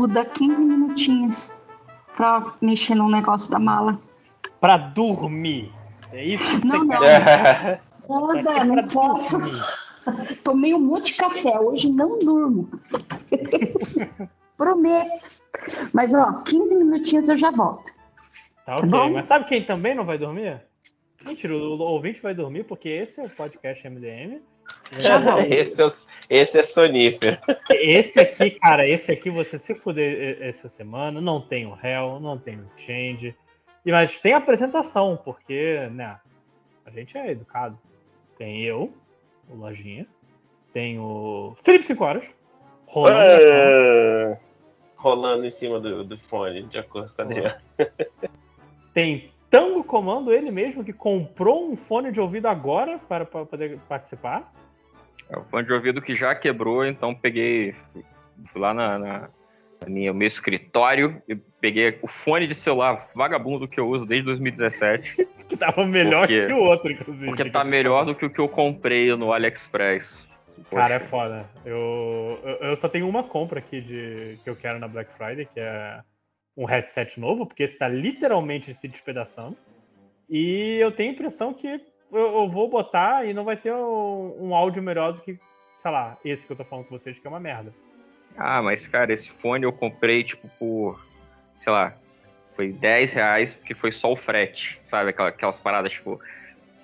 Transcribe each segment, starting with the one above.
muda 15 minutinhos pra mexer no negócio da mala. Pra dormir. É isso que Não, não. quer? Nada, não posso. Tomei um monte de café, hoje não durmo. Prometo. Mas ó, 15 minutinhos eu já volto. Tá ok, bom? mas sabe quem também não vai dormir? Mentira, o ouvinte vai dormir porque esse é o podcast MDM. Esse, é, esse é sonífero. Esse aqui, cara, esse aqui você se fuder essa semana. Não tem o Hell, não tem o Change. E, mas tem apresentação, porque, né? A gente é educado. Tem eu, o Lojinha. Tem o Felipe 5 horas. Rolando. Ah, rolando em cima do, do fone, de acordo com a Adriano. Tem Tango Comando, ele mesmo, que comprou um fone de ouvido agora para, para poder participar. É o fone de ouvido que já quebrou, então peguei. Fui lá na, na, na minha, meu escritório e peguei o fone de celular vagabundo que eu uso desde 2017. Que tava melhor Por quê? que o outro, inclusive. Porque tá melhor do que o que eu comprei no AliExpress. Cara, é Poxa. foda. Eu, eu, eu só tenho uma compra aqui de, que eu quero na Black Friday, que é um headset novo, porque esse tá literalmente se despedaçando. E eu tenho a impressão que eu, eu vou botar e não vai ter um, um áudio melhor do que, sei lá, esse que eu tô falando com vocês, que é uma merda. Ah, mas cara, esse fone eu comprei, tipo, por, sei lá, foi 10 reais, porque foi só o frete, sabe? Aquela- Aquelas paradas, tipo,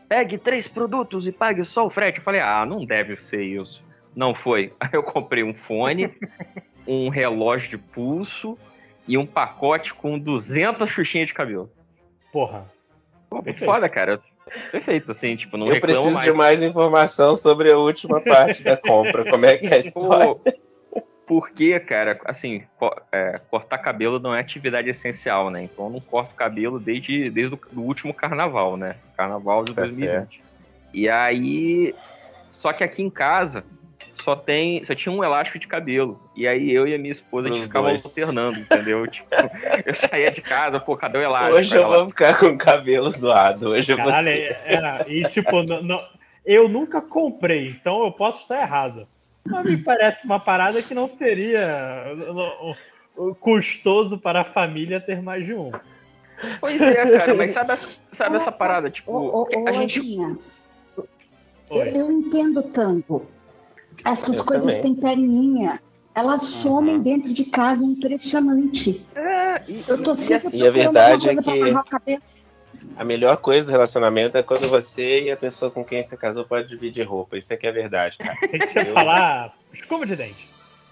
pegue três produtos e pague só o frete. Eu falei, ah, não deve ser isso. Não foi. Aí eu comprei um fone, um relógio de pulso e um pacote com 200 xuxinhas de cabelo. Porra. Pô, muito foda, cara. Perfeito, assim, tipo, não Eu preciso mais. de mais informação sobre a última parte da compra. Como é que é a história? Pô, Porque, cara, assim, co- é, cortar cabelo não é atividade essencial, né? Então eu não corto cabelo desde, desde o do último carnaval, né? Carnaval de Tá 2020. E aí. Só que aqui em casa só tem. Só tinha um elástico de cabelo. E aí eu e a minha esposa a gente ficava dois. alternando, entendeu? Tipo, eu saía de casa, pô, cadê o elástico? Hoje eu Ela, vou ficar com o cabelo zoado. Hoje eu vou ser. é- é, e tipo, no- no- eu nunca comprei, então eu posso estar errado. Mas me parece uma parada que não seria custoso para a família ter mais de um. Pois é, cara, mas sabe, essa- sabe essa parada? Tipo, Ô, ô, a gente eu entendo tango. Essas Eu coisas também. sem perninha, elas somem Uhum. dentro de casa, é impressionante. É, e, Eu tô e- sempre assim, E a procurando verdade é que- amarrar o cabelo. A melhor coisa do relacionamento é quando você e a pessoa com quem você casou pode dividir roupa. Isso aqui é verdade, cara. Tem que você Eu- falar escova de dente.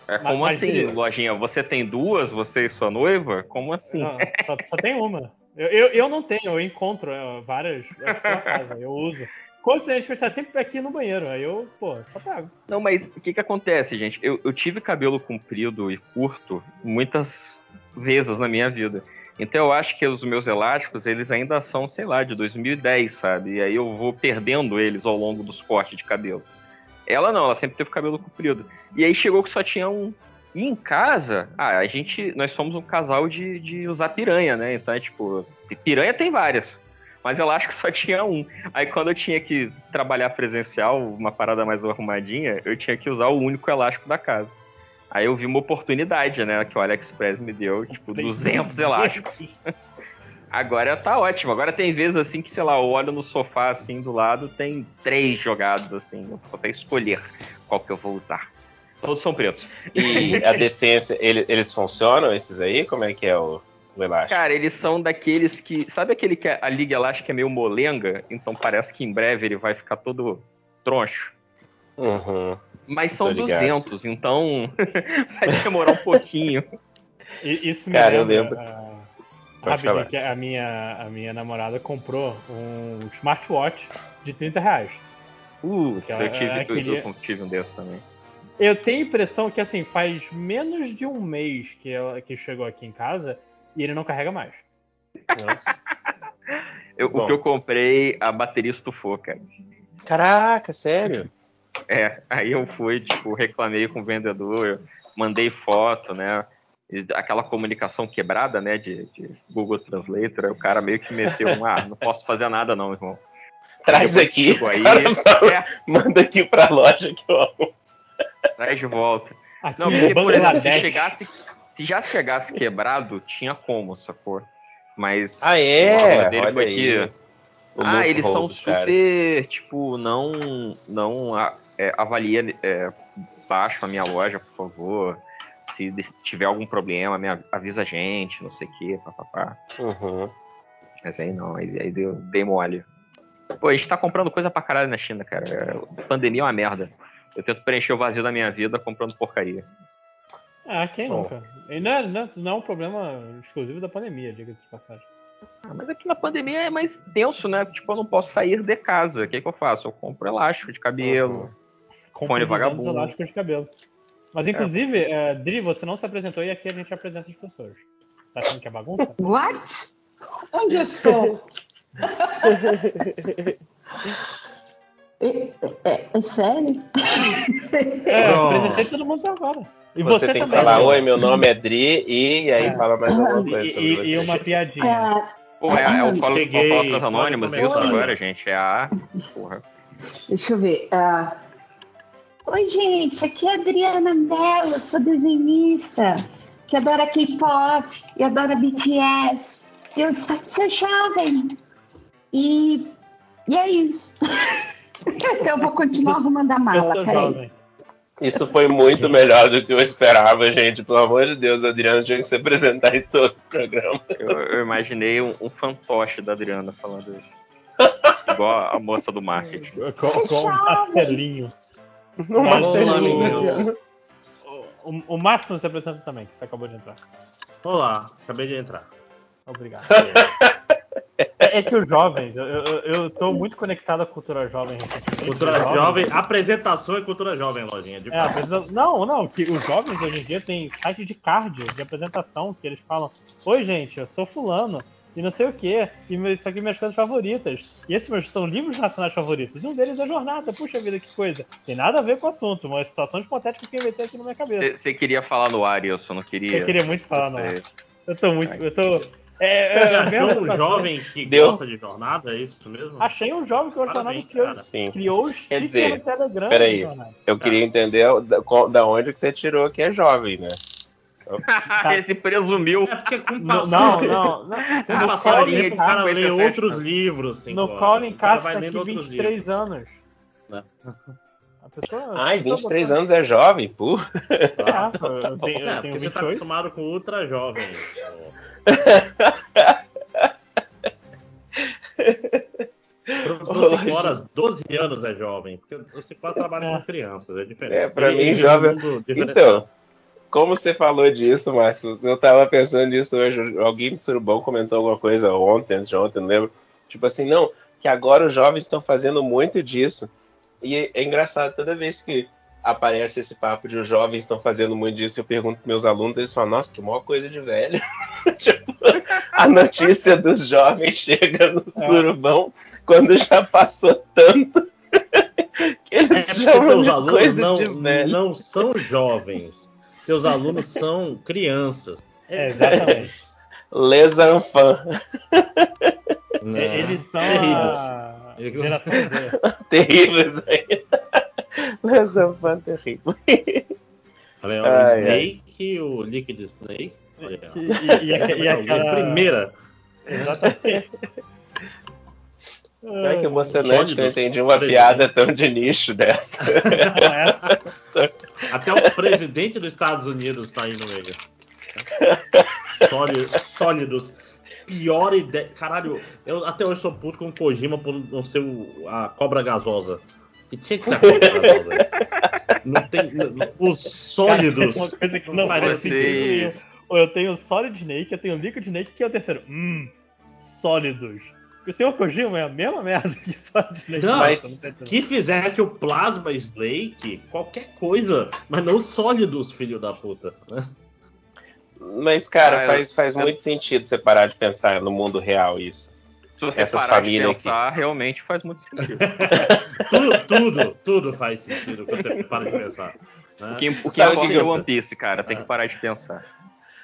É como Mas- assim, beleza. lojinha? Você tem duas, você e sua noiva? Como assim? Não, só, só tem uma. Eu, eu, eu não tenho, eu encontro é, várias é, pela casa, eu uso. Coincidente, está sempre aqui no banheiro, aí eu, pô, só pego. Não, mas o que que acontece, gente? Eu, eu tive cabelo comprido e curto muitas vezes na minha vida. Então eu acho que os meus elásticos, eles ainda são, sei lá, de 2010, sabe? E aí eu vou perdendo eles ao longo dos cortes de cabelo. Ela não, ela sempre teve cabelo comprido. E aí chegou que só tinha um. E em casa, ah, a gente, nós somos um casal de, de usar piranha, né? Então é tipo, piranha tem várias, mas eu acho que só tinha um. Aí quando eu tinha que trabalhar presencial, uma parada mais arrumadinha, eu tinha que usar o único elástico da casa. Aí eu vi uma oportunidade, né, que o AliExpress me deu, tipo, 200 elásticos. Agora tá ótimo. Agora tem vezes assim que, sei lá, eu olho no sofá assim do lado, tem três jogados assim. Eu vou até escolher qual que eu vou usar. Todos são pretos. E a decência, ele- eles funcionam, esses aí? Como é que é o, o elástico? Cara, eles são daqueles que. Sabe aquele que a liga elástica é meio molenga? Então parece que em breve ele vai ficar todo troncho. Uhum. Mas são Tô ligado. 200, então vai demorar um pouquinho. Isso me Cara, eu lembra, lembro. ah, falar. que a minha, a minha namorada comprou um smartwatch de 30 reais. Putz, Aquela- eu tive, eu- aquele- eu tive um desses também. Eu tenho a impressão que, assim, faz menos de um mês que, ela, que chegou aqui em casa e ele não carrega mais. Nossa. Eu- o que eu comprei, a bateria estufou, cara. Caraca, sério? É, aí eu fui, tipo, reclamei com o vendedor, eu mandei foto, né? Aquela comunicação quebrada, né, de, de Google Translator, aí o cara meio que meteu um, ah, não posso fazer nada não, irmão. Traz aqui. aí, é, Manda aqui pra loja que eu amo. traz de volta. Aqui Não, porque, por exemplo, se chegasse, Se já chegasse quebrado, tinha como, sacou? Mas. Ah, é? dele Olha foi aí. que. O ah, eles são caras. super, tipo, não, não é, avalia é, baixo a minha loja, por favor. Se tiver algum problema, me av- avisa a gente, não sei o que, papapá. Uhum. Mas aí não, aí, aí deu, dei mole. Pô, a gente tá comprando coisa pra caralho na China, cara. Pandemia é uma merda. Eu tento preencher o vazio da minha vida comprando porcaria. Ah, quem Bom. nunca? E não é, não, é, não é um problema exclusivo da pandemia, diga-se de passagem. Ah, mas aqui na pandemia é mais tenso, né? Tipo, eu não posso sair de casa. O que, que eu faço? Eu compro elástico de cabelo. Compre Fone 200 vagabundo. elásticos de cabelo. Mas inclusive, é, Dri, você não se apresentou e aqui a gente apresenta as pessoas. Tá achando que é bagunça? What? Onde eu estou? É, é- é sério? É, Pronto. apresentei todo mundo até agora. E Você, você, tem que falar, né? oi, meu nome é Dri, e, e aí É. fala mais alguma coisa sobre e- você. e uma piadinha. Ah, Pô, é, é o Palavras pode Anônimas isso agora, gente. É a. Porra. deixa eu ver. ah, Oi, gente, aqui é a Adriana Mello, sou desenhista, que adora K-pop e adora BTS. Eu sou, jovem. E, e é isso. eu vou continuar arrumando a mala, peraí. jovem. Isso foi muito melhor do que eu esperava, gente. Pelo amor de Deus, Adriano tinha que se apresentar em todo o programa. Eu, eu imaginei um, um fantoche da Adriana falando isso. Igual a moça do marketing. Com, Você com jovem. Marcelinho. Não, Marcelinho. O, o, o Máximo se apresenta também, que você acabou de entrar. Olá, acabei de entrar. Obrigado. É, é que os jovens, eu, eu, eu tô muito conectado à cultura jovem recentemente. Cultura Os jovens- jovem, apresentação e cultura jovem, lojinha. De É, não, não, que os jovens hoje em dia têm site de card, de apresentação, que eles falam, oi gente, eu sou fulano, e não sei o que, e meu- isso aqui minhas coisas favoritas. E esses meus são livros nacionais favoritos. E um deles é Jornada, puxa vida, que coisa. Tem nada a ver com o assunto, uma situação hipotética que eu inventei aqui na minha cabeça. Você queria falar no ar, eu só não queria. Eu queria muito falar, Eu não. sei. Eu tô muito. Eu tô. É, é, Você achou um jovem que Deu. gosta de jornada? É isso mesmo? Achei um jovem que o Jornada Parabéns, criou, cara. Sim. criou o Quer dizer, no Telegram. peraí. Jornada. Eu queria entender da, qual- da onde que você tirou que é jovem, né? Ele presumiu. É porque com o Não, não, não. não. Com passar tempo, o cara lê 57, outros né? livros. cinco No. Colin cara Castro outros 23 livros. anos. Né? A pessoa, Ai, a pessoa 23 botou- anos é jovem, pô. Ah, eu tenho, eu É, tenho porque você tá 28. acostumado com ultra jovem. Pro, horas, 12 anos é jovem, porque o cinco horas trabalha É. com crianças, é diferente. É, pra Ele- mim, jovem- é um. Então, como você falou disso, Márcio, eu tava pensando nisso hoje. Alguém do Surubão comentou alguma coisa ontem, antes de ontem, não lembro. Tipo assim, não, que agora os jovens estão fazendo muito disso. E é, é engraçado, toda vez que aparece esse papo de os jovens estão fazendo muito disso, eu pergunto pros meus alunos, eles falam, nossa, que maior coisa de velho. a notícia dos jovens chega no É. Surubão quando já passou tanto. que É eles porque chamam teus de alunos coisa não, de velho. não são jovens. Teus alunos são crianças. É, exatamente. Les enfants. Né? Eles são Terríveis. a. Terríveis ainda. Les enfants terríveis. Olha, o Ai, Snake, o Liquid Snake. E, e, e, e aquela... primeira. Exatamente. Ai, que emocionante que eu entendi uma sólidos. piada tão de nicho dessa. Não, essa- Até o presidente dos Estados Unidos tá aí no meio. Sólidos. sólidos. Pior ideia. Caralho, eu até hoje sou puto com o Kojima por não ser o- a cobra gasosa. Que tinha que ser a cobra gasosa. Não tem. Os sólidos. Cara, uma coisa que não faz faz sentido nenhum. Ou eu tenho Solid Snake, eu tenho Liquid Snake, que é o terceiro. Hum, sólidos. Porque o senhor Kojima é a mesma merda que Solid Snake. Não, Mas- não. Que fizesse o Plasma Snake, qualquer coisa, mas não sólidos, filho da puta. Mas, cara, Ah, faz, faz eu- muito sentido você parar de pensar no mundo real isso. Se você Essas parar de pensar, realmente faz muito sentido. Tudo, tudo, tudo faz sentido quando você para de pensar. né? O que, o que é One Piece, cara. Tem que parar de pensar.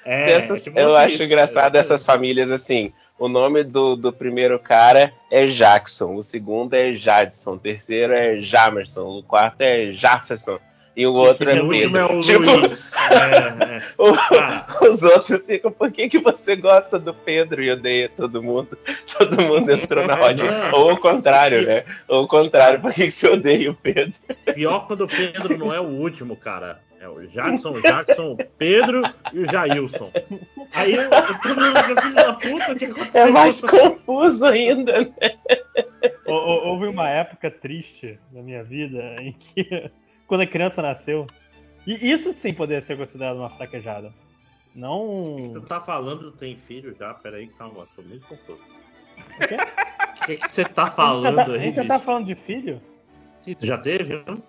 É, Essas- tipo, eu acho engraçado É, essas famílias assim. O nome do, do primeiro cara é Jackson, o segundo é Jadson, o terceiro é Jamerson, o quarto é Jefferson. e o outro E é o último é Pedro. o Tipo. É, é. o- Cara, os outros ficam, por que, que você gosta do Pedro e odeia todo mundo? Todo mundo entrou na rodinha. Ou o contrário, né? Ou o contrário, por que, que você odeia o Pedro? pior quando o Pedro não é o último, cara. É o Jackson, o Jackson, o Pedro e o Jailson. Aí eu, eu todo mundo filho da puta, o que aconteceu? É mais confuso ainda, né? Hou- hou- Houve uma época triste na minha vida em que, quando a criança nasceu, e isso sim poderia ser considerado uma fraquejada. Você Não. tá falando, tem filho já? Peraí, calma, tô muito confuso. O quê? O que, que você tá a falando gente já tá, a aí, gente já tá falando de filho? Sim, tu já teve? não?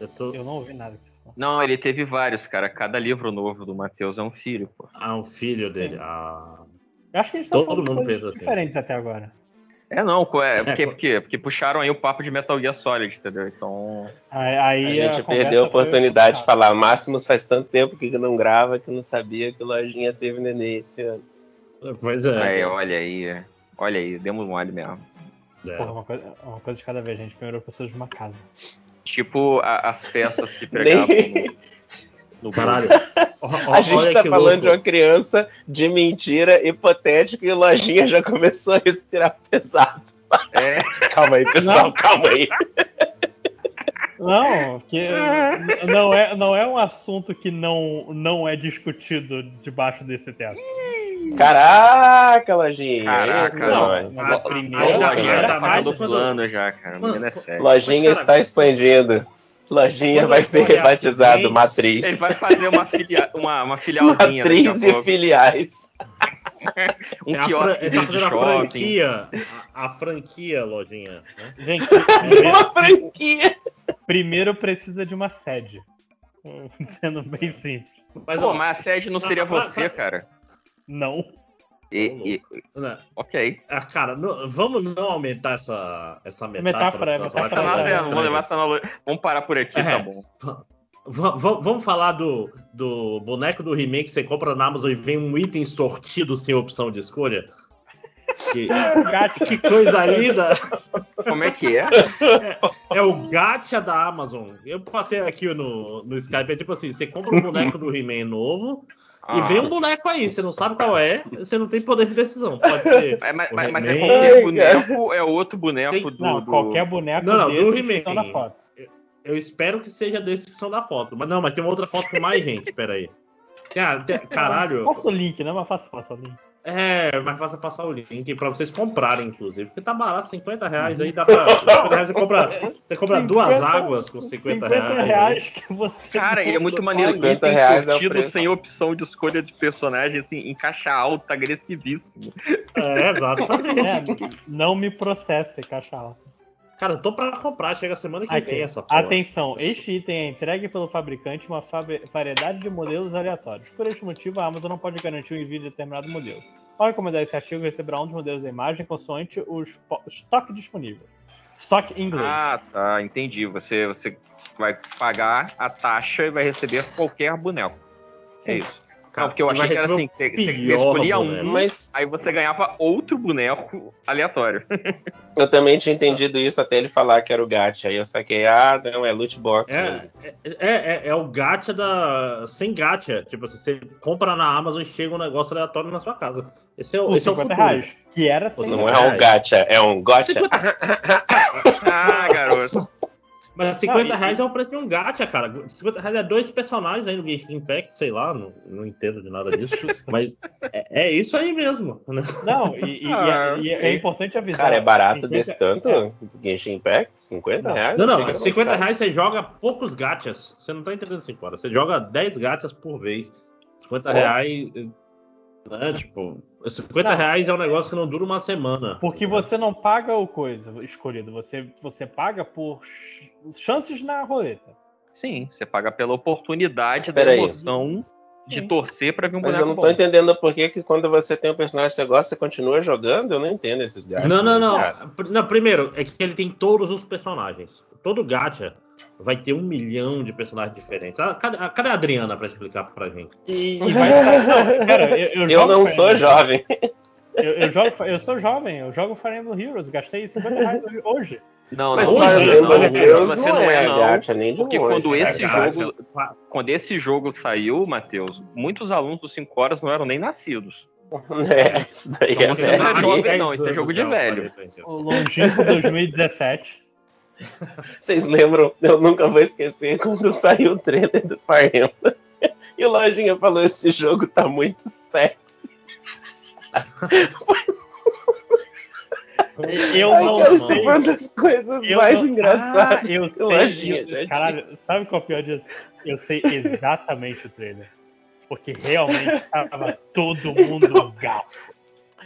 Eu tô... Eu não ouvi nada que você. Não, ele teve vários, cara. Cada livro novo do Matheus é um filho, pô. Ah, um filho dele. Ah. Eu acho que a gente tá Todo mundo coisas pensa assim. diferentes até agora. É, não, co- é, porque, É, porque, porque puxaram aí o papo de Metal Gear Solid, entendeu? Então. Aí, aí A gente conversa perdeu a oportunidade de falar. Máximos faz tanto tempo que não grava que não sabia que o Lojinha teve neném esse ano. Pois é. Aí, olha aí. Olha aí, demos mole mesmo. É. Porra, uma coisa, uma coisa de cada vez, gente. Primeiro eu preciso de uma casa. Tipo a- as peças que pregavam Nem- no, no Caralho. Ó, ó, A gente olha tá que falando de louco. uma criança de mentira hipotética e o Lojinha já começou a respirar pesado. É, Calma aí, pessoal, calma aí. Não, que n- não é, não é um assunto que não, não é discutido debaixo desse teto. Caraca, Lojinha. Caraca, não, mas- A- primeira- ainda- Lojinha tá quando- plano já, cara. Mano, é sério. Lojinha Mas, cara, está expandindo. Lojinha vai ser rebatizado Matriz. Ele vai fazer uma, filia, uma, uma filialzinha a Matriz e pouco. Um É a fran- quiosque Ele tá de fazendo a shopping. franquia. A, a franquia, lojinha. né? Gente, primeiro, Uma franquia. Primeiro precisa de uma sede. Sendo bem simples. Mas, Pô, ó, mas a sede não seria pra- você, pra- cara. Não. E, e- né, ok. ah, cara, não- vamos não aumentar essa, essa metáfora. Metáfora, metáfora não nada é, estranho. vamos levar essa analogia. Vamos parar por aqui, É. tá bom. Va- va- Vamos falar do, do boneco do He-Man que você compra na Amazon e vem um item sortido sem opção de escolha? Que, Gacha. que coisa linda! Como é que é? É o gacha da Amazon. Eu passei aqui no, no Skype, é tipo assim, você compra um boneco do He-Man novo e Ah. vem um boneco aí, você não sabe qual é, você não tem poder de decisão. Pode ser. É, mas, mas- mas é qualquer boneco, é outro boneco Tem- do. Não, do- qualquer boneco Não, não, do He-Man. na foto. Eu espero que seja desse que são da foto. Mas não, mas tem uma outra foto com mais gente, peraí. Cara, tem- caralho. Passa o link, não é mais fácil passar o link. É, mais fácil passar o link pra vocês comprarem, inclusive. Porque tá barato, 50 reais aí dá pra. 50 reais você compra, você compra duas 50 águas com 50, 50 reais. reais que você. Cara, ele é muito maneiro. 50 Item reais é o sortido preço. sem opção de escolha de personagem, assim, em caixa alta, agressivíssimo. É, exatamente. É, não me processe, caixa alta. Cara, eu tô pra comprar, chega semana que Aqui, vem essa porra. Atenção, este item é entregue pelo fabricante uma variedade de modelos aleatórios. Por este motivo, a Amazon não pode garantir o envio de determinado modelo. Ao encomendar esse artigo, receberá um dos modelos da imagem consoante o estoque disponível. Estoque em inglês. Ah, tá, entendi. Você, você vai pagar a taxa e vai receber qualquer boneco. É Sim. Não, porque eu achei que era assim, que você, você- escolhia boneco. um, Mas aí você ganhava outro boneco aleatório. eu também tinha entendido isso até ele falar que era o gacha. Aí eu saquei, ah, não, é loot box É, mesmo. é, é, é o gacha da. Sem gacha. Tipo assim, você compra na Amazon e chega um negócio aleatório na sua casa. Esse é o, Por esse é o 50 futuro. reais. Que era assim. Não reais. é um gacha, é um gotcha. ah, garoto. Mas 50 Não, e- reais é o preço de um gacha, cara. 50 reais é dois personagens aí no Genshin Impact, sei lá, não, não entendo de nada disso. mas é, é isso aí mesmo. né? Não, e, e- Ah, e é, ok. é importante avisar. Cara, é barato 50 desse tanto? é. Genshin Impact? 50 Não. reais? Não, não, era 50 mais caro. reais você joga poucos gachas. Você não tá entendendo assim, cara. Você joga 10 gachas por vez. 50 Pô. reais. Né, tipo, 50 Não. reais é um negócio que não dura uma semana. Porque você não paga o coisa escolhido, você, você paga por ch- chances na roleta. Sim, você paga pela oportunidade Pera da aí. emoção de Sim. torcer pra vir um Mas boneco eu não tô bom. entendendo por que, que quando você tem um personagem que você gosta, você continua jogando. Eu não entendo esses gachas. Não, não, não. cara. Pr- não. Primeiro, é que ele tem todos os personagens. Todo gacha vai ter um milhão de personagens diferentes. Ah, Cadê, ah, cadê a Adriana pra explicar pra gente? E, e vai não, cara, eu, eu, Eu não sou Emblem. jovem. Eu, eu jogo, eu sou jovem, eu jogo Fire Emblem Heroes, gastei 50 reais hoje. Não, Mas não, não, Emblem não, Heroes você não não é, é não. gacha nem de Porque longe, quando cara. esse Gacha, jogo, quando esse jogo saiu, Matheus, muitos alunos dos 5 horas não eram nem nascidos. É, isso daí Então é você não é jovem, 10 não, isso é jogo de velho. O longínquo 2017. Vocês lembram? Eu nunca vou esquecer quando saiu o trailer do Emblem. E o Lojinha falou: esse jogo tá muito sexy. Eu Ai, não cara, sei. isso é uma das coisas Eu mais não- engraçadas Ah, eu sei. Lojinha já eu- Caralho, sabe qual é o pior disso? Eu sei exatamente o trailer. Porque realmente tava todo mundo gato.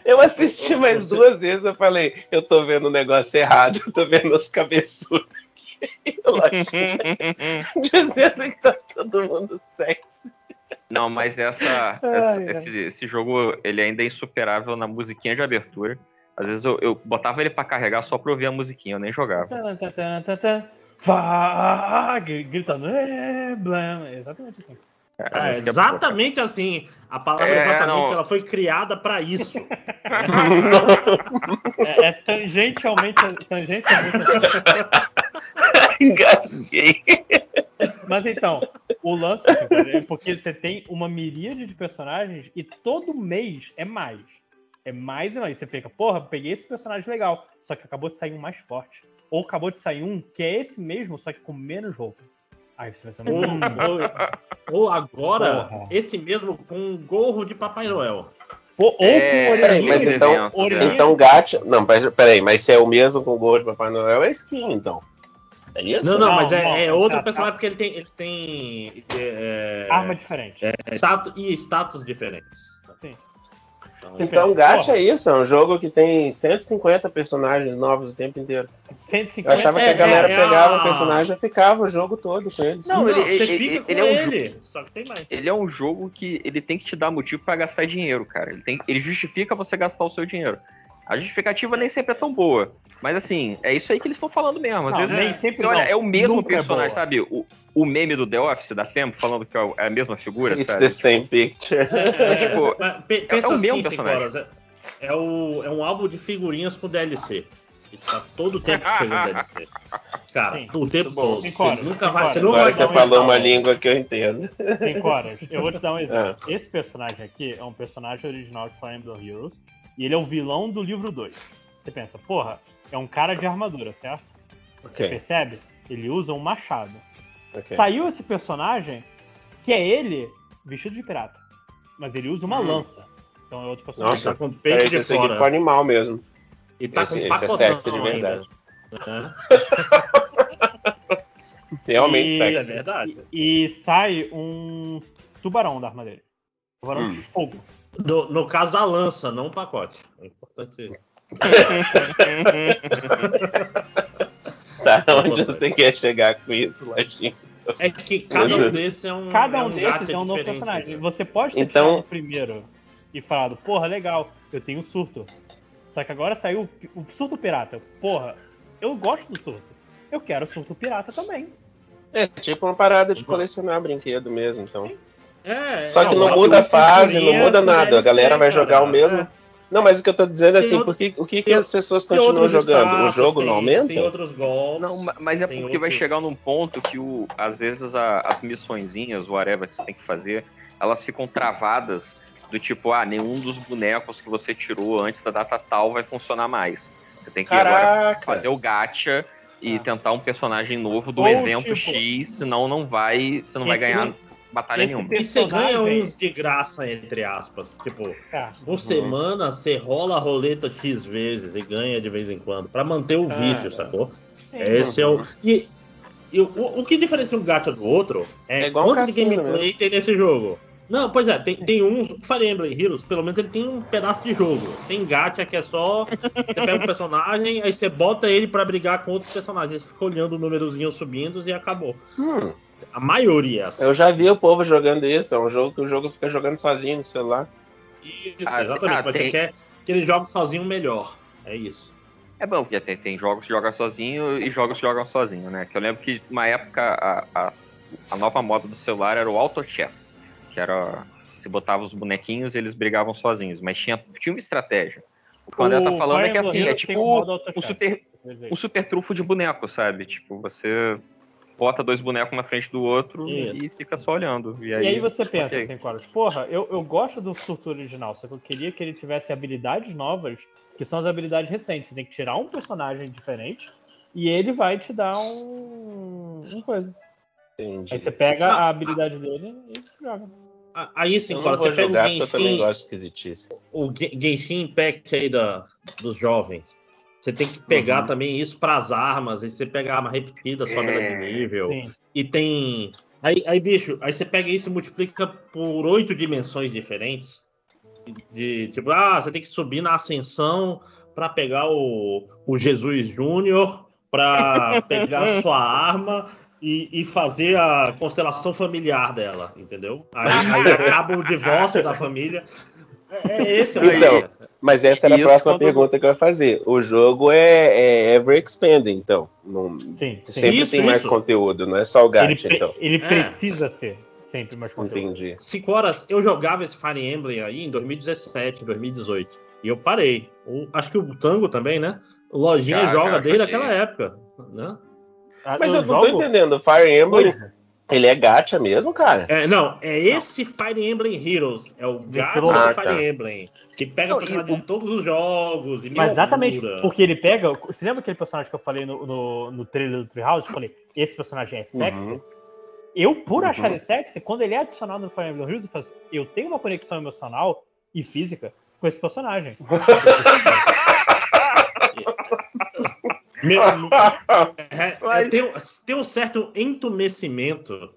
Eu assisti mais duas vezes, eu falei, eu tô vendo o negócio errado, eu tô vendo os cabeçudos aqui. Dizendo que tá todo mundo sexy. Não, mas essa, Ai, essa- ai. esse, esse jogo ele ainda é insuperável na musiquinha de abertura. Às vezes eu, eu botava ele pra carregar só pra ouvir a musiquinha, eu nem jogava. Gritando. "É, blam", Exatamente assim. É, música é exatamente assim. A palavra É, exatamente não. ela foi criada pra isso. É, é tangencialmente. tangencialmente Engasguei. Mas então, o lance assim, é porque você tem uma miríade de personagens e todo mês é mais. É mais e mais. Você fica, porra, peguei esse personagem legal. Só que acabou de sair um mais forte. Ou acabou de sair um que é esse mesmo, só que com menos roupa. Aí você pensa, Ou, hum, ou- ou agora, Porra. esse mesmo com um gorro de Papai Noel. pô, ou É, com orelhinha. mas de- então- é. Então, gacha. Não, mas peraí, mas se é o mesmo com o gol de Papai Noel, é skin, então. É isso? Não, não, Não, mas é, não, é outro tá, personagem porque ele tem, ele tem é, Arma diferente. é, status, e status diferentes. Sim. Então, Então, gacha é isso, é um jogo que tem 150 personagens novos o tempo inteiro. 150 Eu achava que É, a galera é, é pegava o personagem e ficava o jogo todo com eles. Não, Não, ele- ele- ele é um ele, só que tem mais. Ele é um jogo que ele tem que te dar motivo pra gastar dinheiro, cara. Ele, tem, ele justifica você gastar o seu dinheiro. A justificativa nem sempre é tão boa. Mas assim, é isso aí que eles estão falando mesmo. Às Não, vezes, nem sempre você olha, é o mesmo Nunca é personagem, boa. sabe? O, o meme do The Office da Femme falando que é a mesma figura, It's sabe? the same picture. É, tipo, mas pe- pensa é o mesmo assim, personagem. Cinco Horas, é, é o, é um álbum de figurinhas com DLC. E tá todo tempo chegando DLC. Cara, Sim. o tempo todo. Cinco Você horas, nunca cinco vai, você horas. Agora vai você falou uma o- língua que eu entendo. 5 horas. Eu vou te dar um exemplo. Ah. Esse personagem aqui é um personagem original de Fire Emblem Heroes e ele é o vilão do livro 2. Você pensa, porra, é um cara de armadura, certo? Você Ok, percebe? Ele usa um machado. Ok. Saiu esse personagem que é ele vestido de pirata, mas ele usa uma Hum. lança. Então é outro personagem. Nossa. Tá com peito de aqui ficou fora. animal mesmo. E tá esse, com esse é pacotão sexy de verdade. Realmente E- É sexy. verdade. E sai um tubarão da arma dele. Tubarão Hum. de fogo. No, no caso, a lança, não o pacote. É importante. Tá, onde você quer chegar com isso, Lojinha? É que cada um desses é um. Cada é um um desses é um novo personagem. né? Você pode ter Então- o primeiro e falado, porra, legal, eu tenho surto. Só que agora saiu o, o surto pirata. Porra, eu gosto do surto. Eu quero surto pirata também. É tipo uma parada de colecionar brinquedo mesmo, então. É, Só que não bota muda a o fase, não muda nada. A galera vai jogar o mesmo. É. Não, mas o que eu tô dizendo é Tem assim, outro- por que, o que, que tem- as pessoas continuam jogando? O status, jogo tem- não aumenta? Tem outros golpes. Não, ma- mas é porque vai chegar num ponto que o, às vezes a- as missõezinhas, whatever que você tem que fazer, elas ficam travadas do tipo, ah, nenhum dos bonecos que você tirou antes da data tal vai funcionar mais. Você tem que ir agora fazer o gacha e Ah. tentar um personagem novo do Ou, evento tipo, X, senão não vai, você não vai ganhar batalha esse nenhuma. pe- E você ganha personagem- uns de graça, entre aspas. Tipo, Cara, por semana você rola a roleta X vezes e ganha de vez em quando. Pra manter o vício, Cara. sacou? sim. Esse é o. E, e o, o que diferencia um gacha do outro é, É igual um quanto de cassino gameplay tem nesse jogo. Não, pois é, tem, tem uns. Fire Emblem Heroes, pelo menos ele tem um pedaço de jogo. Tem gacha que é só. Você pega um personagem, aí você bota ele pra brigar com outros personagens. Você fica olhando o númerozinho subindo e acabou. Hum, A maioria é assim. eu já vi o povo jogando isso. É um jogo que o jogo fica jogando sozinho no celular. Isso, Ah, exatamente. ah, mas tem- você quer que ele jogue sozinho melhor. É isso. É bom, porque tem, tem jogos que jogam sozinho e jogos que jogam sozinho, né? Que eu lembro que uma época a, a, a nova moda do celular era o Auto Chess, que era. Você botava os bonequinhos e eles brigavam sozinhos, mas tinha, tinha uma estratégia. O que o André tá falando é que assim, é um tipo auto o. Super, um super trufo de boneco, sabe? Tipo, você bota dois bonecos na frente do outro Isso. e fica só olhando. E aí, E aí você pensa ok. assim, Coros, porra, eu, eu gosto do estrutura original, só que eu queria que ele tivesse habilidades novas, que são as habilidades recentes. Você tem que tirar um personagem diferente e ele vai te dar um, um coisa. Entendi. Aí você pega a habilidade dele e joga. Ah, Aí sim, vou você pega jogar o porque eu também Genshin, gosto de esquisitice. o Ge- Genshin Impact aí da, dos jovens. Você tem que pegar Uhum. também isso para as armas. Aí você pega a arma repetida, sobe ela de É, nível. Sim. E tem. Aí, aí, bicho, aí você pega isso e multiplica por oito dimensões diferentes. De tipo, ah, você tem que subir na ascensão para pegar o, o Jesus Júnior, para pegar a sua arma e, e fazer a constelação familiar dela, entendeu? Aí, aí acaba o divórcio da família. É, é esse o Então. Mas essa era a Isso próxima quando- pergunta que eu ia fazer. O jogo é, é ever expanding, então. Não- Sim, sim. sempre Isso, tem mais isso. conteúdo, não é só o Ele, gacha, pre- então. ele É. precisa ser sempre mais conteúdo. Entendi. Cinco horas, eu jogava esse Fire Emblem aí em 2017, 2018. E eu parei. O- acho que o Tango também, né? O Lojinha Já, joga já, desde aquela época. Né? Mas eu, não jogo- tô entendendo. Fire Emblem, Coisa. Ele é gacha mesmo, cara? É, não, é esse Fire Emblem Heroes. É o gato celular. do Fire Ah, tá. Emblem. Que pega Não, o personagem de todos os jogos. E Mas exatamente, porque ele pega. Você lembra aquele personagem que eu falei no, no, no trailer do Treehouse? Eu falei, esse personagem é sexy? Uhum. Eu, por Uhum. achar ele sexy, quando ele é adicionado no Fire Emblem Heroes, eu, faço, eu tenho uma conexão emocional e física com esse personagem. Meu, é, Mas- eu tenho, tenho um certo entumecimento.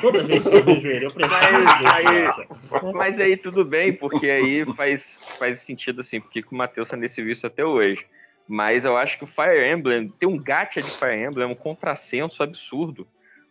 Toda vez que eu vejo ele, eu preciso Mas aí-. Mas aí tudo bem, porque aí faz, faz sentido assim, porque o Matheus tá nesse vício até hoje. Mas eu acho que o Fire Emblem, ter um gacha de Fire Emblem é um contrassenso absurdo.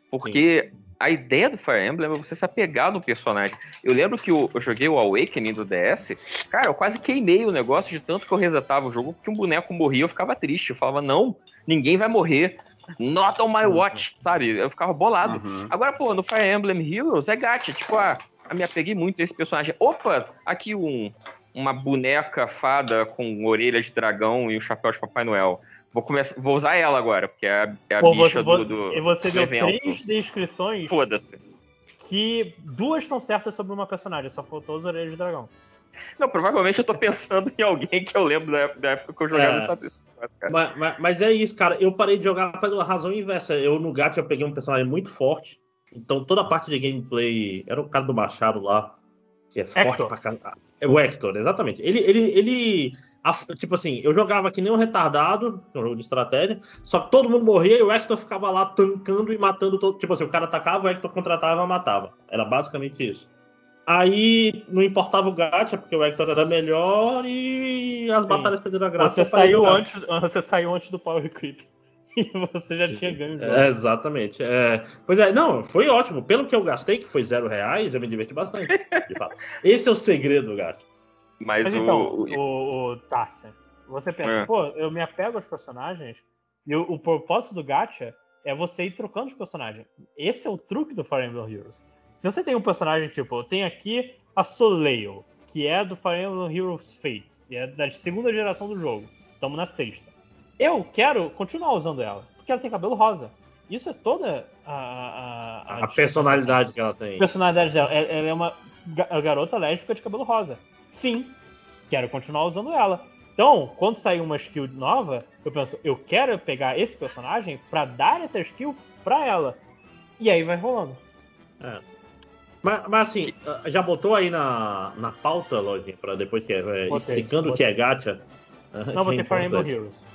Porque a ideia do Fire Emblem é você se apegar no personagem. Eu lembro que eu, eu joguei o Awakening do DS, cara, eu quase queimei o negócio de tanto que eu resetava o jogo, porque um boneco morria, eu ficava triste. Eu falava, não, ninguém vai morrer. Not on my watch, sabe? Eu ficava bolado. Uhum. Agora, pô, no Fire Emblem Heroes é gacha. Tipo, ah, me apeguei muito a esse personagem. Opa, aqui um, uma boneca fada com orelha de dragão e o chapéu de Papai Noel. Vou, começar, vou usar ela agora, porque é a, é a Pô, bicha você, do, do, e você do deu evento. três descrições Foda-se. que duas estão certas sobre uma personagem, só faltou as orelhas de dragão. Não, provavelmente eu tô pensando em alguém que eu lembro da época, da época que eu jogava É. essa cara. Mas, mas- mas é isso, cara. Eu parei de jogar pela razão inversa. Eu no gacha eu peguei um personagem muito forte. Então toda a parte de gameplay. Era o cara do Machado lá. Que é forte Hector. pra caramba. É o Hector, exatamente. Ele. ele, ele tipo assim, eu jogava que nem um retardado, é um jogo de estratégia, só que todo mundo morria e o Hector ficava lá tancando e matando todo. Tipo assim, o cara atacava, o Hector contratava e matava. Era basicamente isso. Aí não importava o gacha, porque o Hector era melhor e as Sim. batalhas perderam a graça. Você saiu, jogar. antes, você saiu antes do Power Creep. E você já tinha ganho. É, exatamente. É, pois é, não, foi ótimo. Pelo que eu gastei, que foi zero reais, eu me diverti bastante. de fato. Esse é o segredo do gasto. Mas, Mas o, então, o- o, Tarsen, você pensa, É. pô, eu me apego aos personagens e o, o propósito do gacha é você ir trocando os personagens. Esse é o truque do Fire Emblem Heroes. Se você tem um personagem tipo, eu tenho aqui a Soleil, que é do Fire Emblem Heroes Fates, e é da segunda geração do jogo. Estamos na sexta. Eu quero continuar usando ela, porque ela tem cabelo rosa. Isso é toda a, a, A personalidade que ela tem. personalidade dela. Ela ela é uma ga- garota lésbica de cabelo rosa. Fim. Quero continuar usando ela. Então, quando sair uma skill nova, eu penso, eu quero pegar esse personagem pra dar essa skill pra ela. E aí vai rolando. Mas, mas assim, já botou aí na, na pauta, Lojinha, pra depois que é, é, Botei, explicando o que é gacha? Não, vou Que é ter Fire Emblem. Heroes.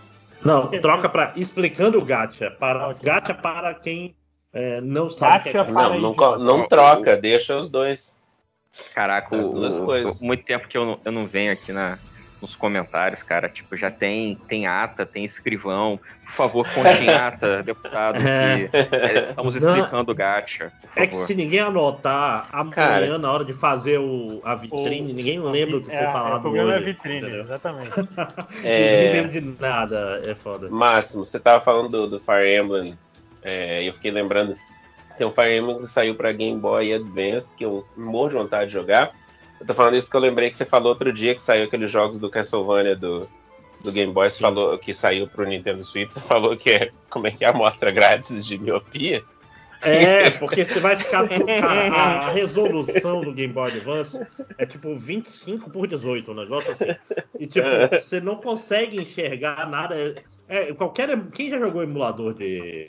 Não, troca pra explicando o gacha. Para, Ok. Gacha para quem é, não sabe o que é Gacha gacha. para Não, não, não troca, deixa os dois. Caraca, As o, duas o- coisas. muito tempo que eu não, eu não venho aqui na, nos comentários, cara. Tipo, já tem, tem ata, tem escrivão. Por favor, conte em ata, deputado, que é, estamos explicando o gacha, É que se ninguém anotar amanhã, Cara. na hora de fazer o, a vitrine, O- ninguém lembra o que foi É, falado O problema é a vitrine, entendeu? exatamente. Ninguém É, lembra de nada, é foda. Máximo, você tava falando do, do Fire Emblem, é, e eu fiquei lembrando. Tem um Fire Emblem que saiu pra Game Boy Advance, que eu morro de vontade de jogar. Eu tô falando isso porque eu lembrei que você falou outro dia que saiu aqueles jogos do Castlevania do, do Game Boy você falou que saiu pro Nintendo Switch, você falou que é como é que é a amostra grátis de miopia. É, porque você vai ficar. Cara, a, a resolução do Game Boy Advance é tipo 25 por 18, um negócio assim. E tipo, você não consegue enxergar nada. É, qualquer. Quem já jogou emulador de,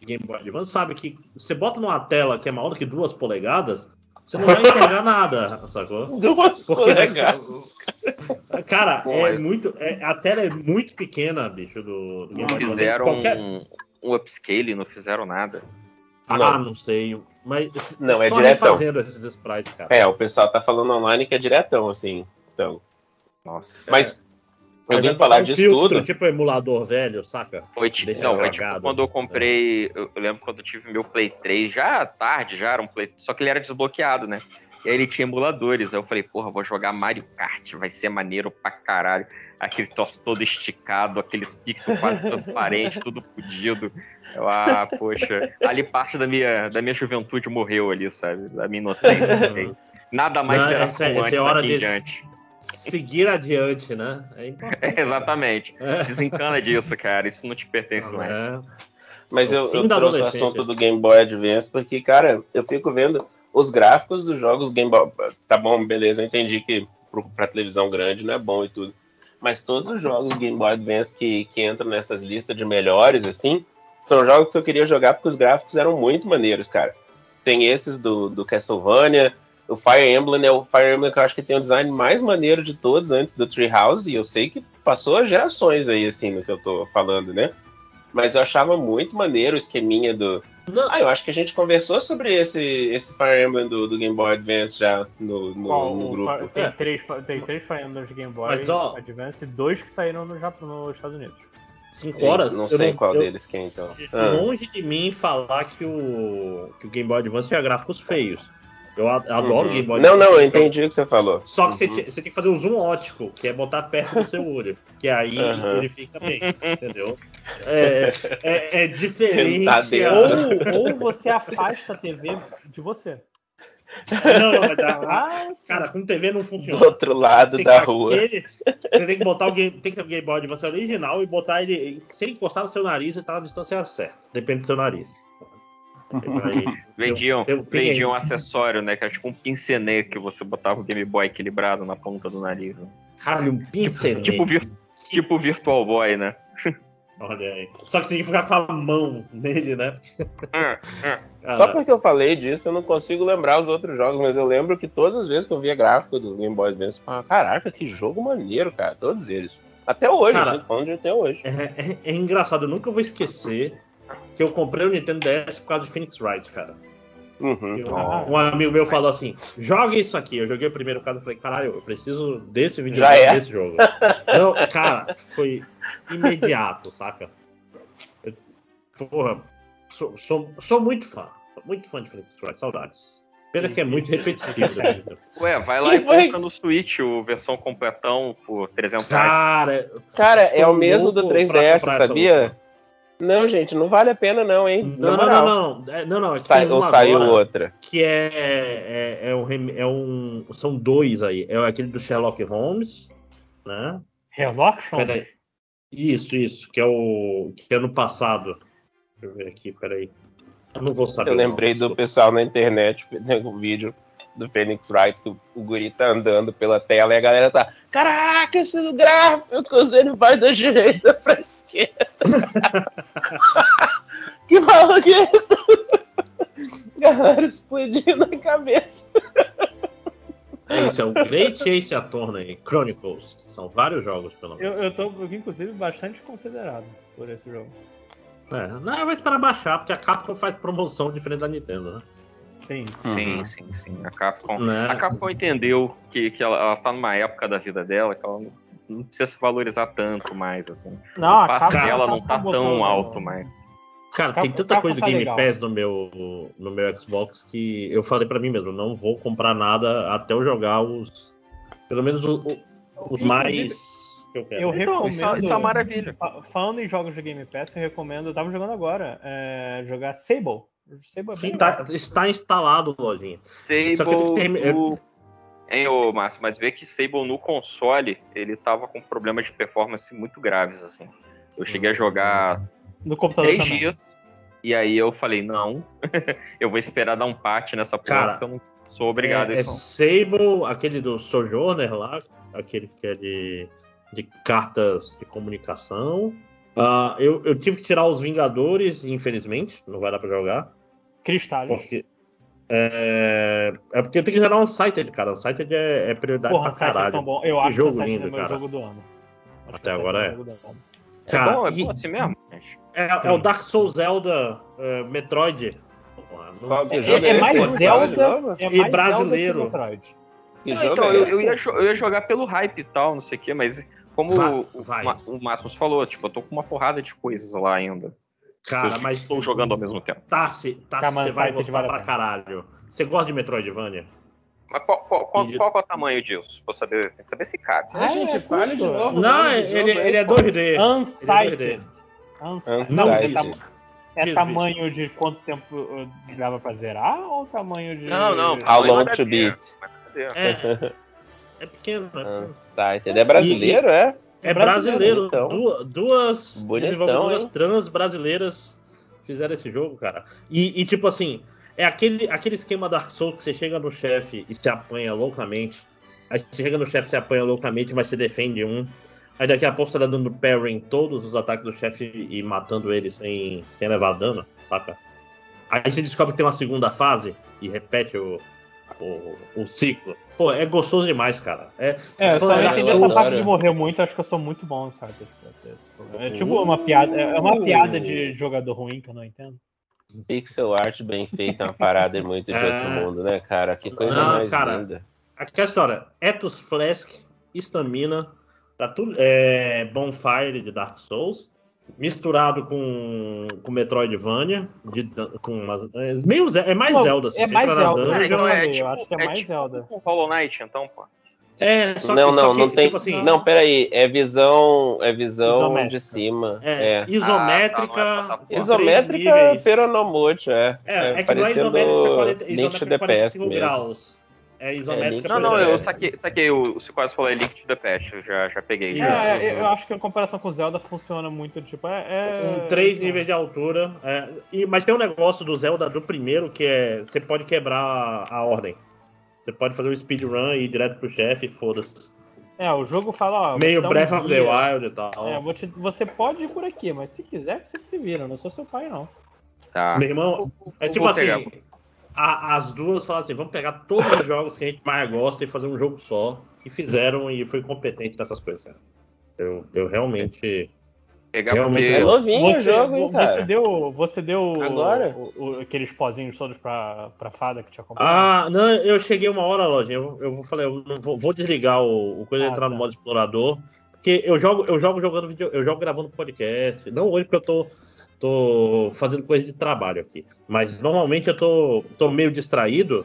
de Game Boy Advance sabe que você bota numa tela que é maior do que duas polegadas, você não vai enxergar nada, sacou? Duas Porque vai polegadas. Cara, Pô, é muito. é- a tela é muito pequena, bicho, do, do Game Não Boy Advance. fizeram Qualquer- um, um upscale, não fizeram nada. Ah, Não. não sei. Mas Não, é só diretão. fazendo esses sprites, cara. É, o pessoal tá falando online que é diretão, assim. Então. Nossa. Mas vim é falar um disso filtro, tudo. Tipo emulador velho, saca? Foi, ti- Deixa não, foi tipo jogado. quando eu comprei. Eu, lembro quando eu tive meu Play 3, já tarde, já era um Play. Só que ele era desbloqueado, né? E aí ele tinha emuladores. Aí eu falei, porra, vou jogar Mario Kart, vai ser maneiro pra caralho. Aquele troço todo esticado, aqueles pixels quase transparentes, tudo fudido. Eu, ah, poxa. Ali parte da minha, da minha juventude morreu ali, sabe? Da minha inocência também. Nada mais Não, será essa é- como essa antes é hora daqui em desse- diante. Seguir adiante, né? É importante. É, exatamente. É. Desencana disso, cara. Isso não te pertence mais. É. Mas É eu, eu trouxe o assunto do Game Boy Advance porque, cara, eu fico vendo os gráficos dos jogos Game Boy. Tá bom, beleza, eu entendi que pra televisão grande não é bom e tudo. Mas todos os jogos Game Boy Advance que, que entram nessas listas de melhores, assim, são jogos que eu queria jogar porque os gráficos eram muito maneiros, cara. Tem esses do, do Castlevania, o Fire Emblem é o Fire Emblem que eu acho que tem o design mais maneiro de todos antes do Treehouse, e eu sei que passou gerações aí, assim, no que eu tô falando, né? Mas eu achava muito maneiro o esqueminha do. Não. Ah, eu acho que a gente conversou sobre esse, esse Fire Emblem do, do Game Boy Advance já no, no, Qual, no grupo. Tem, É. três, tem três Fire Emblems de Game Boy Mas, ó- Advance e dois que saíram no Japão, nos Estados Unidos. Cinco horas? Não eu sei qual eu- deles que é, então. Ah. Longe de mim falar que o, que o Game Boy Advance tinha gráficos feios. Eu adoro o Uhum. Game Boy Não, não, eu entendi o que você falou. Só que você, Uhum. ti- você tem que fazer o zoom ótico, que é botar perto do seu olho. Que aí Aham. ele fica bem, entendeu? É, é, é diferente. Ou, ou você afasta a TV de você. Não, não, mas Ah, cara, com TV não Do funciona. outro lado Tem da que- rua. ele- você tem que botar o game, tem que ter o Game Boy Advance original e botar ele sem encostar no seu nariz e tá na distância certa. Depende do seu nariz. Vendiam, vendiam um acessório, né? Que era tipo um pincenê que você botava o Game Boy equilibrado na ponta do nariz. né? Caralho, um pincel. Tipo, vir, tipo Virtual Boy, né? Olha aí. Só que você tem que ficar com a mão nele, né? Só Cara, porque eu falei disso, eu não consigo lembrar os outros jogos, mas eu lembro que todas as vezes que eu via gráfico do Game Boy Advance, eu falava, caraca, que jogo maneiro, cara, todos eles. Até hoje, Cara, a gente falando de até hoje. É, é- é engraçado, eu nunca vou esquecer que eu comprei o Nintendo DS por causa de Phoenix Wright, cara. Uhum. Eu- um amigo meu falou assim: joga isso aqui. Eu joguei o primeiro caso e falei: caralho, eu preciso desse vídeo é? desse jogo. Não, cara, foi imediato, saca? Eu- porra, sou, sou, sou muito fã. Sou muito fã de Phoenix Wright, saudades. Pena que é muito repetitivo. né? Ué, vai lá e foi? compra no Switch o versão completão por 300 reais. Cara, Cara, é o mesmo do louco pra 3DS, comprar essa sabia? Não, gente, não vale a pena não, hein? não, não, não, não, é- não, não, é que Sai- ou uma saiu outra. que é, é, é, um, é um. São dois aí. É aquele do Sherlock Holmes, né? Sherlock Holmes. Peraí. Isso, isso, que é o. que é no passado. Deixa eu ver aqui, peraí. Eu não vou saber. Eu lembrei do pessoal na internet, o vídeo do Phoenix Wright, que o, guri tá andando pela tela e a galera tá, caraca, esse gráfico, ele vai da direita pra esquerda. que maluco é esse? Galera explodindo a cabeça. É isso, é o Great Ace Attorney Chronicles. São vários jogos, pelo menos. Eu, eu tô, inclusive, bastante considerado por esse jogo. É, não, eu vou esperar baixar, porque a Capcom faz promoção diferente da Nintendo, né? Sim. Sim, Uhum. sim, sim. A Capcom, Né? a Capcom entendeu que, que ela, ela tá numa época da vida dela que ela não, não precisa se valorizar tanto mais, assim. Não, o a passe dela não tá botando- tão alto mais. Cara, tem tanta coisa do tá Game legal. Pass no meu, no meu Xbox que eu falei pra mim mesmo, não vou comprar nada até eu jogar os. Pelo menos o- o- os mais que eu quero. Eu Então, recomendo. isso é- isso é uma maravilha. Fa- Falando em jogos de Game Pass, eu recomendo. Eu tava jogando agora. é, jogar Sable. Sable é Sim, tá- está instalado, lojinha. Só que eu Sable tenho que do Hein, ô Márcio, mas vê que Sable no console, ele tava com problemas de performance muito graves, assim. Eu cheguei a jogar No computador três também. dias, e aí eu falei, não, eu vou esperar dar um patch nessa porra, Cara, porque eu não sou obrigado a é, é isso. não. Sable, aquele do Sojourner lá, aquele que é de, de cartas de comunicação. Ah, eu, eu tive que tirar os Vingadores, infelizmente, não vai dar pra jogar. Cristais. Porque. É, é porque tem que gerar um Unsighted, cara. Unsighted é, é prioridade Porra, pra é caralho. tão bom. Eu Que acho que jogo o Sight é lindo, o meu cara. jogo do ano. Acho Até que o agora é. É Cara, bom, é e- bom assim mesmo, gente. É, é o Dark Souls Zelda é, Metroid. Porra, não- que É, é mais Zelda. novo? É E mais brasileiro. Zelda que Metroid. Que Não, então, é eu, eu ia, eu ia jogar pelo hype e tal, não sei o quê, mas como Vai, o, vai. Ma- o Máximos falou, tipo, eu tô com uma porrada de coisas lá ainda. Cara, eu mas estou jogando ao mesmo tempo. Tassi, Tassi, Tá, você vai gostar vale pra caralho. Você gosta de Metroidvania? Mas qual, qual, qual, E- qual é o tamanho disso? Pra saber, tem que saber se cabe. Ah, gente, é fale de novo. Não, ele, jogo ele é aí, pô. 2D. Unsighted. Unsighted. Não, mas é, tam- é tamanho de quanto tempo uh, dava pra zerar ou tamanho de. Não, não. How long to beat? É, é pequeno, né? Unsighted. É brasileiro, é? É brasileiro, brasileiro. então. Du- duas Bonitão, desenvolvedoras hein? trans brasileiras fizeram esse jogo, cara. E, e, tipo assim, é aquele, aquele esquema Dark Souls que você chega no chefe e se apanha loucamente. Aí você chega no chefe e se apanha loucamente, mas você defende um. Aí daqui a pouco você tá dando parry em todos os ataques do chefe e matando ele sem, sem levar dano, saca? Aí você descobre que tem uma segunda fase e repete o, o, o ciclo. Pô, é gostoso demais, cara. É, É, eu não entendi essa parte de morrer muito, acho que eu sou muito bom, sabe? É tipo uma piada, é uma piada de jogador ruim que eu não entendo. Pixel art bem feita, é uma parada muito de É. outro mundo, né, cara? Que coisa Não, mais cara. linda. Aquela história, Ethos Flask, Estamina, tá tudo. É, Bonfire de Dark Souls, misturado com, com Metroidvania, de, com umas, é, meio, é mais Pô, Zelda, assim, é você mais entra na Zelda, dungeon, né? então eu é tipo, eu acho que é mais Zelda. tipo Hollow Knight, então, pô. É, só não, que, não, só que, não tem. tipo assim, não, peraí. É visão. É visão Isométrica. de cima. é, É. isométrica, Ah, tá, é Isométrica níveis. peronomute, é. É, é que não é isométrica 40, Link to isométrica the 45 Past graus. É isométrica Link to Não, não, eu saquei, saquei o, o quase falou é Link to the Past, eu já, já peguei. Isso. Já. É, eu acho que a comparação com Zelda funciona muito, tipo, é. é Com três é, níveis de altura. é, e, mas tem um negócio do Zelda do primeiro que é. Você pode quebrar a ordem. Você pode fazer um speedrun e ir direto pro chefe e foda-se. É, o jogo fala, ó. Meio dar um Breath of the. Wild e tal. É, vou te- você pode ir por aqui, mas se quiser, você que se vira. Eu não sou seu pai, não. Tá. Meu irmão, é Eu tipo assim. pegar. A- as duas falaram assim: vamos pegar todos os jogos que a gente mais gosta e fazer um jogo só. E fizeram e foi competente nessas coisas, cara. Eu, eu realmente. Pegar Realmente porque É novinho o Você, jogo, hein, você cara? deu, você deu Agora? o- o- aqueles pozinhos todos pra, pra fada que tinha comprado? Ah, não, eu cheguei uma hora, Lojinha. Eu, eu vou falei, eu não vou, vou desligar o, o coisa e Ah, entrar no tá. modo explorador. Porque eu jogo, eu jogo jogando vídeo, eu jogo gravando podcast. Não hoje porque eu tô, tô fazendo coisa de trabalho aqui. Mas normalmente eu tô, tô meio distraído.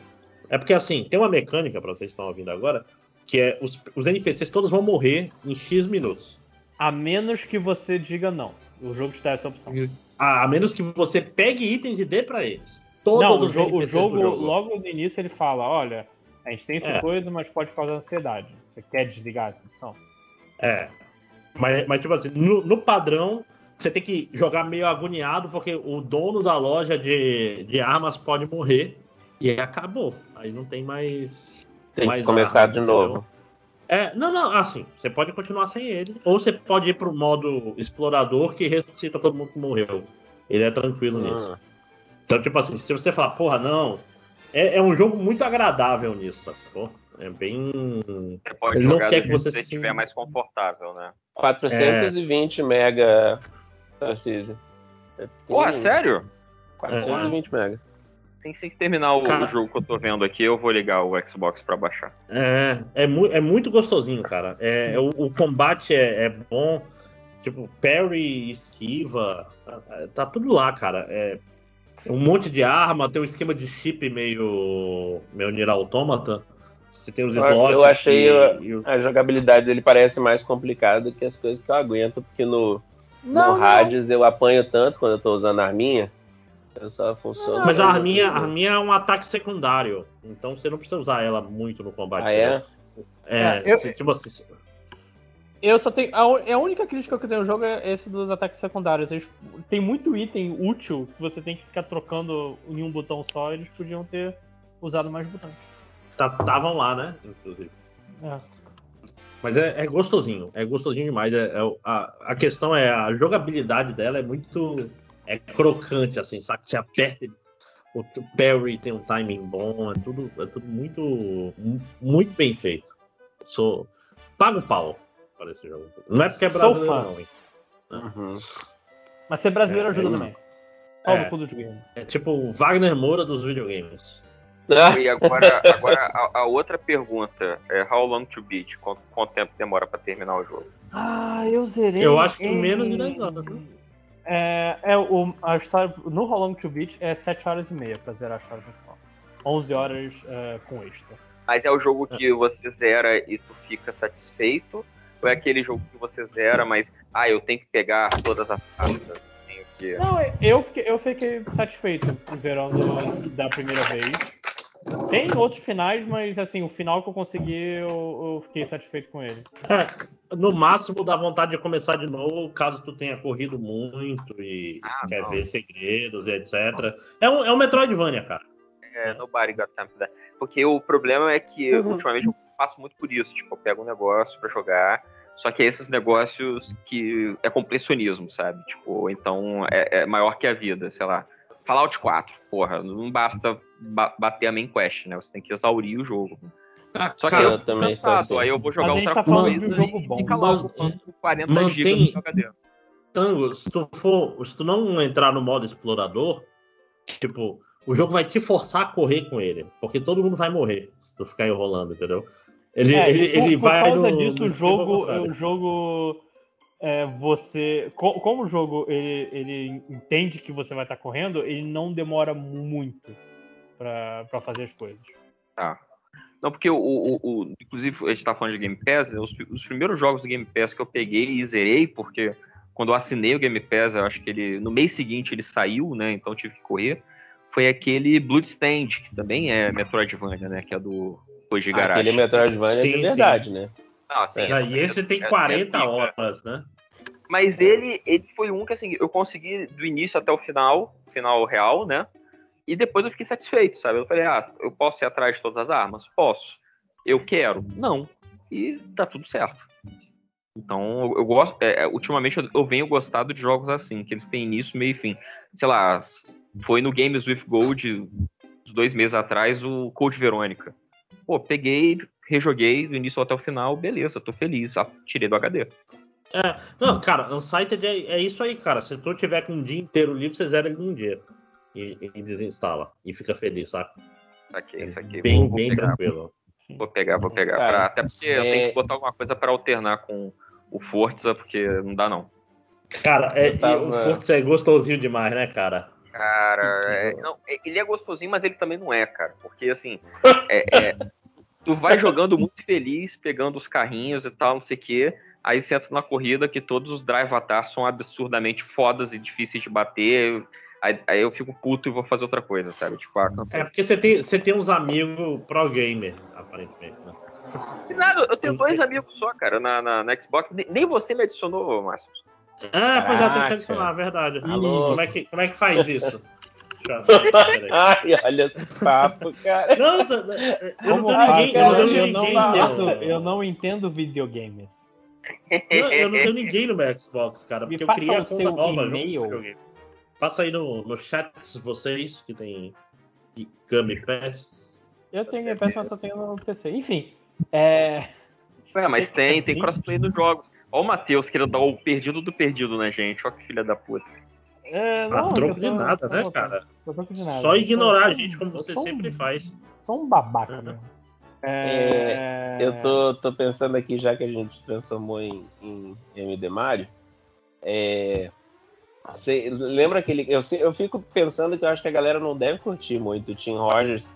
É porque assim, tem uma mecânica, pra vocês que estão ouvindo agora, que é os, os NPCs todos vão morrer em X minutos. A menos que você diga não. O jogo te dá essa opção. A, a menos que você pegue itens e dê pra eles. Todos não, o, jo- o jogo, jogo. logo no início, ele fala: olha, a gente tem essa É. coisa, mas pode causar ansiedade. Você quer desligar essa opção? É. Mas, mas tipo assim, no, no padrão, você tem que jogar meio agoniado, porque o dono da loja de, de armas pode morrer. E aí acabou. Aí não tem mais. Tem mais que começar armas, de novo. É, não, não, assim, você pode continuar sem ele. Ou você pode ir pro modo explorador que ressuscita todo mundo que morreu. Ele é tranquilo nisso. Hum. Então, tipo assim, se você falar, porra, não. É, é um jogo muito agradável nisso, sacou? É bem. você pode Ele não jogar quer que jeito você que você se- estiver mais confortável, né? 420 mega, Tarcísio. É Porra, sério? 420 mega. Assim que terminar o, Cara- jogo que eu tô vendo aqui, eu vou ligar o Xbox pra baixar. É, é, mu é muito gostosinho, cara. É, é o, o combate é, é bom. Tipo, parry, esquiva, tá, tá tudo lá, cara. É um monte de arma, tem um esquema de chip meio, meio Nier Automata. Você tem os slots. eu achei e- a- e o- A jogabilidade dele parece mais complicada que as coisas que eu aguento, porque no, Não, no Hades eu apanho tanto quando eu tô usando a arminha Só funciona. Mas a arminha, a arminha é um ataque secundário. Então você não precisa usar ela muito no combate. Ah, é? É, É, eu- tipo assim. Eu só tenho. A, un- a única crítica que eu tenho no jogo é esse dos ataques secundários. Eles, tem muito item útil que você tem que ficar trocando em um botão só. Eles podiam ter usado mais botões. Estavam lá, né? Inclusive. É. Mas é, é gostosinho, é gostosinho demais. É, é a, a questão é a jogabilidade dela é muito é crocante, assim, sabe? Você aperta, o parry tem um timing bom, é tudo, é tudo muito, mu- muito bem feito. Sou pago pau para esse jogo. Não é porque é Sou brasileiro, fã. não, hein? Uhum. Mas ser brasileiro É, ajuda é. também. É. É tipo o Wagner Moura dos videogames. Ah, E agora, agora a, a outra pergunta é How long to beat? Quanto, quanto tempo demora pra terminar o jogo? Ah, eu zerei. Eu acho que em- menos de 10 horas, né? É, é o, a história. No How Long to Beat é 7 horas e meia pra zerar a história principal. 11 horas é, com extra. Mas é o jogo que você zera e tu fica satisfeito? Ou é aquele jogo que você zera, mas ah, eu tenho que pegar todas as cartas? Tenho que... Não, eu fiquei, eu fiquei satisfeito zerando da primeira vez. Tem outros finais, mas assim, o final que eu consegui, eu, eu fiquei satisfeito com ele. É, no máximo dá vontade de começar de novo, caso tu tenha corrido muito e Ah, quer não. ver segredos e etc. É um, é um Metroidvania, cara. É, nobody got time. Porque o problema é que Uhum. ultimamente eu passo muito por isso. Tipo, eu pego um negócio pra jogar, só que é esses negócios que é completionismo, sabe? Tipo, então é, é maior que a vida, sei lá. Fallout 4, porra, não basta ba- bater a main quest, né? Você tem que exaurir o jogo. Só que Cara, eu eu também sou cansado, assim. aí eu vou jogar Mas a gente outra tá coisa um jogo e bom. fica lá Man- ocupando 40 mantém- GB no seu HD. Tango, se tu for, se tu não entrar no modo explorador, tipo, o jogo vai te forçar a correr com ele, porque todo mundo vai morrer se tu ficar enrolando, entendeu? Ele, É, ele, por, ele por vai causa no, disso, no jogo, o jogo é, você, co- como o jogo ele, ele entende que você vai estar correndo, ele não demora muito pra pra fazer as coisas. Tá. Não, porque o, o, o- inclusive a gente tá falando de Game Pass, né? Os, os primeiros jogos do Game Pass que eu peguei e zerei, porque quando eu assinei o Game Pass, eu acho que ele no mês seguinte ele saiu, né? Então eu tive que correr. Foi aquele Bloodstained, que também é Metroidvania, né? Que é do Koji Garashi. Aquele Metroidvania Sim, de sim. verdade, né? Não, assim, Ah, e esse tem é- 40 é pica. horas, né? Mas ele, ele foi um que assim, eu consegui do início até o final, final real, né? E depois eu fiquei satisfeito, sabe? Eu falei, ah, eu posso ir atrás de todas as armas? Posso. Eu quero? Não. E tá tudo certo. Então, eu, eu gosto. é, é, ultimamente eu, eu venho gostado de jogos assim, que eles têm início, meio e fim. Sei lá, foi no Games with Gold, uns dois meses atrás, o Code Verônica. Pô, peguei, rejoguei do início até o final, beleza, tô feliz, ah, tirei do HD. É, não, cara, Unsighted é, é isso aí, cara. Se tu tiver com um dia inteiro livre, você zera ele num dia. E, e desinstala. E fica feliz, saca? Isso aqui, isso aqui. Bem, vou, vou bem pegar. tranquilo. Vou pegar, vou pegar. Cara, Pra- até porque eu é- tenho que botar alguma coisa pra alternar com o Forza, porque não dá não. Cara, é, Eu tava- o Forza é gostosinho demais, né, cara? Cara, é- não, é- ele é gostosinho, mas ele também não é, cara. Porque assim, é- é, tu vai jogando muito feliz, pegando os carrinhos e tal, não sei o quê. Aí você entra na corrida que todos os drive avatars são absurdamente fodas e difíceis de bater. Aí, aí eu fico puto e vou fazer outra coisa, sabe? Tipo, ah, cansei. É porque você tem, você tem uns amigos pro gamer, aparentemente, né? Nada, eu tenho dois amigos só, cara, na, na, na Xbox. Nem, você me adicionou, Márcio. Ah, pois já tem que adicionar, verdade. Alô? Como é, que, como é que faz isso? Ai, olha esse papo, cara. Não, eu não tenho ninguém, eu não tenho eu, ninguém não no- entendo, eu não entendo videogames. Não, eu não tenho ninguém no meu Xbox, cara, Me porque eu criei a o conta nova videogame. Passa aí no, no chat vocês que tem Gummy Pass. Eu tenho Game Pass, mas só tenho no PC. Enfim, é. Ué, mas tem, tem crossplay nos jogos. Ó o Matheus querendo dar o perdido do perdido na gente. Ó que filha da puta. É A não, troco eu de tô- nada, né, cara? troco de. Só ignorar a um- gente como você um- sempre faz. Sou um babaca Uhum. mesmo. É, Eu tô, tô pensando aqui, já que a gente transformou em, em MD Mario. É, cê- lembra aquele. Eu, eu fico pensando que eu acho que a galera não deve curtir muito o Tim Rogers.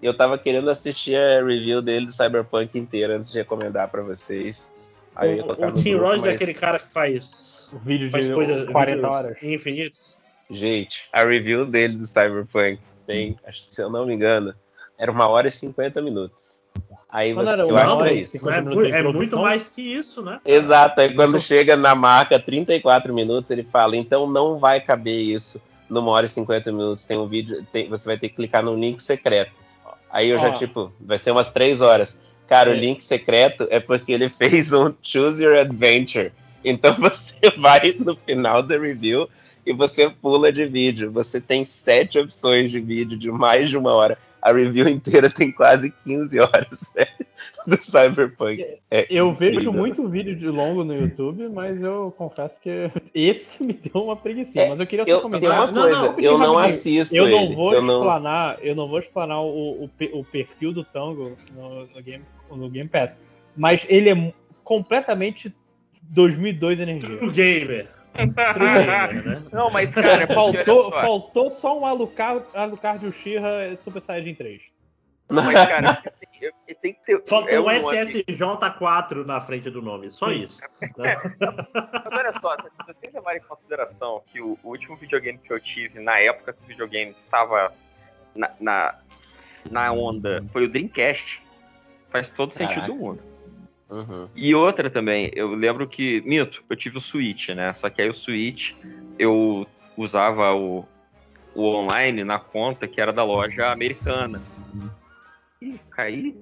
E eu tava querendo assistir a review dele do Cyberpunk inteira antes de recomendar pra vocês. Aí O, o Tim Rogers é mas- aquele cara que faz, O vídeo faz de coisa, 40 vídeos horas. infinitos. Gente, a review dele do Cyberpunk tem, acho que se eu não me engano, era uma hora e 50 minutos. Aí você, era eu uma acho que é isso. 50 É, é muito mais que isso, né? Exato, aí quando chega na marca 34 minutos, ele fala, então não vai caber isso numa hora e 50 minutos. Tem um vídeo, tem- você vai ter que clicar no link secreto. Aí eu já, tipo, vai ser umas três horas. Cara, o É. link secreto é porque ele fez um Choose Your Adventure. Então você vai no final da review e você pula de vídeo. Você tem sete opções de vídeo de mais de uma hora. A review inteira tem quase 15 horas velho, do Cyberpunk. É Eu vejo incrível. muito vídeo de longo no YouTube, mas eu confesso que esse me deu uma preguiça. É, mas eu queria só Eu, comentar. uma Não, coisa, não, eu não rapidinho. assisto Eu não ele. vou eu não... explanar, eu não vou explanar o, o, o perfil do Tango no, no Game, no Game Pass, mas ele é completamente 2002 energia. True gamer. True gamer, né? Não, mas, cara, Faltou, só, faltou só um Alucard, Alucard Uchiha Super Saiyajin 3. Mas, cara, tenho que ter. Faltou é um um- SSJ4 na frente do nome, só isso. né? Olha só, se vocês levarem em consideração que o, o último videogame que eu tive na época que o videogame estava na, na, na onda foi o Dreamcast, faz todo sentido Caraca. do mundo. Uhum. E outra também, eu lembro que, minto, eu tive o Switch, né? Só que aí o Switch eu usava o, o online na conta que era da loja americana. Ih, caí?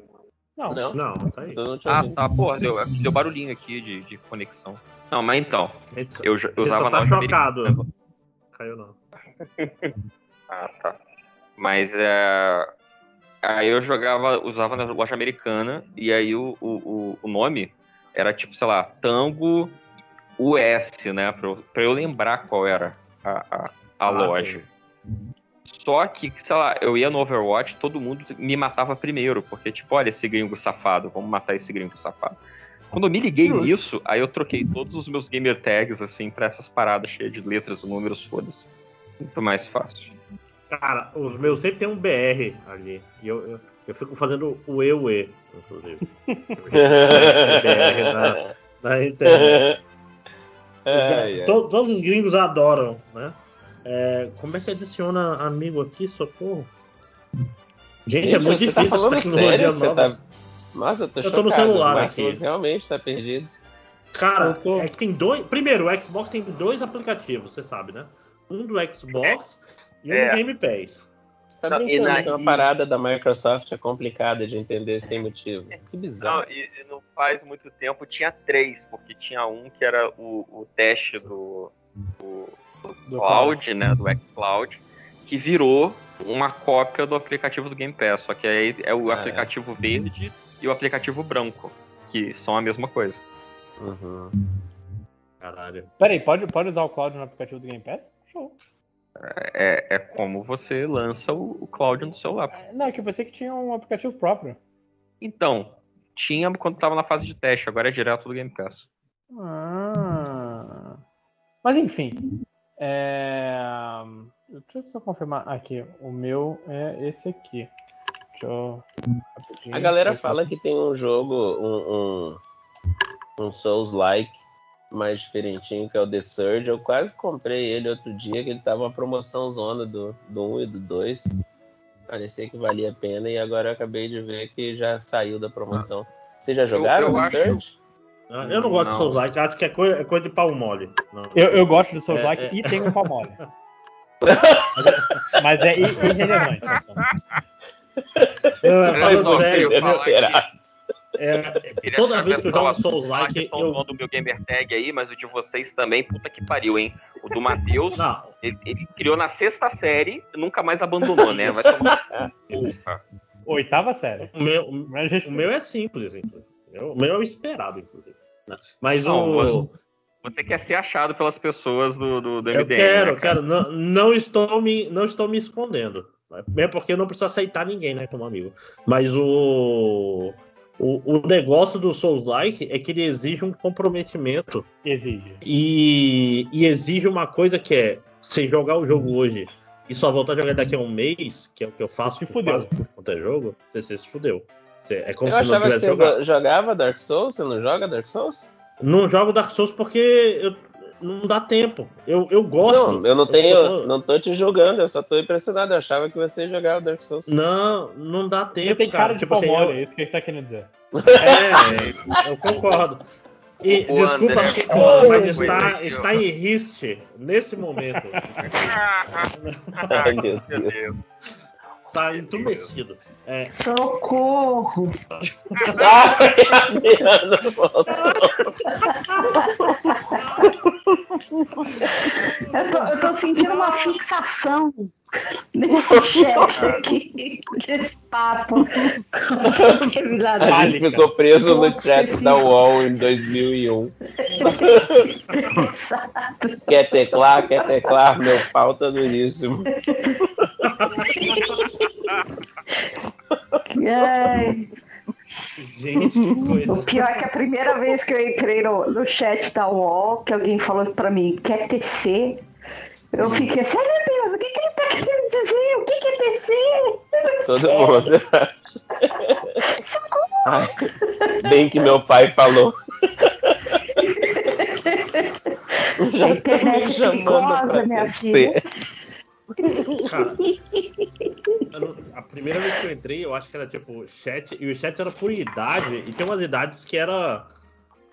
Não, Não, Não, tá aí. não Ah, tá, porra, deu, deu barulhinho aqui de, de conexão. Não, mas então, eu, já- eu usava só na tá loja chocado. americana. Caiu não. Ah, tá. Mas é. Aí eu jogava, usava na loja americana, e aí o, o, o- nome era tipo, sei lá, Tango US, né? Pra eu, pra eu lembrar qual era a, a, a Ah, loja. sim. Só que, sei lá, eu ia no Overwatch, todo mundo me matava primeiro, porque, tipo, olha esse gringo safado, vamos matar esse gringo safado. Quando eu me liguei Justo. nisso, aí eu troquei todos os meus gamer tags, assim, pra essas paradas cheias de letras, números, foda-se. Muito mais fácil. Cara, os meus sempre tem um BR ali. E eu, eu, eu fico fazendo o EUE, inclusive. BR na, na internet. Ai. To- todos os gringos adoram, né? É, como é que adiciona amigo aqui, socorro? Gente, é Gente, muito você difícil tá falando essa tecnologia sério você nova. tá... Nossa, eu tô Eu tô chocado. no celular o aqui. realmente tá perdido. Cara, Eu tô- é que tem dois. Primeiro, o Xbox tem dois aplicativos, você sabe, né? Um do Xbox e um É. do Game Pass. Você tá Não, e brincando na- que uma e- parada da Microsoft é complicada de entender sem motivo. Que Não, bizarro. e, e não faz muito tempo tinha três, porque tinha um que era o, o teste do, do do Cloud, né? Do xCloud, que virou uma cópia do aplicativo do Game Pass. Só que aí é o Ah, é. aplicativo verde e o aplicativo branco, que são a mesma coisa. Uhum. Caralho. Peraí, pode, pode usar o Cloud no aplicativo do Game Pass? Show. É, é como você lança o, o Cloud no celular. É, Não, é que eu pensei que tinha um aplicativo próprio. Então, tinha quando tava na fase de teste, agora é direto do Game Pass. Ah. Mas enfim. É... Deixa eu só confirmar aqui. O meu é esse aqui. Deixa eu. rapidinho. A galera fala que tem um jogo, um, um, um Souls-like mais diferentinho, que é o The Surge. Eu quase comprei ele outro dia, que ele tava uma promoção zona do, do 1 e do 2. Parecia que valia a pena e agora eu acabei de ver que já saiu da promoção. Vocês já jogaram eu The acho- Surge? Ah, Eu não gosto Não. de Souls Like, acho que é coisa, é coisa de pau mole. Eu, eu gosto do Souls Like É, é. e tenho um pau mole. Mas é irrelevante. assim. Não, é, falando sério, é, toda vez que eu jogo Souls Like, eu. zoando o meu gamer tag aí, mas o de vocês também, puta que pariu, hein? O do Matheus, ele, ele criou na sexta série e nunca mais abandonou, né? Vai tomar. Oitava série. o meu, o meu é simples, inclusive. O meu é o esperado, inclusive. Mas Não, o. Você quer ser achado pelas pessoas do, do, do Eu MDM, quero, né, cara? quero. Não, não estou me, não estou me escondendo. Mesmo porque eu não preciso aceitar ninguém, né, como amigo. Mas o, o, o negócio do Souls Like é que ele exige um comprometimento Exige. e, e exige uma coisa que é você jogar o jogo hoje e só voltar a jogar daqui a um mês, que é o que eu faço Se fudeu. quase quanto é jogo, você, você se fudeu. Você- é como Eu se não achava que tivesse você jogado. jogava Dark Souls, você não joga Dark Souls? Não jogo Dark Souls porque eu não dá tempo. Eu, eu gosto. Não, eu não tenho. Eu- Não tô te julgando, eu só tô impressionado. Eu achava que você jogava Dark Souls. Não, não dá tempo. Ele tem cara de Tipo assim, pau mole, eu- é isso que ele tá querendo dizer. É, eu concordo. E O desculpa, André Chico, foi- mas está, ó. está em riste nesse momento. Ai, meu Deus. Está entumecido. É, Socorro! Eu tô, eu tô sentindo uma fixação nesse chat aqui, desse papo. A gente ficou preso no chat da UOL em 2001. Exato. Quer teclar? Quer teclar? Meu pau tá duríssimo. Ai, gente, que coisa. o pior é que a primeira vez que eu entrei no, no chat da UOL, que alguém falou pra mim, quer tecer? Eu fiquei assim, ai meu Deus, o que, que ele tá querendo dizer? O que, que é não Todo sei. mundo. Socorro! Ai, bem que meu pai falou. A internet é perigosa, minha filha. Cara, não- a primeira vez que eu entrei, eu acho que era tipo chat, e o chat era por idade, e tem umas idades que era.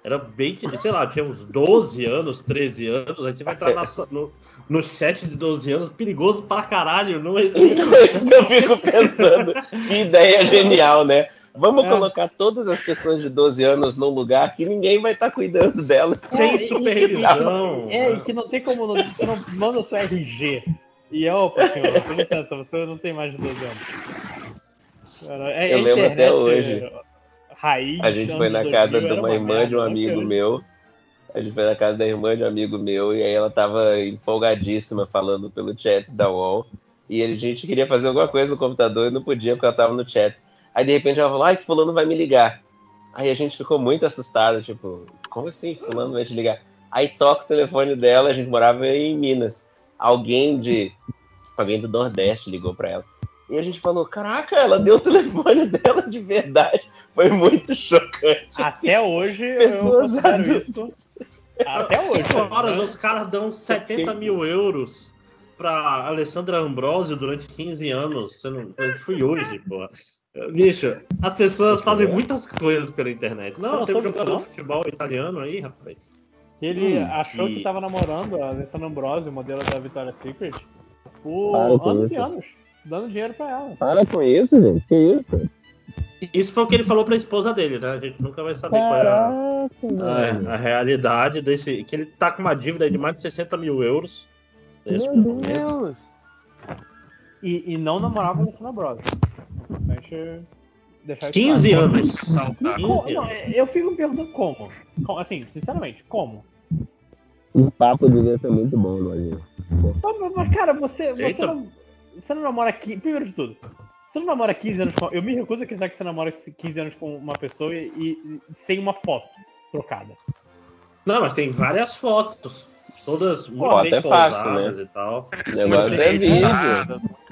Era bem. Sei lá, tinha uns 12 anos, 13 anos, aí você vai entrar na sa- no, no chat de 12 anos, perigoso pra caralho. Não Então, é isso que eu fico pensando. Que ideia genial, né? Vamos É. colocar todas as pessoas de 12 anos num lugar que ninguém vai estar cuidando delas. Sem É, e- supervisão. É, e né? que não tem como. Você não manda seu RG. E opa, senhor, com licença, você não tem mais de 12 anos. Cara, é, Eu lembro até internet hoje. Raiz, A gente foi na 2000 casa de uma irmã de um não amigo que- meu. A gente foi na casa da irmã de um amigo meu e aí ela tava empolgadíssima falando pelo chat da UOL. E a gente queria fazer alguma coisa no computador e não podia porque ela tava no chat. Aí de repente ela falou, ai, que fulano vai me ligar. Aí a gente ficou muito assustado, tipo, como assim, fulano vai te ligar? Aí toca o telefone dela, a gente morava em Minas. Alguém de. Alguém do Nordeste ligou pra ela. E a gente falou, caraca, ela deu o telefone dela de verdade. Foi muito chocante. Até hoje Pessoas adultas. isso. Até hoje. Cinco horas, né? os caras dão 70 mil euros pra Alessandra Ambrosio durante 15 anos. Não... Isso foi hoje, pô. Bicho, as pessoas fazem muitas coisas pela internet. Não, não tem um jogador de futebol italiano aí, rapaz. Que ele Hum, achou e- que tava namorando a Alessandra Ambrosio, modelo da Victoria's Secret, por Para anos isso. e anos, dando dinheiro pra ela. Para com isso, gente. Que isso? Isso foi o que ele falou pra esposa dele, né? A gente nunca vai saber qual é a, a- a realidade desse. Que ele tá com uma dívida de mais de 60 mil euros. nesse momento. E, e não namorava a. A gente deixar isso 15 claro. anos. Não, tá. 15 Co- não, anos. eu fico me perguntando como. Assim, sinceramente, como? O papo devia ser muito bom, Lojinha. Mas, cara, você, você, não, você não namora. qui- Primeiro de tudo, você não namora 15 anos com. Eu me recuso a acreditar que você namora 15 anos com uma pessoa e, e- sem uma foto trocada. Não, mas tem várias fotos. Todas muito Foto bem é fácil, né? e tal. O negócio é vídeo.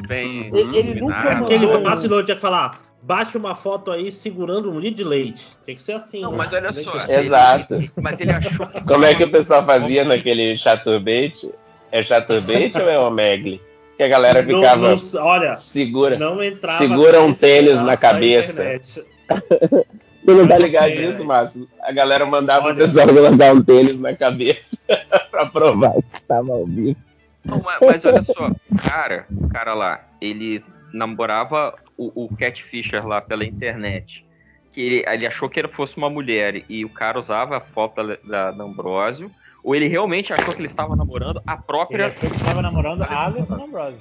bem Ele- ele nunca. Aquele Não. vacilou tinha que falar, bate uma foto aí segurando um litro de leite. Tem que ser assim. Não, né? mas olha só. Exato. ele- mas ele achou que. Como é que o pessoal fazia naquele chaturbate? É chaturbate ou é omegle? Que a galera Não- ficava não- olha, segura. não entrava. Segura um tênis na cabeça. Você não tá ligado não nisso, né? Márcio? A galera mandava Olha. o pessoal colocar um tênis na cabeça pra provar que tava ao vivo. Não, mas, olha só, o cara, o cara lá, ele namorava o, o Cat Fisher lá pela internet. Que ele, ele achou que ele fosse uma mulher e o cara usava a foto da, da, da Ambrosio. Ou ele realmente achou que ele estava namorando a Ele própria. achou que estava namorando a Alessandra Ambrosio.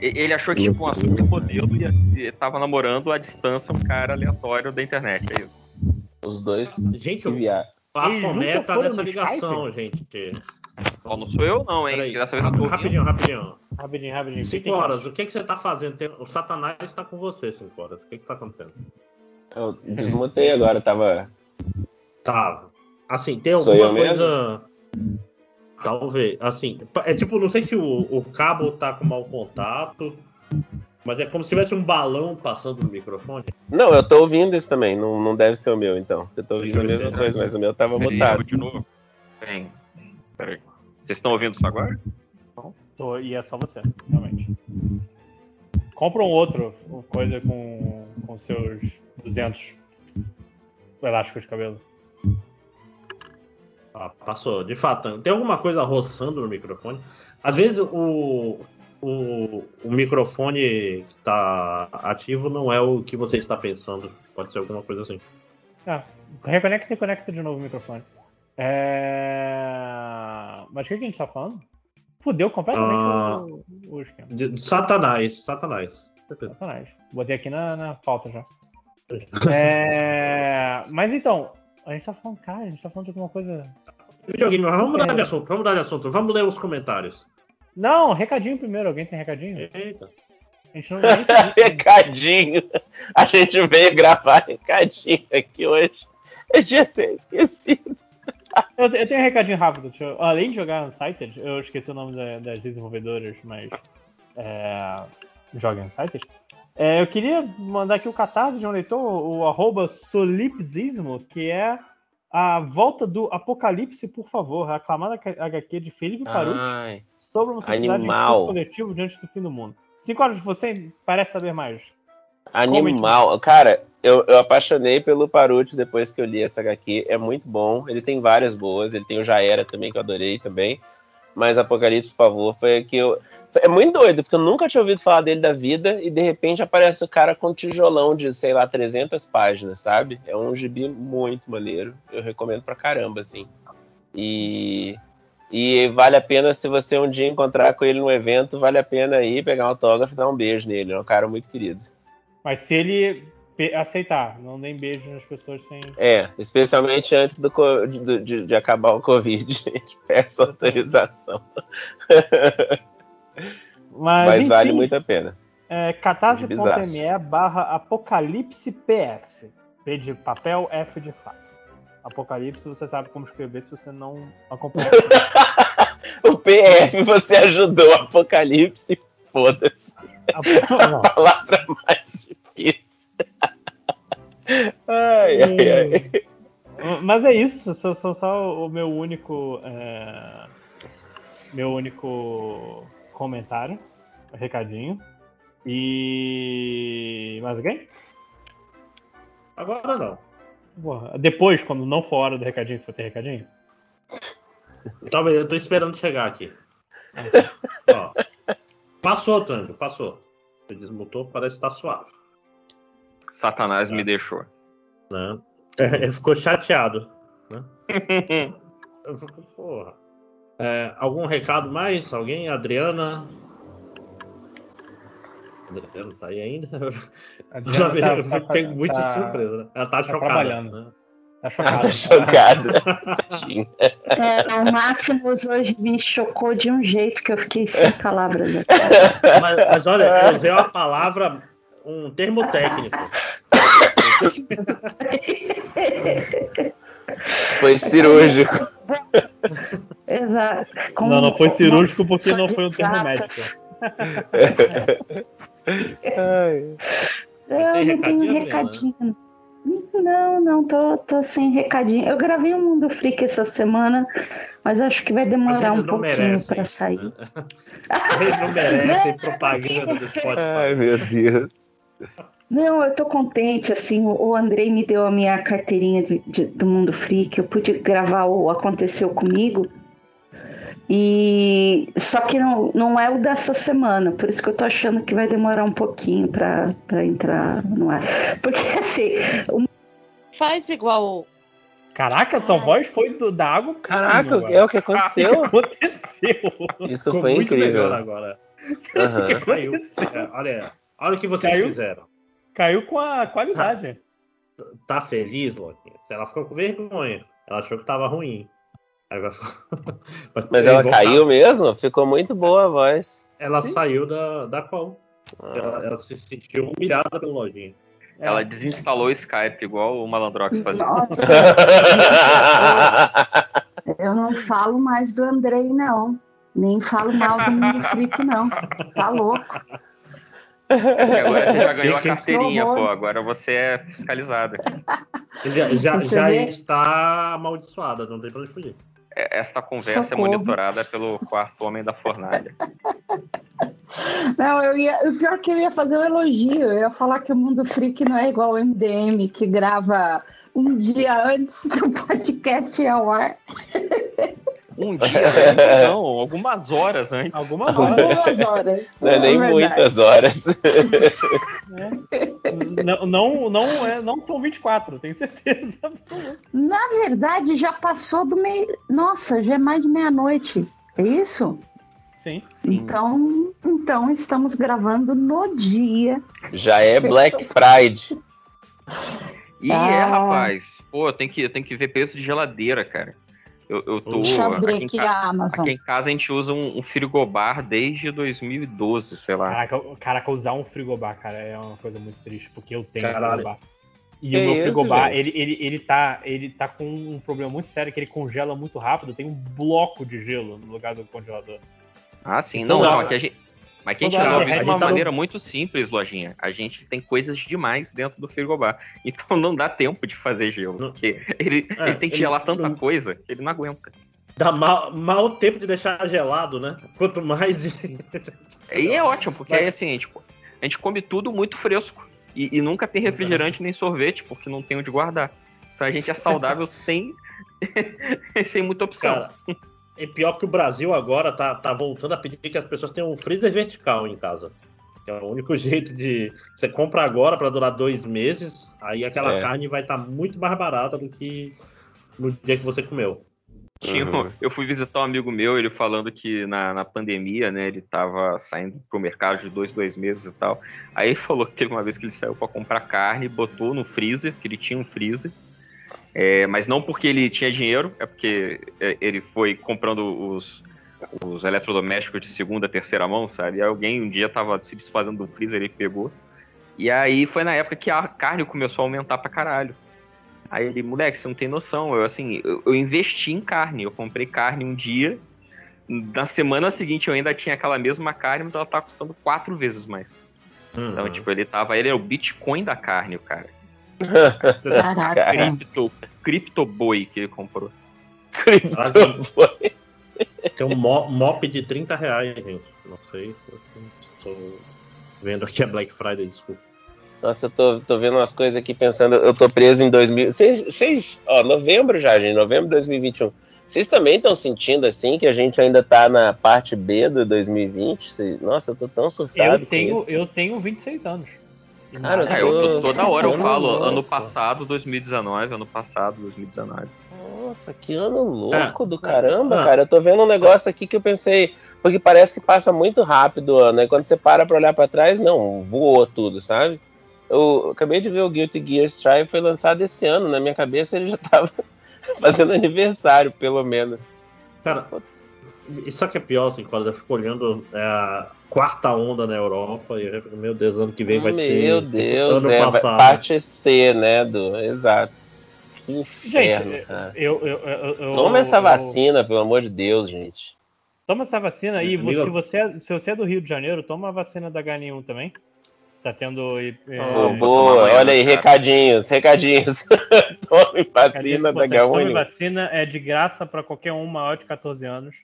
e- Ele achou que, tipo, uma supermodelo ia- e estava namorando à distância um cara aleatório da internet. É isso. Os dois Gente, o nunca tá nessa ligação, gente. Ó, não sou eu, não, hein? Peraí, Dessa vez eu tô ouvindo. rapidinho, rapidinho. Rapidinho, rapidinho. 5 fiquem horas, o que, que você tá fazendo? Tem- O Satanás está com você, 5 horas. O que, que tá acontecendo? Eu desmutei agora, tava. Tá. Assim, tem alguma eu coisa. Talvez. Assim, é tipo, não sei se o, o cabo tá com mau contato, mas é como se tivesse um balão passando no microfone. Não, eu tô ouvindo isso também. Não, não deve ser o meu, então. Eu tô ouvindo a mesma ver. coisa, mas o meu tava mutado. de novo. Bem, Peraí. Vocês estão ouvindo isso agora? Tô- e é só você, realmente. Compra um outro, coisa com, com seus 200 elásticos de cabelo. Ah, passou. De fato, tem alguma coisa roçando no microfone. Às vezes o, o, o microfone que está ativo não é o que você está pensando. Pode ser alguma coisa assim. Ah, reconecta e conecta de novo o microfone. É... Mas o que, que a gente tá falando? Fudeu completamente Ah. o, o esquema. De Satanás, Satanás. Satanás. Botei aqui na, na pauta já. É... Mas então, a gente tá falando, cara, a gente tá falando de alguma coisa. Videogame, mas vamos mudar É. de assunto, vamos mudar de assunto. Vamos ler os comentários. Não, recadinho primeiro. Alguém tem recadinho? Eita. A gente não recadinho. A gente veio gravar recadinho aqui hoje. Eu tinha até esquecido. Eu, eu tenho um recadinho rápido. eu- além de jogar Unsighted, eu esqueci o nome da- das desenvolvedoras, mas é, joga Unsighted. É, eu queria mandar aqui o catarse de um leitor, o arroba solipsismo, que é a volta do Apocalipse, por favor, a aclamada HQ de Felipe Paruti sobre uma sociedade de animal. esforço coletivo diante do fim do mundo. Cinco horas de você parece saber mais. animal. Cara, eu, eu apaixonei pelo Paruti depois que eu li essa HQ. É muito bom. Ele tem várias boas. Ele tem o Já Era também, que eu adorei também. Mas Apocalipse, por favor, foi a que eu. É muito doido, porque eu nunca tinha ouvido falar dele da vida e de repente aparece o cara com um tijolão de, sei lá, 300 páginas, sabe? É um gibi muito maneiro. Eu recomendo pra caramba, assim. E. E vale a pena, se você um dia encontrar com ele no evento, vale a pena ir pegar um autógrafo e dar um beijo nele. É um cara muito querido. Mas se ele aceitar, não deem beijo nas pessoas sem. É, especialmente antes do, de, de- acabar o Covid, a gente peça autorização. Mas, Mas enfim, vale muito a pena. É, catarse.me barra apocalipse PF. P de papel, F de fato. Apocalipse, você sabe como escrever se você não acompanha. O PF você ajudou Apocalipse, foda-se. A palavra mais difícil. Ai, ai, ai. Mas é isso, sou, sou só o meu único. é, meu único comentário, recadinho. E. Mais alguém? Agora não. Porra, Depois, quando não for hora do recadinho, você vai ter recadinho? Talvez, eu tô esperando chegar aqui. Ó. Passou, Tango, passou. Você desmutou, parece que tá suave. Satanás me deixou. Né? Ele ficou chateado. Né? Eu fico, porra. É, algum recado mais? Alguém? Adriana? Adriana tá aí ainda? A Eu Diana tá- fui tá- pego muito de tá- surpresa. Né? Ela tá, tá chocada. trabalhando. né? Tá. Tava chocada. Tadinha. É, o Máximos hoje me chocou de um jeito que eu fiquei sem palavras aqui. Mas, mas olha, eu usei uma palavra, um termo técnico. Foi cirúrgico. Exato. Com- Não, não foi cirúrgico porque não foi um termo. Ai. Eu não tenho recadinho. Não, não, tô, tô sem recadinho. Eu gravei um Mundo Freak essa semana, mas acho que vai demorar um pouquinho para sair. né? Eles não merecem propaganda do Ai, Spotify. meu Deus. Não, eu tô contente, assim, o Andrei me deu a minha carteirinha de- de- do Mundo Freak, eu pude gravar o Aconteceu Comigo, e só que não, não é o dessa semana, por isso que eu tô achando que vai demorar um pouquinho pra, pra entrar no ar. Porque, assim, o Faz igual. Caraca, sua voz foi do, da água. Caraca, é o que O que aconteceu? aconteceu? Isso Ficou foi muito melhor incrível. agora. Aham. Caiu. É, olha, olha o que vocês Caiu? fizeram. Caiu com a qualidade. Tá feliz, Loki? Ela ficou com vergonha. Ela achou que tava ruim. Agora... Mas, Mas ela caiu ficar- mesmo? Ficou muito boa a voz. Ela saiu da, da qual? Ela, ela se sentiu humilhada pelo lojinha. É. Ela desinstalou o Skype, igual o Malandrox fazia. Nossa, eu não falo mais do Andrei, não. Nem falo mal do Mundo Freak, não. Tá louco. Agora você já ganhou a carteirinha, pô. Agora você é fiscalizada. Já, já, já está amaldiçoada, não tem pra onde fugir. é- esta conversa Socorro. é monitorada pelo quarto homem da fornalha. Não, eu ia, o pior é que eu ia fazer um elogio. Eu ia falar que o Mundo Freak não é igual o MDM, que grava um dia antes do podcast ao ar. Um dia, antes, não, algumas horas antes. Algumas horas. Algumas horas. Não é nem verdade. muitas horas. né? Não, não, não, é, não são 24, tenho certeza absoluta. Na verdade, já passou do meio. Nossa, já é mais de meia-noite. É isso? Sim. Sim. Então, então estamos gravando no dia. Já é Black Friday. E Ah. é, rapaz. Pô, eu tenho que, tenho que ver preço de geladeira, cara. Eu, eu tô. Deixa eu abrir aqui, aqui a Amazon. aqui em casa a gente usa um, um frigobar desde 2012, sei lá. Caraca, caraca, usar um frigobar, cara, é uma coisa muito triste, porque eu tenho um Caralho. frigobar. E Que o meu isso, frigobar, gente? ele, ele, ele, tá, ele tá com um problema muito sério, que ele congela muito rápido, tem um bloco de gelo no lugar do congelador. Ah, sim. Então Não, dá- não. Aqui a gente, mas aqui a gente resolve isso de uma tá no- maneira muito simples, lojinha. A gente tem coisas demais dentro do frigobar. Então não dá tempo de fazer gelo. Não. Porque ele, É, ele tem que ele- gelar tanta coisa que ele não aguenta. Dá mal, mal tempo de deixar gelado, né? Quanto mais. E é ótimo, porque Mas- aí assim, a gente, a gente come tudo muito fresco. E, e nunca tem refrigerante nem sorvete, porque não tem onde guardar. Então a gente é saudável sem, sem muita opção. Cara, é pior que o Brasil agora tá, tá voltando a pedir que as pessoas tenham um freezer vertical em casa. Que é o único jeito de. Você compra agora para durar dois meses, aí aquela É. carne vai estar muito mais barata do que no dia que você comeu. Tinha um- Uhum. eu fui visitar um amigo meu, ele falando que na, na pandemia, né, ele tava saindo pro mercado de dois, dois meses e tal. Aí ele falou que teve uma vez que ele saiu para comprar carne, botou no freezer, que ele tinha um freezer. É, mas não porque ele tinha dinheiro, é porque é, ele foi comprando os, os eletrodomésticos de segunda, terceira mão, sabe? E alguém um dia tava se desfazendo do freezer, ele pegou. E aí foi na época que a carne começou a aumentar pra caralho. Aí ele, moleque, você não tem noção. Eu, assim, eu, eu investi em carne. Eu comprei carne um dia. Na semana seguinte eu ainda tinha aquela mesma carne, mas ela tá custando quatro vezes mais. Então, Uhum. tipo, ele tava. Ele é o Bitcoin da carne, o cara. Caraca. Cara, Cripto, Cripto Boi que ele comprou. cripto foi. Tem um mo- mop de 30 reais, gente. Não sei. Estou vendo aqui a Black Friday, desculpa. Nossa, eu tô, tô vendo umas coisas aqui pensando, eu tô preso em 2000. Vocês, ó, novembro já, gente, novembro de 2021. Vocês também estão sentindo assim que a gente ainda tá na parte B do 2020? Vocês- Nossa, eu tô tão surtado Eu com tenho, isso. eu tenho 26 anos. Cara, Ah, eu, tô- toda hora eu falo louco. ano passado, 2019, ano passado, 2019. Nossa, que ano louco É. do caramba, Ah. cara. Eu tô vendo um negócio aqui que eu pensei, porque parece que passa muito rápido o ano, né? Quando você para pra olhar pra trás, não, voou tudo, sabe? Eu acabei de ver o Guilty Gear Strive foi lançado esse ano, na minha cabeça ele já tava fazendo aniversário, pelo menos. Cara, isso aqui é pior, assim, quando eu fico olhando é, a quarta onda na Europa e eu, meu Deus, ano que vem vai ser. Meu Deus, ano é, vai- passado. parte C, né, do, exato. Que inferno, Gente, cara. eu, eu, eu, eu- Toma essa eu- vacina, pelo amor de Deus, gente. Toma essa vacina e Amigo- se você, é- se você é do Rio de Janeiro, toma a vacina da H1 também. Tá tendo. É, vou boa, olha aí, cara. recadinhos, recadinhos. Tome vacina da importante, Tome H1N1. vacina é de graça para qualquer um maior de 14 anos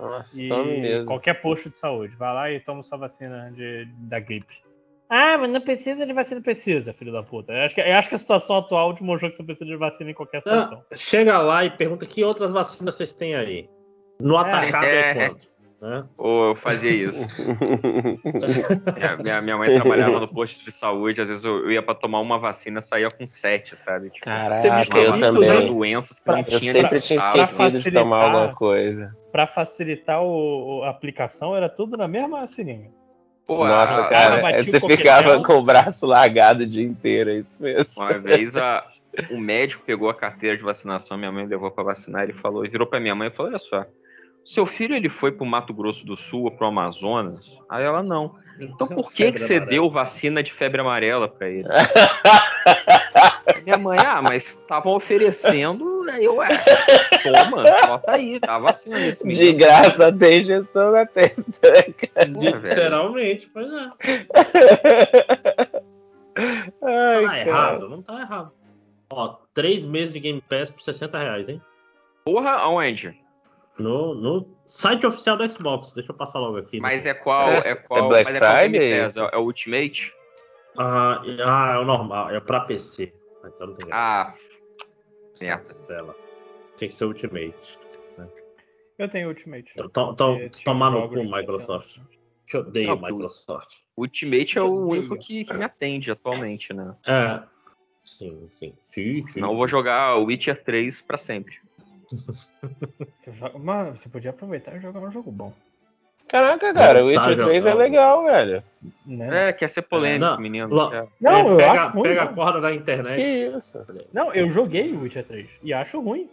Nossa, e mesmo. qualquer posto de saúde. Vai lá e toma sua vacina de, da gripe. Ah, mas não precisa de vacina, precisa, filho da puta. Eu acho que, eu acho que a situação atual demonstrou que você precisa de vacina em qualquer situação. Ah, chega lá e pergunta que outras vacinas vocês têm aí. No atacado é, É. quanto? Né? Ou eu fazia isso. Minha, minha, minha mãe trabalhava no posto de saúde, às vezes eu, eu ia pra tomar uma vacina e saía com sete, sabe? Tipo, Caraca, Você me eu também. doenças que Pra- não Eu tinha sempre nem tinha esquecido de tomar alguma coisa. Pra facilitar o, o- a aplicação, era tudo na mesma seringa. Pô, Nossa, a- cara, ela batia você o ficava com o braço largado o dia inteiro, é isso mesmo. Uma vez a, um médico pegou a carteira de vacinação, minha mãe levou pra vacinar, ele falou, e virou pra minha mãe e falou: Olha só, seu filho ele foi pro Mato Grosso do Sul ou pro Amazonas? Aí ela não. Então por que, que você amarela. deu vacina de febre amarela pra ele? minha mãe, ah, mas estavam oferecendo, aí eu, é, toma, bota aí, tá a vacina nesse De menino. graça tem injeção na testa, né, cara? Velho. Literalmente, pois é. Ai, Tá cara. errado, não tá errado. Ó, três meses de Game Pass por 60 reais, hein? Porra, aonde? No, no site oficial do Xbox. Deixa eu passar logo aqui. Mas é qual? É- É, qual? é Black mas é qual Friday? É, é o Ultimate? Ah, ah, é o normal. É pra PC. Então não tem graça. Ah. Merda. Cancela. Tinha que ser Ultimate. Eu tenho Ultimate. Tinha tomar no cu, Microsoft. Que odeio Não, o Microsoft. Ultimate é o único que, que me atende atualmente, né? É. Sim, sim. Sim, sim. Senão eu vou jogar o Witcher 3 pra sempre. Mano, você podia aproveitar e jogar um jogo bom. Caraca, cara, o Voltar Witcher a 3 é jogar. legal, velho. Né? É, quer ser polêmico, Não, menino. Lo- Não, É, eu pega, acho ruim, pega a corda da Que internet. isso? Não, eu joguei o Witcher 3 e acho ruim.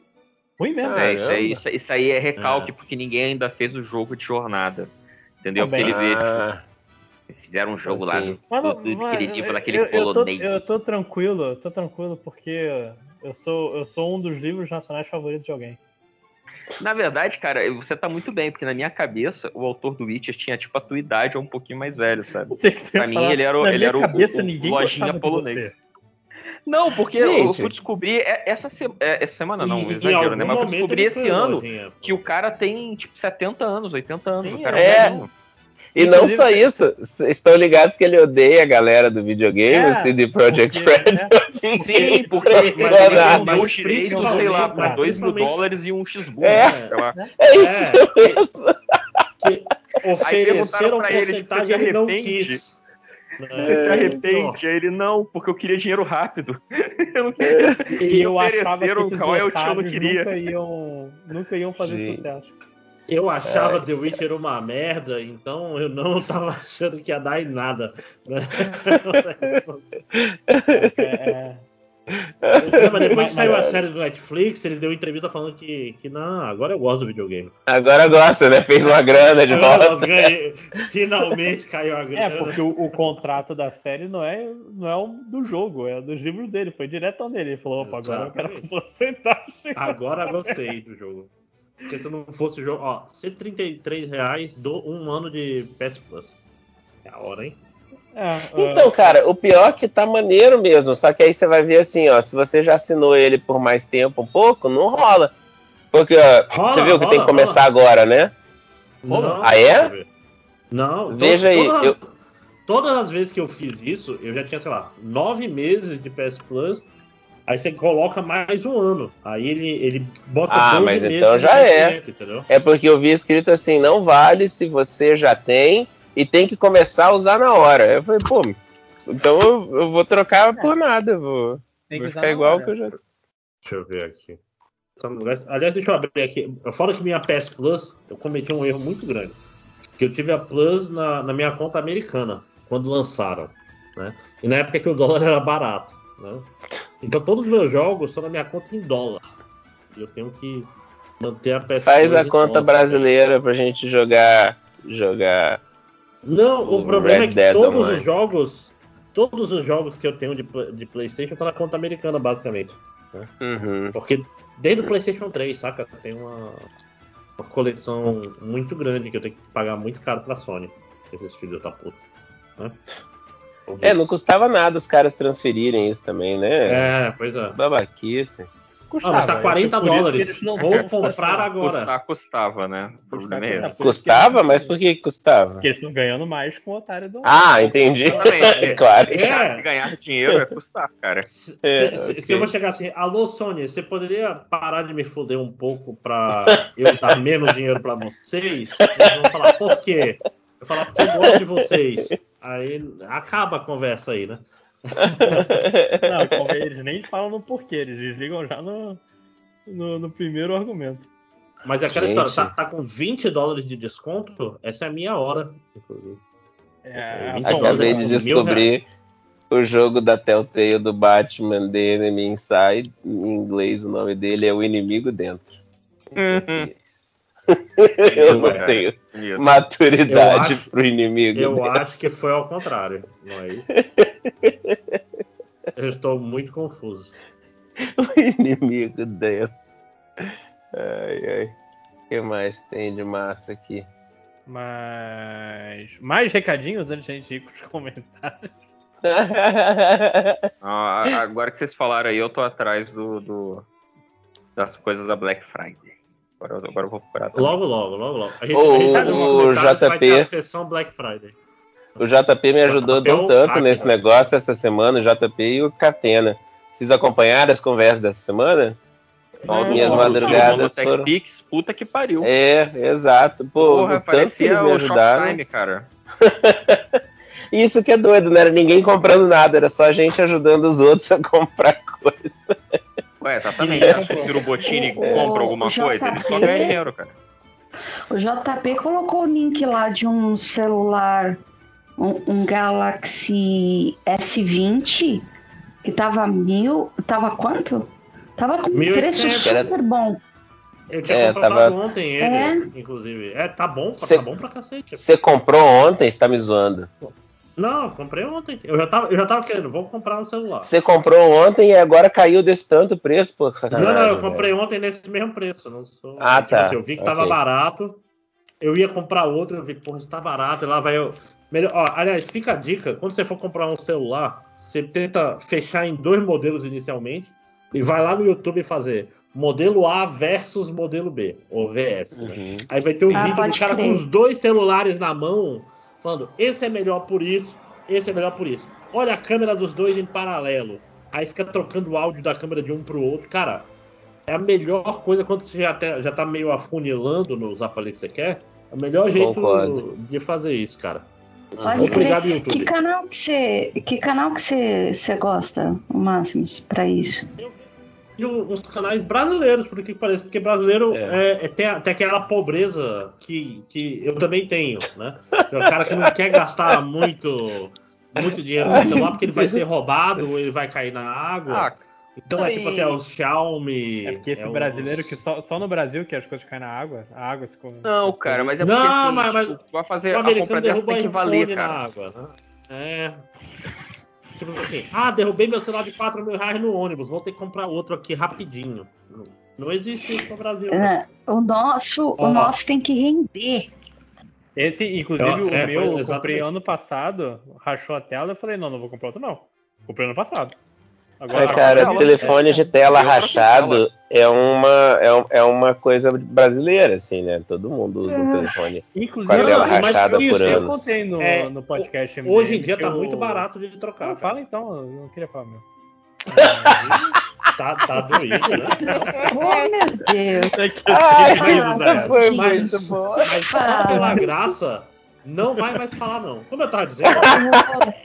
Ruim mesmo. Ah, É, isso, aí, isso, isso aí é recalque, É. porque ninguém ainda fez o jogo de jornada. Entendeu? Também. Porque ele Ah, tipo, fizeram um jogo lá ok. do, Mas não- do, mas daquele nível, eu- tô, polonês. eu tô tranquilo, eu tô tranquilo porque eu sou, eu sou um dos livros nacionais favoritos de alguém. Na verdade, cara, você tá muito bem, porque na minha cabeça, o autor do Witcher tinha, tipo, a tua idade ou um pouquinho mais velho, sabe? Pra mim, falar, ele era ele era cabeça, o- o lojinha polonês. Não, porque eu Gente. fui descobrir é- essa, se- é, essa semana, não, em exagero, né? Mas eu ele esse ano lojinha, que o cara tem, tipo, 70 anos, 80 anos. Sim, o cara é. é um velhinho. E não só isso, estão ligados que ele odeia a galera do videogame, É, o CD Projekt porque- Red. é. Sim, porque ele os direitos, sei lá, por 2 mil principalmente- dólares e um X-Boom, É. né? sei lá. É isso mesmo. Que ofereceram perguntaram pra ele, tipo, ele não quis. Você se É, arrepende? Aí ele, não, porque eu queria dinheiro rápido. eu não queria. E eu achava que esses qual é o tio não queria. nunca iam, nunca iam fazer Gente. sucesso. Eu achava É. The Witcher uma merda, então eu não tava achando que ia dar em nada. né? É, é, mas depois que saiu a mas- série do Netflix, ele deu entrevista falando que, que não, agora eu gosto do videogame. Agora gosta, né? Fez uma grana de Agora volta. ganhei, finalmente caiu a grana. É, porque o, o contrato da série não é, não é o do jogo, é dos livros dele. Foi direto nele. Ele falou, opa, agora eu quero Exatamente. porcentagem. Agora gostei do jogo. Porque se não fosse o jogo, ó, 133 reais do um ano de PS Plus. É a hora, hein? É, Então, cara, o pior é que tá maneiro mesmo. Só que aí você vai ver assim, ó. Se você já assinou ele por mais tempo, um pouco, não rola. Porque ó, Rola, você viu que rola, tem que começar agora, né? Não, Ah, é? Não, Veja aí, Todas, eu- todas as vezes que eu fiz isso, eu já tinha, sei lá, nove meses de PS Plus. Aí você coloca mais um ano. Aí ele, ele bota Ah, 12 mas então já é. Entendeu? É porque eu vi escrito assim, não vale se você já tem e tem que começar a usar na hora. Eu falei, pô, então eu, eu vou trocar por nada. eu Vou, tem que vou ficar igual hora. que eu já. Deixa eu ver aqui. Aliás, deixa eu abrir aqui. Fora que minha PS Plus, eu cometi um erro muito grande. Que eu tive a Plus na, na minha conta americana, quando lançaram. Né? E na época que o dólar era barato. Né? Então todos os meus jogos estão na minha conta em dólar. E eu tenho que manter a PS Faz a conta dólar. brasileira pra gente jogar. Jogar. Não, o O problema Red é que Dead todos Online. os jogos. Todos os jogos que eu tenho de, de Playstation estão na conta americana, basicamente. Uhum. Porque desde o PlayStation 3, saca? Tem uma, uma coleção muito grande que eu tenho que pagar muito caro pra Sony. Esses filhos da puta. Né? É, não custava nada os caras transferirem isso também, né? É, pois é. Babaquice. Ah, mas tá é 40 por isso que dólares. não Vou comprar agora. Custar, custava, né? O problema é esse. Custava? Mas por que custava? Porque eles estão ganhando mais com o otário do. Ah, entendi. Exatamente. claro. É. ganhar dinheiro é custar, cara. Se, É, se- ok. se eu vou chegar assim, alô Sony, você poderia parar de me foder um pouco pra eu dar menos dinheiro pra vocês? Eles vão falar, por quê? Eu falar, porque eu gosto de vocês. Aí acaba a conversa aí, né? Não, eles nem falam no porquê, eles desligam já no, no, no primeiro argumento. Mas é aquela Gente. história, tá, tá com 20 dólares de desconto? Essa é a minha hora, inclusive. É, Acabei Mil de descobrir o jogo da Telltale do Batman The Enemy Inside. Em inglês o nome dele é O Inimigo Dentro. Uhum. Eu não Cara, tenho Isso. maturidade acho- pro inimigo. Eu dentro. acho que foi ao contrário, é isso? Eu estou muito confuso. O inimigo dentro. Ai, ai. O que mais tem de massa aqui? Mas. Mais recadinhos antes de a gente ir com os comentários. Ah, agora que vocês falaram aí, eu tô atrás do, do- das coisas da Black Friday. Agora, agora eu vou procurar. também. Logo, logo, logo, logo. A gente, Ô, a gente tá o- o Vai JP. a sessão Black Friday. O JP me ajudou JP é um o tanto nesse né? negócio essa semana, o JP e o Catena. Vocês acompanharam as conversas dessa semana? Do- Minhas madrugadas foram- Pix, puta que pariu. É, exato. Pô, Porra, o tanto que eles me o ajudaram. Shoptime, cara. Isso que é doido, não era ninguém comprando nada, era só a gente ajudando os outros a comprar coisa. Ué, exatamente. Você acha que o Ciro Bottini O- compra alguma o coisa? Ele só JP ganha dinheiro, cara. O JP colocou o link lá de um celular, um, um Galaxy S20, que tava mil. Tava quanto? Tava com um 1.800. preço super bom. Eu tinha É, comprado tava- ontem ele, É? inclusive. É, tá bom, Cê- tá bom pra cacete. Você comprou ontem, você tá me zoando. Não, comprei ontem. Eu já tava, eu já tava querendo, vou comprar um celular. Você comprou ontem e agora caiu desse tanto preço, pô, que Não, sacanagem. não, eu velho. comprei ontem nesse mesmo preço. Não sou... Ah, tipo tá. assim, eu vi que tava Ok. barato. Eu ia comprar outro, eu vi, porra, isso tá barato. E lá vai eu. Melhor... Ó, aliás, fica a dica: quando você for comprar um celular, você tenta fechar em dois modelos inicialmente e vai lá no YouTube fazer modelo A versus modelo B, ou VS. né? Uhum. Aí vai ter um Ah, vídeo do cara crer. com os dois celulares na mão, falando: esse é melhor por isso, esse é melhor por isso. Olha a câmera dos dois em paralelo. Aí fica trocando o áudio da câmera de um pro outro. Cara, é a melhor coisa quando você já, tá- já tá meio afunilando nos aparelhos que você quer. É o melhor jeito Concordo. de fazer isso, cara. Pode Obrigado, crer. YouTube. Que canal que você, que canal que você, você gosta, o Máximos, pra isso? E uns canais brasileiros, por que parece, porque brasileiro é. é- tem, a- tem aquela pobreza que, que eu também tenho, né? É o cara que não quer gastar muito, muito dinheiro no celular porque ele vai ser roubado ou ele vai cair na água. Ah, então é tipo assim, é os Xiaomi. É porque esse é brasileiro os- que só, só no Brasil que as coisas caem na água, a água se come. não, cara, mas é Não, porque assim, mas- tipo, tu vai fazer O a compra dessa tem que valer, na cara. água. Né? É. Tipo assim, ah, derrubei meu celular de 4 mil reais no ônibus, vou ter que comprar outro aqui rapidinho. Não, não existe isso no Brasil. É, o nosso, Ó. o nosso tem que render. Esse, inclusive, É, o é, meu, eu comprei ano passado, rachou a tela, eu falei, não, não vou comprar outro, não. Comprei ano passado. Ai, a cara, tela- telefone de tela Eu rachado é uma, é, é uma coisa brasileira, assim, né? Todo mundo usa um telefone Inclusive, com a tela rachada isso, por eu eu contei no, É, no podcast. Hoje em MDM dia que tá eu- muito barato de trocar. Não, fala então, eu não queria falar meu. Tá, tá doído, né? Oh, meu Deus. Ai, Ah, essa foi mas- muito boa. Mas só pela graça, não vai mais falar, não. Como eu tava dizendo,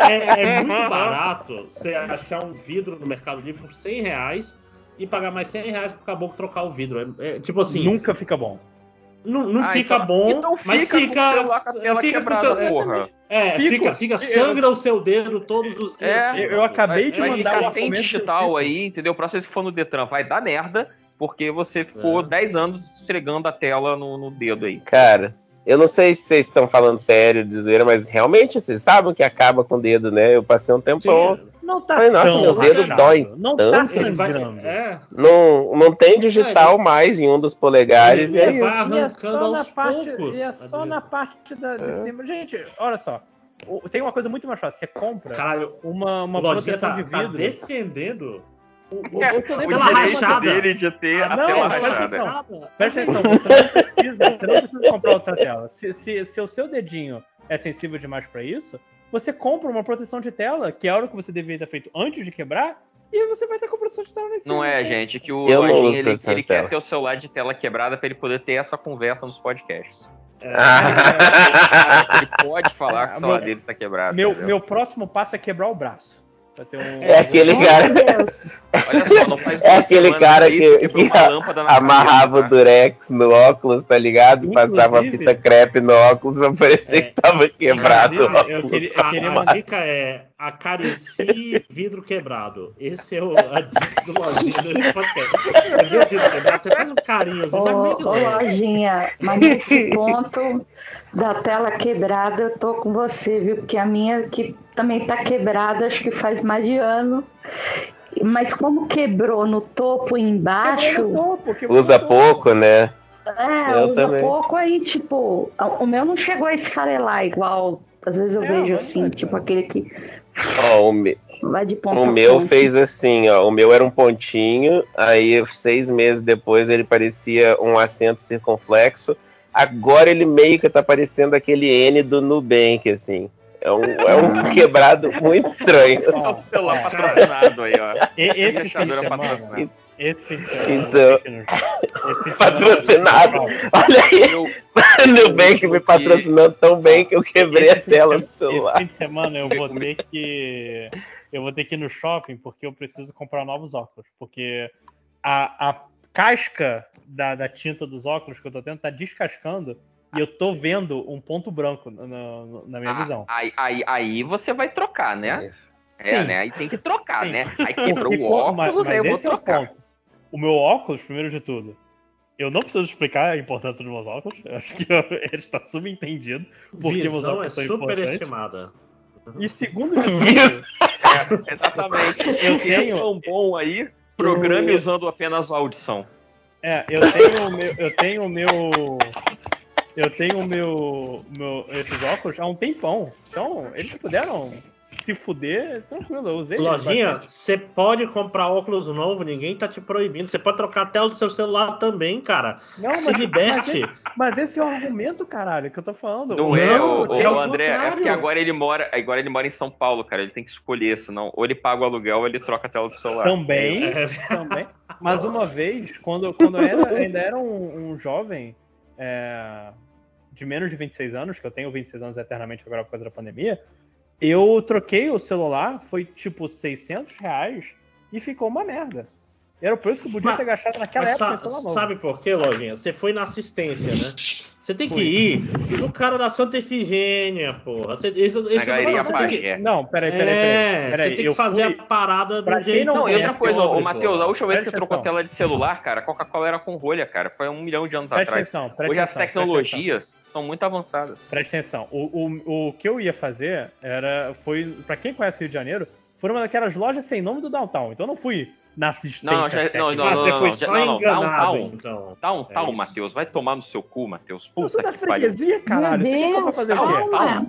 é, é muito barato você achar um vidro no Mercado Livre por 100 reais e pagar mais 100 reais pro caboclo trocar o vidro. É, é, tipo assim, Nunca fica bom. não, não Ah, fica então- bom, então mas fica com o fica. celular com seu- porra. É, Fico. fica, fica, sangra o seu dedo todos os dias. É, eu- eu acabei de vai mandar ficar o sem argumento digital aí, entendeu? Pra vocês que for no Detran, vai dar merda, porque você ficou É. 10 anos esfregando a tela no, no dedo aí. Cara, eu não sei se vocês estão falando sério de zoeira, mas realmente vocês sabem que acaba com o dedo, né? Eu passei um tempão. Sim, Não tá Ai, nossa, tão meus dedos doem Não tanto. tá sangrando. é, Não, não tem digital mais em um dos polegares. Ele e é isso. arrancando E é só na parte, poucos, e é só na parte da, de É. cima. Gente, olha só. o- Tem uma coisa muito mais fácil. Você compra caralho, uma, uma proteção tá, de tá vidro. defendendo o, o, Eu tô o direito rachada. dele de ter a Não, tela presta rachada. atenção. Presta atenção, você não precisa, você não precisa comprar outra tela. Se, se, se o seu dedinho é sensível demais pra isso, você compra uma proteção de tela, que é o que você deveria ter feito antes de quebrar, e você vai ter com proteção de tela nesse Não é, gente, que o Lojinha, ele, ele quer ter o celular de tela quebrada pra ele poder ter essa conversa nos podcasts. Ah, Ele pode falar que o Ah, celular meu- dele tá quebrado. Meu, entendeu? meu próximo passo é quebrar o braço. Um... É aquele Oh, cara. Olha só, não faz É aquele cara que- que uma lâmpada na amarrava cabeça, o durex no óculos, tá ligado? Passava a Inclusive- fita crepe no óculos pra parecer É. que tava quebrado. Inclusive, eu queria, eu queria a mandar. dica é acaricie vidro quebrado. Esse é o, a dica do Lojinha desse podcast. O vidro quebrado, você faz um carinho, assim, Ô, ô. Lojinha, mas nesse ponto da tela quebrada, eu tô com você, viu? Porque a minha que também tá quebrada, acho que faz mais de ano. Mas como quebrou no topo e embaixo, Quebrou no topo, Usa no topo. pouco, né? é, Eu usa também. pouco aí, tipo, o meu não chegou a esfarelar igual. Às vezes eu É, vejo assim, vai, tipo aquele que Ó, o, me- Vai de ponta o meu ponta. fez assim, ó. O meu era um pontinho, aí seis meses depois ele parecia um acento circunflexo. Agora ele meio que tá parecendo aquele N do Nubank, assim. É um, é um quebrado muito estranho. É o celular patrocinado aí, ó. E- Esse fim de Fechadura semana, patrocinada. Esse fim de semana, Então, fim de semana- Patrocinado. Olha aí, Eu, o Nubank me patrocinando tão bem que eu quebrei a de tela do celular. Esse fim de semana eu vou ter que. Eu vou ter que ir no shopping porque eu preciso comprar novos óculos. Porque a, a casca da, da tinta dos óculos que eu tô tendo tá descascando e eu tô vendo um ponto branco na, na- na minha ah, visão. aí, aí, aí você vai trocar, né? É, Sim. né? Aí tem que trocar, Sim. né? Aí quebrou Porque o quando- mas- óculos, aí eu mas vou esse é o meu óculos, primeiro de tudo, eu não preciso explicar a importância dos meus óculos. Eu acho que ele está subentendido. Porque meus Visão é óculos são importantes. superestimada. E segundo de tudo, É, exatamente. Eu Eu tenho- tão bom aí. Programe usando apenas a audição. É, eu tenho o meu. Eu tenho o meu. Eu tenho o meu, meu. Esses óculos há um tempão. Então, eles puderam se fuder tranquilo. Eu usei. Lojinha, você pode comprar óculos novo, ninguém tá te proibindo. Você pode trocar a tela do seu celular também, cara. Não, Se mas, liberte. mas, mas esse é o argumento, caralho, que eu tô falando. Não, O- é, Não, o, é o o André, é porque agora ele mora, agora ele mora em São Paulo, cara. Ele tem que escolher, senão ou ele paga o aluguel ou ele troca a tela do celular. Também, É, também. Mas uma vez, quando, quando eu era, ainda era um, um jovem é, de menos de 26 anos, que eu tenho 26 anos eternamente agora por causa da pandemia, eu troquei o celular, foi tipo 600 reais e ficou uma merda. Era o preço que eu podia Mas- ter gastado naquela época sa- sabe por quê, Lojinha? Você foi na assistência, né? Você tem que ir no cara da Santa Efigênia, porra. Você, isso, isso galeria você tem que, Pajé. Não, peraí, peraí, peraí. é, peraí. você tem eu que fazer fui- a parada do Pra jeito não Não, e outra coisa, pobre, ô Matheus, a última vez que você trocou a tela de celular, cara, a Coca-Cola era com rolha, cara. Foi um milhão de anos Presta atrás. atenção, presta Hoje as atenção, presta tecnologias estão muito avançadas. Presta atenção. O, o, o que eu ia fazer era. Foi. Pra quem conhece Rio de Janeiro, foi uma daquelas lojas sem nome do downtown. Então eu não fui na assistência. Não, já- não, técnica. não, Ah, você foi não, só não, não, enganado, downtown. então. Tá um É tal. Matheus. Vai tomar no seu cu, Matheus. Puta que pariu. freguesia, caralho. Meu Deus, fazer o quê? calma.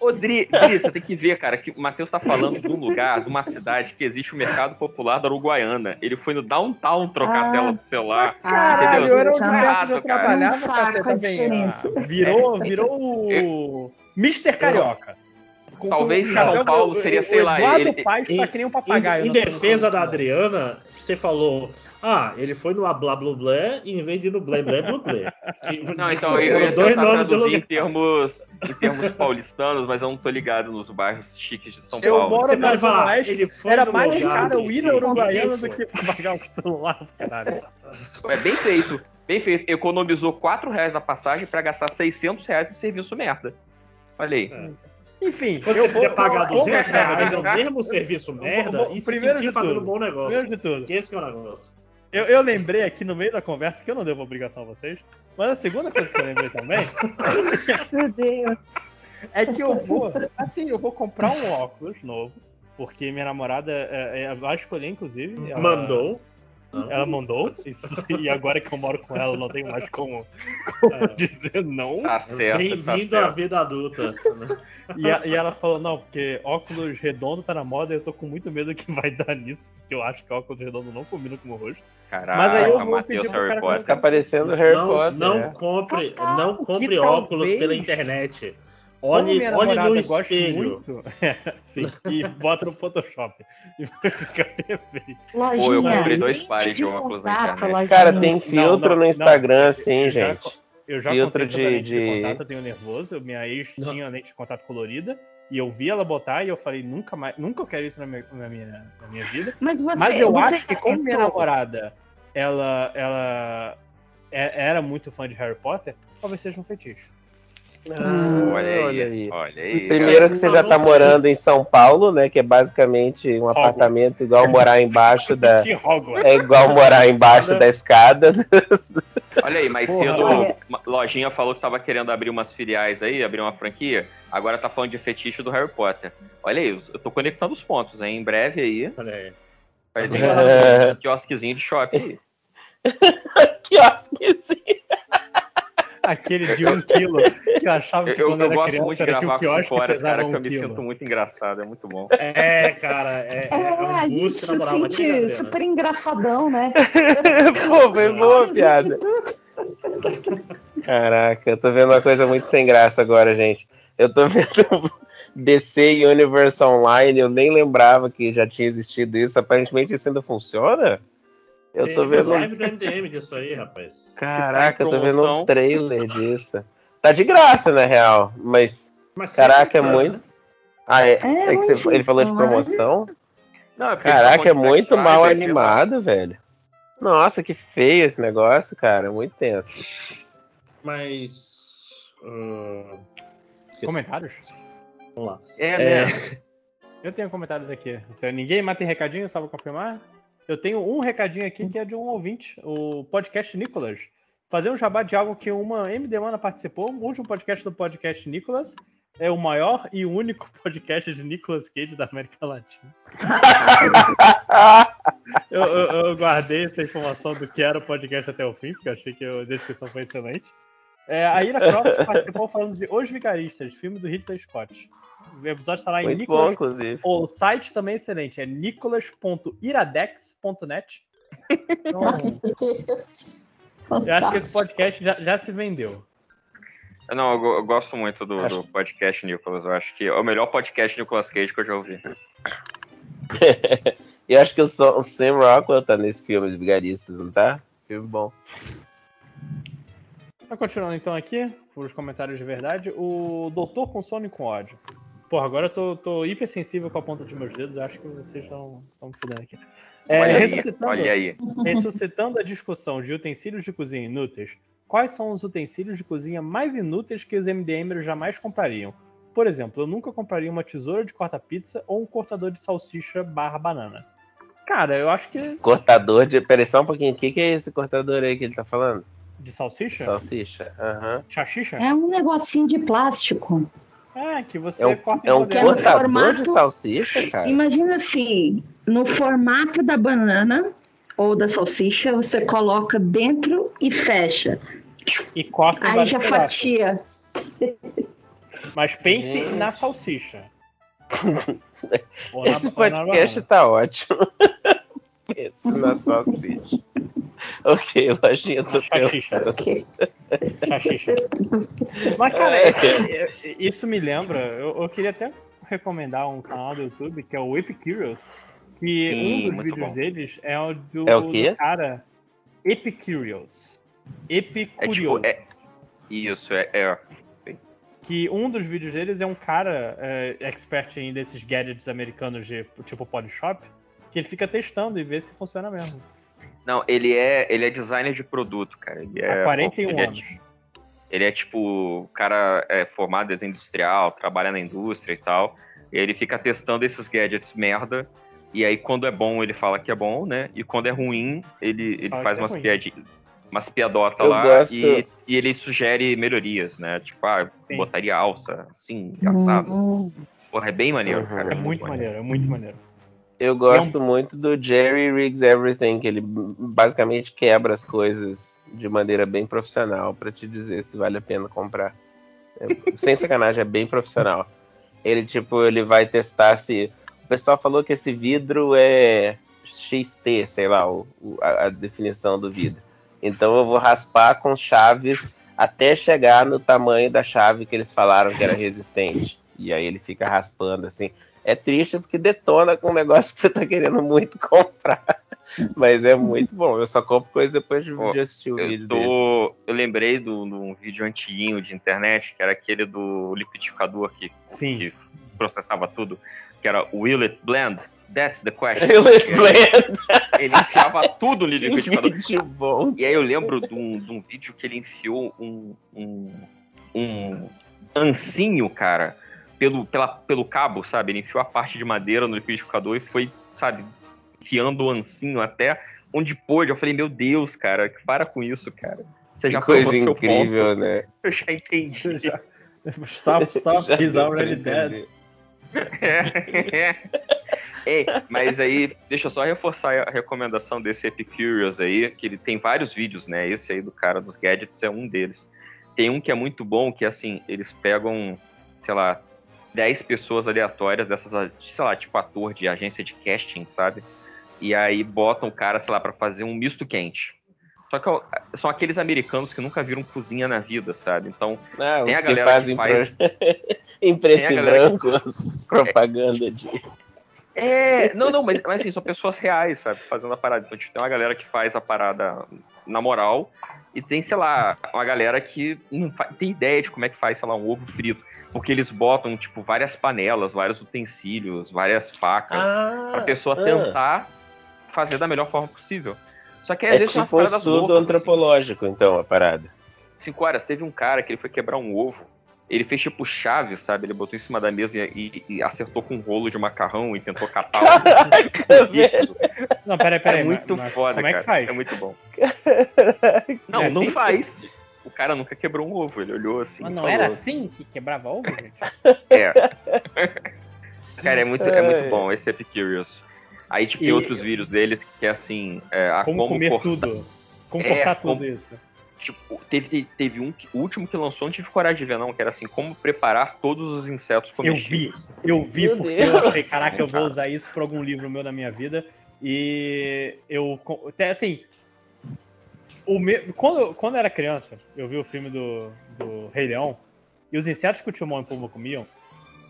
Ô, Dri, Dri, você tem que ver, cara, que o Matheus tá falando de um lugar, de uma cidade que existe o mercado popular da Uruguaiana. Ele foi no downtown trocar a Ah. tela do celular. Caralho, Entendeu? era Tá errado, eu cara. trabalhava, Um saco a diferença. ah, Virou, virou o Mr. Carioca. Com- Talvez com- em São Paulo o- seria, o sei lá, Eduardo ele- Paes tá em- que nem um papagaio. Em, defesa da Adriana, você falou, ah, ele foi no blá blá blá e em vez de ir no blé blé blá. Que- Não, então eu, eu ia dois tentar nomes de traduzir em termos, em termos paulistanos, mas eu não tô ligado nos bairros chiques de São Eu Paulo. moro Você na Zona falar, Oeste, ele foi Era mais caro o ir na que- Uruguaiana do que pagar um celular, caralho. É bem feito, bem feito. Economizou 4 reais na passagem pra gastar 600 reais no serviço merda. Olha aí. É. Enfim, Você eu vou podia pagar vou- 200 vou- reais no mesmo serviço merda vou- e se primeiro de fazendo tudo, um bom negócio. Primeiro de tudo, Esse é o negócio. eu, eu lembrei aqui no meio da conversa que eu não devo obrigação a vocês, mas a segunda coisa que eu lembrei também Meu Deus. é que eu vou, assim, eu vou comprar um óculos novo, porque minha namorada é, é, vai escolher, inclusive. ela- Mandou. Ela mandou, isso- e agora que eu moro com ela, não tenho mais como, como É. dizer não. Tá certo, tá Bem-vindo à certo. vida adulta. E, a- e ela falou, não, porque óculos redondo tá na moda e eu tô com muito medo que vai dar nisso, porque eu acho que óculos redondo não combina com o meu rosto. Caraca, Mas aí eu vou Matheus Harry cara Potter. Tá parecendo Harry não, Potter. não né? compre, não compre óculos talvez- pela internet. Como Olhe, minha olhe no espelho. muito, sim, e bota no Photoshop. E vai ficar perfeito. Lojinha, Pô, eu comprei dois pares de óculos na internet. Cara, tem filtro não, no não. Instagram, assim, Eu já- gente. Eu já Filtro comprei de, de- de de- contato, eu tenho nervoso. Minha ex Não. tinha lente de contato colorida. E eu vi ela botar e eu falei, nunca mais, nunca eu quero isso na minha, na minha, na minha vida. Mas você, Mas eu você acho que como minha namorada, ela, ela é- era muito fã de Harry Potter, talvez seja um fetiche. Ah, Olha aí, olha aí. Primeiro que você já tá morando em São Paulo, né? Que é basicamente um apartamento igual morar embaixo da. Hogwarts. É igual morar embaixo da escada. Olha aí, mais Porra, cedo olha. uma Lojinha falou que tava querendo abrir umas filiais aí, abrir uma franquia. Agora tá falando de fetiche do Harry Potter. Olha aí, eu tô conectando os pontos, hein? Em breve aí Olha aí. vai vir É. um quiosquezinho de shopping aí. Quiosquezinho. Aquele de um quilo que eu achava Eu, que eu, quando eu era gosto criança muito de gravar com quiosque 5 horas, pesava cara, que eu um me quilo. sinto muito engraçado, é muito bom. É, cara, é, é, É, é um a gente se. Mas sente Adriana. super engraçadão, né? Pô, foi boa a piada. Caraca, eu tô vendo uma coisa muito sem graça agora, gente. Eu tô vendo DC Universe Online, eu nem lembrava que já tinha existido isso. Aparentemente isso ainda funciona? Eu tô Tem vendo. live do MDM disso aí, rapaz. Caraca, eu tô vendo um trailer disso. Tá de graça, na real, mas. Mas Caraca, é sempre- muito. Ah, é, É, é que você- ele falou de promoção? Não, Caraca, eles é falam de muito Black mal Friday, animado, velho. Nossa, que feio esse negócio, cara. Muito tenso. Mas. ah. Comentários? Vamos lá. É, É, né? Eu tenho comentários aqui. Se ninguém mais tem recadinho, só vou confirmar. Eu tenho um recadinho aqui que é de um ouvinte, o podcast Nicolas. Fazer um jabá de algo que uma MD Mana participou, o último podcast do podcast Nicolas. É o maior e único podcast de Nicolas Cage da América Latina. Eu, eu- eu guardei essa informação do que era o podcast até o fim, porque eu achei que a descrição foi excelente. É, a Ira Croft participou falando de Os Vigaristas, filme do Hitler Scott. O episódio está lá em Muito Nicolas bom, inclusive. o site também é excelente, é nicolas.iradex.net. Então, eu acho que esse podcast já, já se vendeu. Não, eu, eu gosto muito do, Acho- do podcast Nicolas. Eu acho que é o melhor podcast Nicolas Cage que eu já ouvi. E eu acho que o, Sam- o Sam Rockwell tá nesse filme, Os Vigaristas, não tá? Filme bom. Mas continuando então aqui, por os comentários de verdade, o Doutor com Sono e com ódio. Porra, agora eu tô, tô hipersensível com a ponta dos meus dedos, eu acho que vocês estão estão me fudendo aqui. É, olha aí, ressuscitando, olha aí. ressuscitando a discussão de utensílios de cozinha inúteis, quais são os utensílios de cozinha mais inúteis que os MDMers jamais comprariam? Por exemplo, eu nunca compraria uma tesoura de corta-pizza ou um cortador de salsicha barra banana. Cara, eu acho que. Cortador de. Peraí, só um pouquinho. O que, que é esse cortador aí que ele tá falando? De salsicha? Salsicha. Aham. Chachicha? É um negocinho de plástico. É, que você É um, corta é um rodelas. corta- cortador formato- de salsicha, cara? Imagina assim, no formato da banana ou da salsicha, você coloca dentro e fecha. E corta Aí já pedaços. fatia. Mas pense Hum. na salsicha. Esse podcast tá ótimo. Pense na salsicha. Ok, lojinha, pensando. Ok. Chachicha. Mas, cara, É. é- é- isso me lembra. Eu, eu queria até recomendar um canal do YouTube que é o Epicurious. Que Sim, um dos vídeos bom. deles é o do, É o quê? do cara Epicurious. É Epicurious. tipo, é, isso, é, é. Sim. Que um dos vídeos deles é um cara é, expert em desses gadgets americanos de tipo Polishop, que ele fica testando e vê se funciona mesmo. Não, ele é, ele é designer de produto, cara. Ele é, Há 41 ele é, anos. Ele é tipo, o cara é formado em desenho industrial, trabalha na indústria e tal. E aí ele fica testando esses gadgets merda. E aí, quando é bom, ele fala que é bom, né? E quando é ruim, ele, ele faz é umas. Umas piadotas Eu lá gosto- e, e ele sugere melhorias, né? Tipo, ah, Sim. botaria alça, assim, engraçado. Hum, Porra, é bem maneiro, Uhum. cara. É muito maneiro, é muito maneiro. Eu gosto muito do Jerry Rigs Everything, que ele basicamente quebra as coisas de maneira bem profissional pra te dizer se vale a pena comprar. É- sem sacanagem, é bem profissional. Ele, tipo, ele vai testar se. O pessoal falou que esse vidro é XT, sei lá, o- a, a definição do vidro. Então eu vou raspar com chaves até chegar no tamanho da chave que eles falaram que era resistente. E aí ele fica raspando assim. É triste porque detona com um negócio que você tá querendo muito comprar. Mas é muito bom. Eu só compro coisa depois de, assistir o Eu, vídeo dele. tô, eu lembrei de um vídeo antiguinho de internet, que era aquele do liquidificador que, Sim. que processava tudo, que era Will it blend? That's the question. Ele E aí blend. Ele enfiava tudo no liquidificador. vídeo bom. E aí eu lembro de um, de um vídeo que ele enfiou um, um, um ancinho, cara, pelo, pela, pelo cabo, sabe? Ele enfiou a parte de madeira no liquidificador e foi, sabe, enfiando o ancinho até onde pôde. Eu falei, meu Deus, cara, para com isso, cara. Você já Que coisa incrível, ponto. né? Eu já entendi. Já- Stop, stop, Já he's already dead. É. Ei, mas aí, deixa eu só reforçar a recomendação desse Epicurious aí, que ele tem vários vídeos, né? Esse aí do cara dos gadgets é um deles. tem um que é muito bom, que assim, eles pegam, sei lá, 10 pessoas aleatórias dessas, sei lá, tipo ator de agência de casting, sabe? E aí botam o cara, sei lá, pra fazer um misto quente. Só que são aqueles americanos que nunca viram cozinha na vida, sabe? Então, Ah, tem a galera que que faz. fazem em preto Tem a e branco propaganda de. É, não, não, mas, mas assim, são pessoas reais, sabe? Fazendo a parada. Então, tipo, tem uma galera que faz a parada na moral, e tem, sei lá, uma galera que não fa- tem ideia de como é que faz, sei lá, um ovo frito. Porque eles botam, tipo, várias panelas, vários utensílios, várias facas, pra pessoa ah. tentar fazer da melhor forma possível. Só que às É vezes umas tipo um paradas estudo loucas, assim. antropológico, então, a parada. Cinco horas, teve um cara que ele foi quebrar um ovo. Ele fez tipo chave, sabe? Ele botou em cima da mesa e, e- e acertou com um rolo de macarrão e tentou catar o. Não, peraí, peraí. É muito mas- mas foda, Como é cara. que faz? É muito bom. Não, É não assim? faz. O cara nunca quebrou um ovo. Ele olhou assim. Mas não falou, era assim que quebrava ovo, gente? É. Cara, é muito, é muito bom. Esse é Epicurious. Aí, tipo, tem E- outros vídeos deles que é assim. é, a Como, comer cortar- tudo. Como É, cortar como- tudo isso. Tipo, teve, teve um. que- O último que lançou, não tive coragem de ver, não. Que era assim, como preparar todos os insetos Eu comestíveis. vi, eu vi Meu porque Deus. eu achei, caraca, eu vou Cara. usar isso por algum livro meu na minha vida. E eu, até assim, o me, quando, eu- quando eu era criança, eu vi o filme do, do Rei Leão, e os insetos que o Timão e o Pumba comiam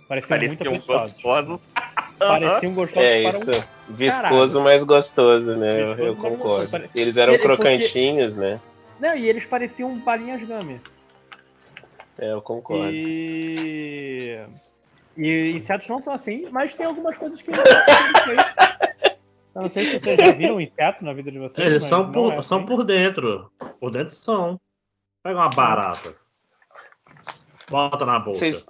pareciam, muito Pareciam apetitosos. gostosos. Pareciam gostosos É isso. um... Viscoso, mas gostoso, né? Eu- Viscoso, eu concordo. Pare- Eles eram Ele- porque- crocantinhos, né? Não, e eles pareciam balinhas gummy. É, eu concordo. E... E insetos não são assim, mas tem algumas coisas que... Eu não sei se vocês já viram um inseto na vida de vocês. Eles são por, é são assim. por dentro. Por dentro são. Pega uma barata. Bota na boca. Vocês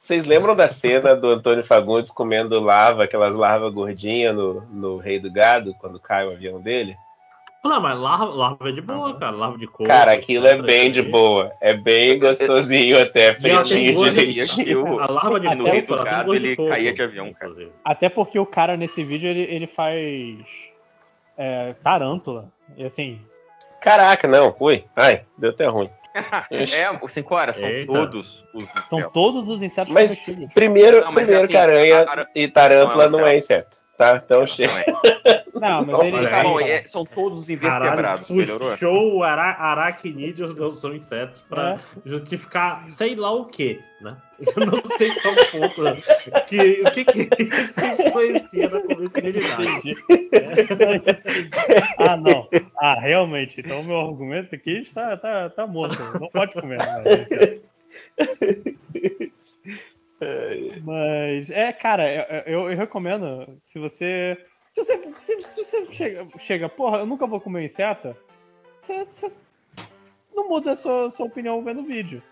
vocês lembram da cena do Antônio Fagundes comendo lava, aquelas larvas gordinhas no, no Rei do Gado, quando cai o avião dele? Não, mas larva, larva é de boa, cara. Larva de coco. Cara, aquilo é bem de boa. É bem gostosinho até, fritinho direitinho. A larva de Até coco, o Rei do ela tem Gado, gosto de ele coco, caía de avião, cara. Até porque o cara nesse vídeo ele, ele faz é, tarântula. E assim, Caraca, não. Ui, ai, deu até ruim. É, os 5 horas são Eita. todos os são insetos. todos os insetos Mas-. Primeiro, Não, mas primeiro assim, que aranha a- a- e tarântula não é não é inseto, tá? Então chega. Não é. Não, mas ele Olha Tá bom, é- são todos invertebrados, Caralho, melhorou? puxou ara aracnídeos não são insetos pra É. justificar sei lá o que, né? Eu não sei qual ponto que o que que influencia na comestibilidade. Entendi. ah, não. Ah, realmente. Então o meu argumento aqui está, tá, tá morto. Não pode comer. inseto. Mas, é, cara, eu, eu- recomendo, se você. Se você, se, se você chega, chega, porra, eu nunca vou comer inseto, você, você não muda a sua, sua opinião vendo o vídeo.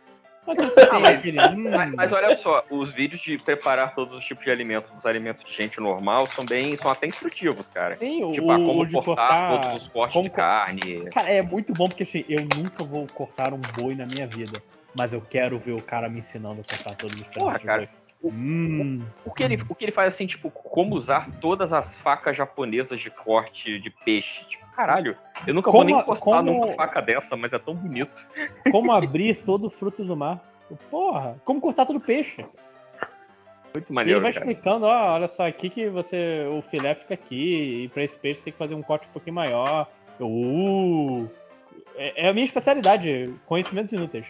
Mas tem mas- hum, Mas, mas olha só, os vídeos de preparar todos os tipos de alimentos, os alimentos de gente normal, são bem, são até instrutivos, cara. o, Tipo, ah, o como de cortar, cortar. todos os cortes como de carne. Cara, é muito bom porque assim, eu nunca vou cortar um boi na minha vida. Mas eu quero ver o cara me ensinando a cortar todos os Porra, cara, boi. Hum, O que, ele, o que ele faz assim, tipo, como usar todas as facas japonesas de corte de peixe. Tipo, caralho, eu nunca Como vou nem encostar como- numa faca dessa, mas é tão bonito. como abrir todo o fruto do mar. Porra, como cortar todo o peixe. Muito E ele maneiro, vai cara. explicando, ó, olha só, aqui que você. O filé fica aqui, e pra esse peixe você tem que fazer um corte um pouquinho maior. Eu, Uh, é, é a minha especialidade, conhecimentos inúteis.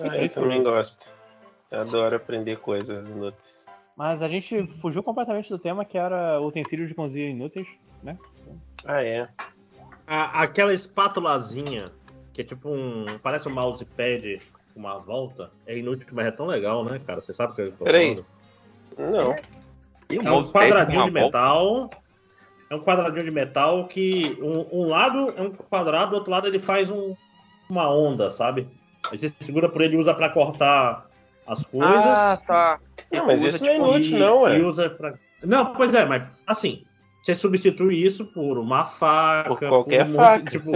Ah, eu também gosto. Eu adoro aprender coisas inúteis. Mas a gente fugiu completamente do tema que era utensílios de cozinha inúteis, né? Ah, é. A- aquela espátulazinha que é tipo um parece um mousepad com uma volta é inútil, mas é tão legal, né, cara? Você sabe o que eu tô Peraí. falando? Não. É um quadradinho de volta. metal. É um quadradinho de metal que um, um lado é um quadrado, do outro lado ele faz um- uma onda, sabe? Aí você segura por ele e usa pra cortar as coisas. Ah, tá. Não, mas Usa, isso não é tipo, inútil, e, não, e é. usa pra... Não, pois é, mas assim, você substitui isso por uma faca, Por qualquer um monte- faca. tipo,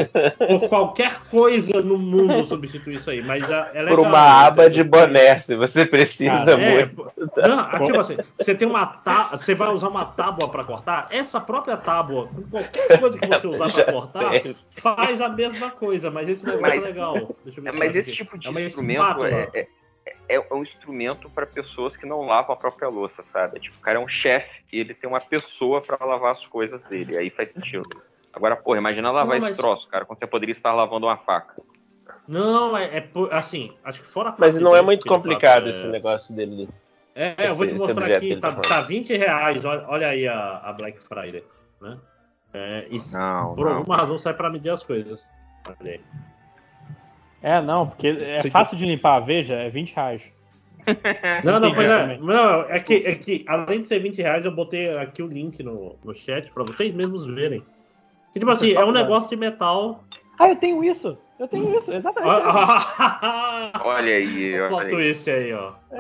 por qualquer coisa no mundo substitui isso aí. Mas é, é legal, Por uma aba entendeu? de boné, se você precisa É, muito. não, ah, tipo assim, você tem uma tá, você vai usar uma tábua para cortar, essa própria tábua, com qualquer coisa que você usar para cortar, sei. faz a mesma coisa, mas esse negócio Mas- é legal. Deixa eu ver É, se mas esse acho tipo aqui. de é instrumento espátula. é, é, é um instrumento para pessoas que não lavam a própria louça, sabe? Tipo, o cara é um chefe e ele tem uma pessoa para lavar as coisas dele. Aí faz sentido. Agora, porra, imagina lavar Não, esse mas- troço, cara, quando você poderia estar lavando uma faca. Não, é, é assim, acho que fora a Mas não é muito complicado fato esse é- negócio dele. É, eu vou te esse mostrar aqui, tá, tá tá 20 reais, olha, olha aí a, a Black Friday, né? É, e Não, por não. alguma razão sai para medir as coisas. Olha aí. É, não, porque é aqui- fácil de limpar, veja, é 20 reais. Não, não, é, não, é que, é que além de ser 20 reais, eu botei aqui o link no, no chat para vocês mesmos verem. Que, tipo assim, é um negócio de metal. Ah, eu tenho isso! Eu tenho isso, exatamente. isso. Olha Olha aí, olha aí. twist aí, ó. É,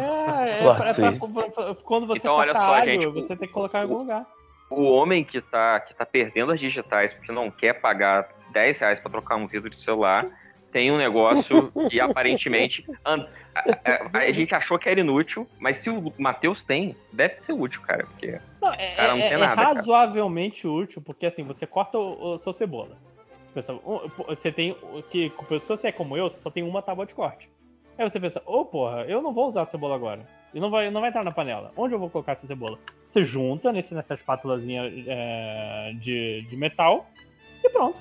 é, pra- é pra- pra- pra- quando você Então, olha só, alho, gente, você tem que colocar em algum lugar. O homem que tá, que tá perdendo as digitais porque não quer pagar 10 reais para trocar um vidro de celular tem um negócio que aparentemente a, a- a gente achou que era inútil, mas se o Matheus tem, deve ser útil, cara. Porque Não, é, Cara, não é- tem é nada, cara. razoavelmente útil, porque assim, você corta o, o seu cebola. Você tem. que Se você é como eu, você só tem uma tábua de corte. Aí você pensa, ô porra, eu não vou usar a cebola agora. E não vai, não vai entrar na panela. Onde eu vou colocar essa cebola? Você junta nesse, nessa espátulazinha é, de, de metal e pronto.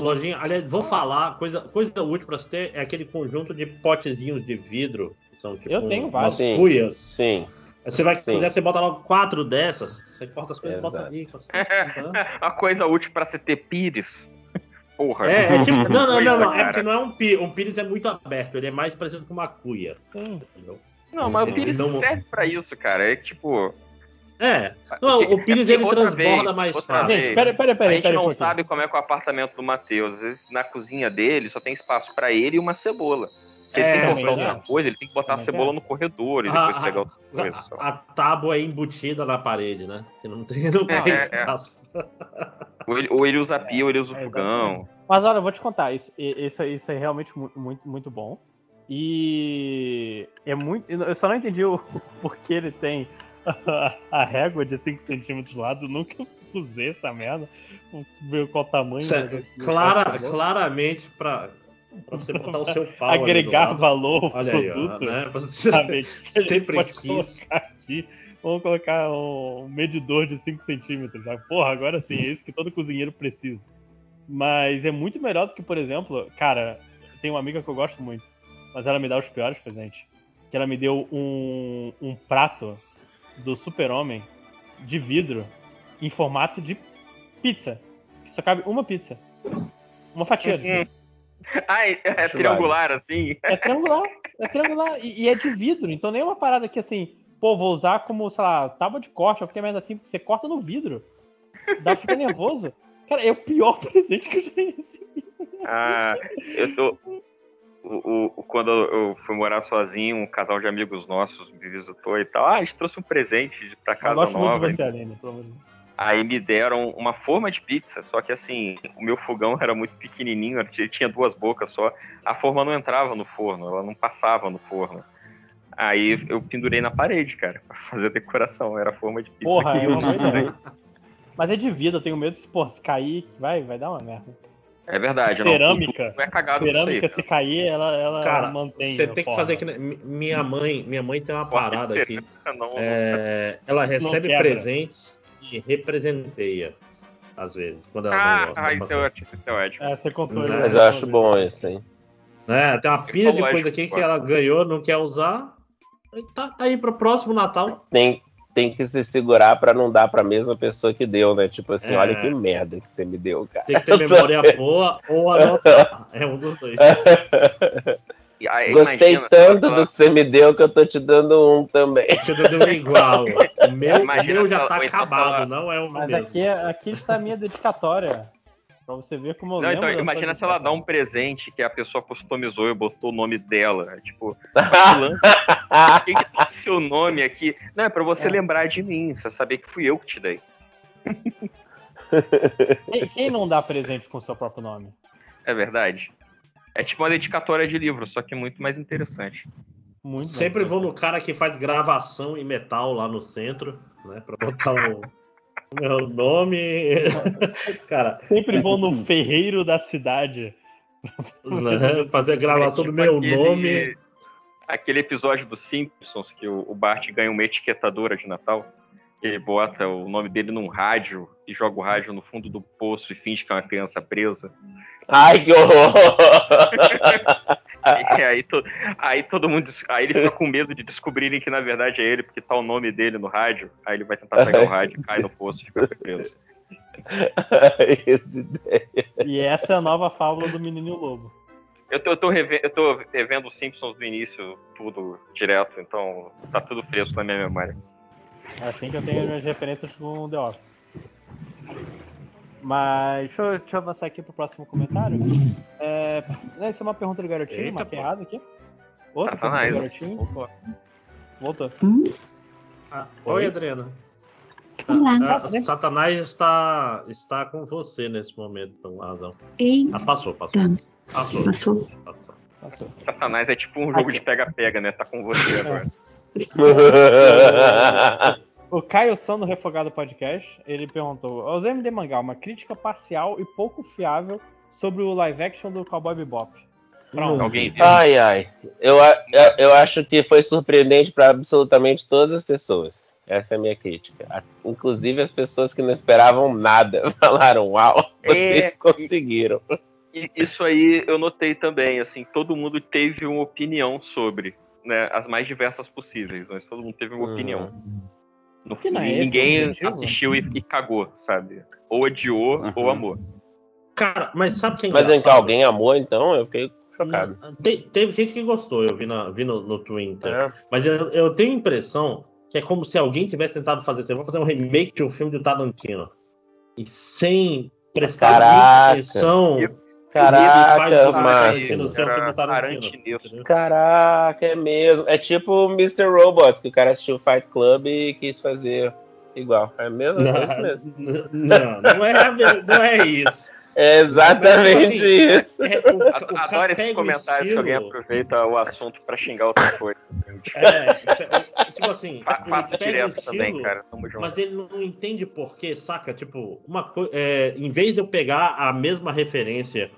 Lojinha, aliás, vou falar, coisa, coisa útil pra você ter é aquele conjunto de potezinhos de vidro. Que são tipo Eu tenho vários. Sim. cuias. Sim. Você vai, se Sim. quiser, você bota logo quatro dessas. Você corta as coisas e bota ali. a coisa útil para se ter pires. Porra. É, é tipo. Não, não, não, não. É porque não é um pires. Um pires é muito aberto, ele é mais parecido com uma cuia. Sim. entendeu? Não, mas o pires não- serve pra isso, cara. É tipo. É. Não, é o pires porque ele transborda vez, mais fácil. Gente, pera, pera, a pera, gente pera, um não sabe como é que é o apartamento do Matheus. Às vezes na cozinha dele só tem espaço pra ele e uma cebola. Se ele É, tem que cortar alguma acho. coisa, ele tem que botar a cebola no acho. corredor e Ah, depois ah, pegar outra coisa. só. A, a tábua é embutida na parede, né? Que não tem, não tem É, é. espaço. Ou ele, ou ele usa a pia, ou ele usa o É, fogão. Mas olha, eu vou te contar, isso, isso, isso é realmente mu- muito, muito bom. E é muito. Eu só não entendi o porquê ele tem a, régua de 5 centímetros lá. Eu nunca usei essa merda. Ver qual tamanho. Isso é do- clara, claramente pra, pra você botar o seu pau. Agregar lado. valor Olha aí, ó, produto. né? Você sempre quis. colocar aqui. Vamos colocar um medidor de 5 centímetros. Né? Porra, agora sim, é isso que todo cozinheiro precisa. Mas é muito melhor do que, por exemplo, cara, tem uma amiga que eu gosto muito, mas ela me dá os piores presentes. Que ela me deu um, um prato do Super-Homem de vidro em formato de pizza. Que só cabe uma pizza. Uma fatia de pizza. Ah, é, é triangular assim? É triangular, é triangular. E, e é de vidro, então nem é uma parada que assim, pô, vou usar como, sei lá, tábua de corte, ou qualquer merda assim, porque você corta no vidro. Dá, fica nervoso. Cara, é o pior presente que eu já recebi. Ah, eu tô. O, o- quando eu fui morar sozinho, um casal de amigos nossos me visitou e tal. Ah, a gente trouxe um presente pra Eu casa gosto muito nova. de você, Aline, pelo. Aí me deram uma forma de pizza, só que assim, o meu fogão era muito pequenininho, ele tinha duas bocas só. A forma não entrava no forno, ela não passava no forno. Aí eu pendurei na parede, cara, pra fazer decoração. Era a forma de pizza Porra, que é eu ideia. Mas é de vidro, eu tenho medo de, pô, se cair, vai, vai dar uma merda. É verdade, não. Cerâmica. Não é cagado Cerâmica, isso se aí. cair, ela, ela Cara, mantém. você tem que forma. fazer que nem- mi- minha mãe, minha mãe tem uma parada aqui. Não, não É, ela recebe presentes e representeia às vezes, quando ela não Ah, gosta. ah, isso é ótimo, isso é ótimo. É, você contou. Mas eu acho bom isso, hein? É, tem uma pilha de coisa aqui que que ela ganhou, não quer usar. Tá, tá aí pro próximo Natal. Tem, tem que se segurar pra não dar pra mesma pessoa que deu, né? Tipo assim, É. olha que merda que você me deu, cara. Tem que ter memória boa ou anotar. É um dos dois. Aí, Gostei imagina, tanto lá, do que você me deu que eu tô te dando um também. Te dando um igual. O meu, Imagina meu já tá acabado, não é o Mas mesmo. aqui, é- aqui está a minha dedicatória. Pra você ver como eu Não, então, imagina se ela dá um presente que a pessoa customizou e botou o nome dela. Tipo, fulano, quem que tá o seu nome aqui? Não, é pra você É. lembrar de mim, você saber que fui eu que te dei. Quem, quem não dá presente com o seu próprio nome? É verdade. É tipo uma dedicatória de livro, só que muito mais interessante. Muito Sempre bem. vou no cara que faz gravação em metal lá no centro, né? Pra botar o meu nome. cara, Sempre vou no ferreiro da cidade. né, fazer a gravação É do meu aquele- nome. Aquele episódio dos Simpsons que o o Bart ganha uma etiquetadora de Natal. Ele bota o nome dele num rádio e joga o rádio no fundo do poço e finge que é uma criança presa. Ai, que horror! E aí, to- aí todo mundo. Aí ele fica com medo de descobrirem que na verdade é ele, porque tá o nome dele no rádio. Aí ele vai tentar pegar o rádio, cai no poço e fica preso. Esse ideia. E essa é a nova fábula do menino lobo. Eu tô, eu, tô reven- eu tô revendo os Simpsons do início, tudo direto, então tá tudo fresco na minha memória. É assim que eu tenho as minhas referências com The Office. Mas deixa eu, deixa eu avançar aqui pro próximo comentário. É, essa é uma pergunta do garotinho, Eita, pô. errado aqui. Outra Tá pergunta do garotinho. Opa. Voltou. Ah, Oi? oi, Adriana. Olá. Ah, Satanás está, está com você nesse momento, por uma razão. Eita, Ah, passou, passou. Passou. passou. passou. Passou. Satanás é tipo um jogo de pega-pega, né? Tá com você agora. O Caio Sano Refogado Podcast, ele perguntou: Aos MD Mangá, uma crítica parcial e pouco fiável sobre o live action do Cowboy Bebop. Pronto. Alguém viu? Ai, ai. Eu, a- eu, eu acho que foi surpreendente para absolutamente todas as pessoas. Essa é a minha crítica. Inclusive as pessoas que não esperavam nada falaram: Uau, vocês É, conseguiram. E isso aí eu notei também, assim, todo mundo teve uma opinião sobre, né? As mais diversas possíveis, mas todo mundo teve uma Uhum. opinião. No, Que não é e esse ninguém objetivo? assistiu e, e cagou, sabe? Ou odiou Uhum. ou amou. Cara, mas sabe quem é Mas vem cá, engraçado? alguém amou então? Eu fiquei chocado. Não, te- teve gente que gostou, eu vi, na, vi no, no Twitter. É. Mas eu, eu tenho a impressão que é como se alguém tivesse tentado fazer assim, vou fazer um remake de um filme do Tarantino. E sem prestar atenção. Eu- Caraca? Caraca, é mesmo. É tipo o Mr. Robot, que o cara assistiu Fight Club e quis fazer igual. É mesmo? É isso mesmo. Não, não, não é, não é isso. É exatamente Mas, assim, isso. É, o, o Adoro esses comentários que alguém estilo- aproveita o assunto pra xingar outra coisa. assim. É, tipo assim, o direto também, estilo, cara. Tamo junto. Mas ele não entende por quê, saca? Tipo, uma coisa. em vez de eu pegar a mesma referência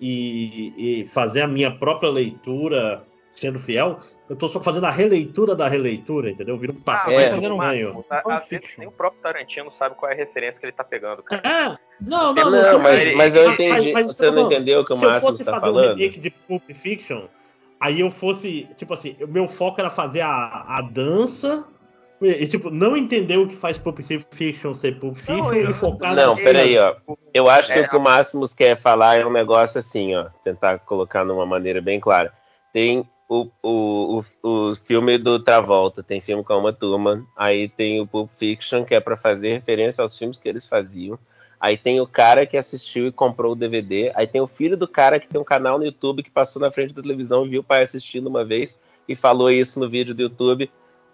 e, e fazer a minha própria leitura sendo fiel, eu tô só fazendo a releitura da releitura, entendeu? Vira um Ah, passeio É. mas fazendo um. Às vezes nem o próprio Tarantino sabe qual é a referência que ele tá pegando, cara. É, não, não, Não, não. mas, mas- mas eu mas- entendi. mas Você eu tô não falando, entendeu o que o Se eu Márcio fosse está fazer um falando? remake de Pulp Fiction, aí eu fosse, tipo assim, o meu foco era fazer a, a dança. E, tipo, não entender o que faz Pulp Fiction ser Pulp Fiction eu- e focar Não, peraí, ó. Eu acho que É, o que o Máximos quer falar é um negócio assim, ó. Tentar colocar numa maneira bem clara. Tem o, o, o, o filme do Travolta, tem filme com uma turma. Aí tem o Pulp Fiction, que é pra fazer referência aos filmes que eles faziam. Aí tem o cara que assistiu e comprou o DVD. Aí tem o filho do cara que tem um canal no YouTube que passou na frente da televisão, viu o pai assistindo uma vez e falou isso no vídeo do YouTube.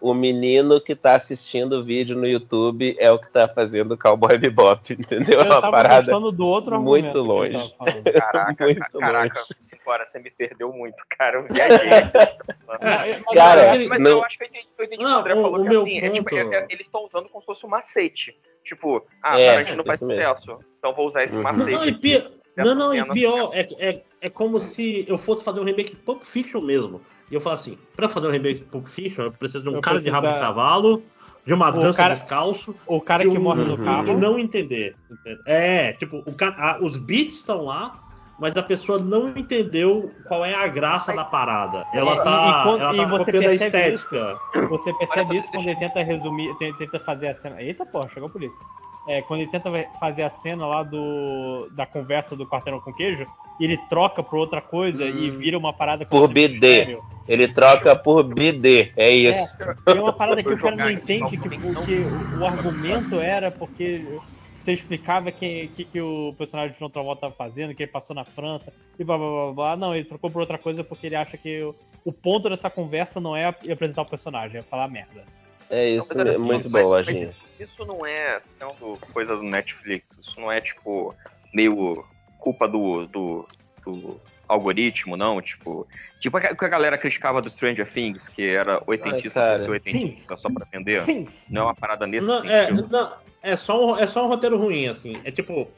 O menino que tá assistindo o vídeo no YouTube é o que tá fazendo o Cowboy Bebop, entendeu? É Eu uma tava parada. gostando do outro muito longe. Caraca, Muito ca- caraca, longe. Simbora, você me perdeu muito, cara. Eu viajei. Mas- mas Cara, ele- Mas não- eu acho que eu entendi, eu entendi Não, o André o- falou o que meu assim, é tipo, é- é- eles estão usando como se fosse um macete. Tipo, ah, É, Tarantino faz mesmo. sucesso, então vou usar esse Uhum. macete. Não, e aqui. pior, não, não, e pior, é, é, é como se eu fosse fazer um remake de Pulp Fiction mesmo. E eu falo assim, pra fazer um remake de Pulp Fiction, eu preciso de um Eu cara de rabo da- de cavalo, de uma O dança cara- descalço, O cara que um- morre no carro. de não entender. entende? É, tipo, o cara, a- os beats estão lá, mas a pessoa não entendeu qual é a graça da parada. Ela E- tá, e quando- ela tá copiando a estética. Você percebe Olha, isso quando ele tenta resumir, te- tenta fazer a cena. Eita porra, chegou a polícia. É, quando ele tenta fazer a cena lá do da conversa do quarteirão com queijo, ele troca por outra coisa e vira uma parada com Por BD. Ele troca por BD, é isso. É, e é uma parada que o cara não entende que, não, o- não. que o, o argumento era porque você explicava que, que, que o personagem de John Travolta estava fazendo, que ele passou na França e blá blá blá blá. Não, ele trocou por outra coisa porque ele acha que o, o ponto dessa conversa não é apresentar o personagem, é falar merda. É isso mesmo. Muito assim, bom, Lojinha. Isso não é sendo coisa do Netflix. Isso não é, tipo, meio culpa do, do, do algoritmo, não? Tipo, tipo o que a galera criticava do Stranger Things, que era oitentista Ai, por ser oitentista só pra vender. Things. Não é uma parada nesse Não, é, sentido. não, é, só um, é só um roteiro ruim, assim. É tipo,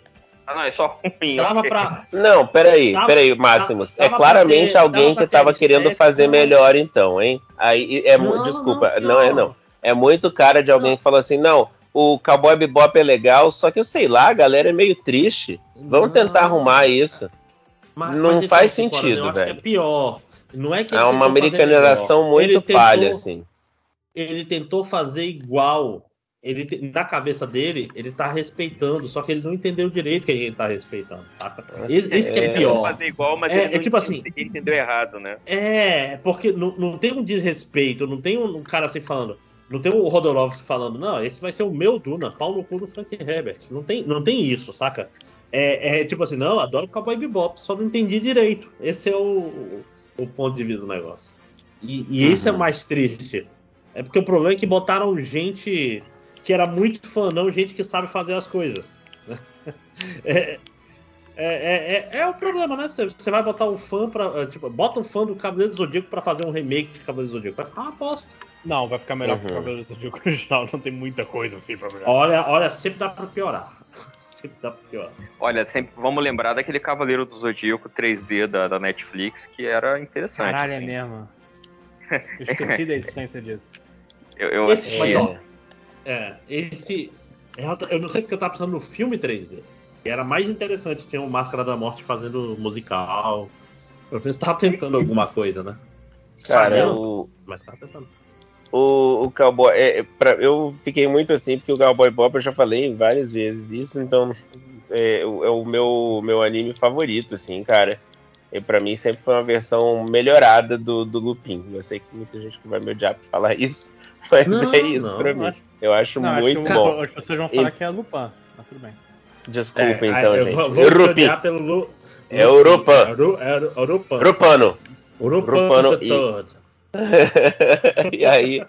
Ah, não, é só ruim. dava ok. pra. Não, peraí, Dava- peraí, Máximos. É claramente ter- alguém que tava querendo estética. fazer melhor, então, hein? Aí é Não, desculpa, não, não, é não. É muito cara de alguém que falou assim, não, o Cowboy Bebop é legal, só que eu sei lá, a galera é meio triste. Vamos Não. tentar arrumar isso. Mas- Não mas, faz então, Cora, sentido, acho velho. que é pior. Não é que É uma americanização muito Ele tentou- palha, assim. Ele tentou fazer igual. Ele, na cabeça dele, ele tá respeitando, só que ele não entendeu direito que ele tá respeitando, saca? Esse, esse que é, É. pior. fazer igual, mas É, ele é tipo entende- assim- ele entendeu errado, né? É, porque não, não tem um desrespeito, não tem um, cara assim falando, não tem o Rodorovski falando, não, esse vai ser o meu Duna, pau no cu do Frank Herbert. Não tem, não tem isso, saca? É, é tipo assim, não, adoro Cowboy Bebop, só não entendi direito. Esse é o, o ponto de vista do negócio. E, e esse é mais triste. É porque o problema é que botaram gente que era muito fã, não gente que sabe fazer as coisas. É, é, é, é, é o problema, né? Você, vai botar um fã pra. Tipo, bota um fã do Cavaleiro do Zodíaco pra fazer um remake de Cavaleiro do Zodíaco. Vai ficar uma bosta. Não, vai ficar melhor Uhum. que o Cavaleiro do Zodíaco original. Não tem muita coisa assim pra melhorar. Olha, olha, sempre dá pra piorar. Sempre dá pra piorar. Olha, sempre vamos lembrar daquele Cavaleiro do Zodíaco 3D da, da Netflix, que era interessante. Caralho, é assim. mesmo. Eu esqueci da existência disso. Eu, eu Esse assisti. Mas, ó, É, É, esse. Eu não sei porque eu tava pensando no filme 3D. Que era mais interessante. Tinha o Máscara da Morte fazendo musical. Eu pensei que tava tentando alguma coisa, né? cara, Falhando, o, Mas tava tentando. O, o Cowboy. É, é, pra- eu fiquei muito assim, porque o Cowboy Bebop eu já falei várias vezes isso, então é, o- é o meu, meu anime favorito, assim, cara. E pra mim sempre foi uma versão melhorada do, do Lupin. Eu sei que muita gente vai me odiar por falar isso, mas Não, é isso não, pra mim. acho- Eu acho Não, muito acho bom. As pessoas vão falar E- que é Lupin. Mas tudo bem. Desculpa, É, então, eu gente. Vou, vou odiar pelo Lu, É Europa. É Ru- é Ru- E- e aí,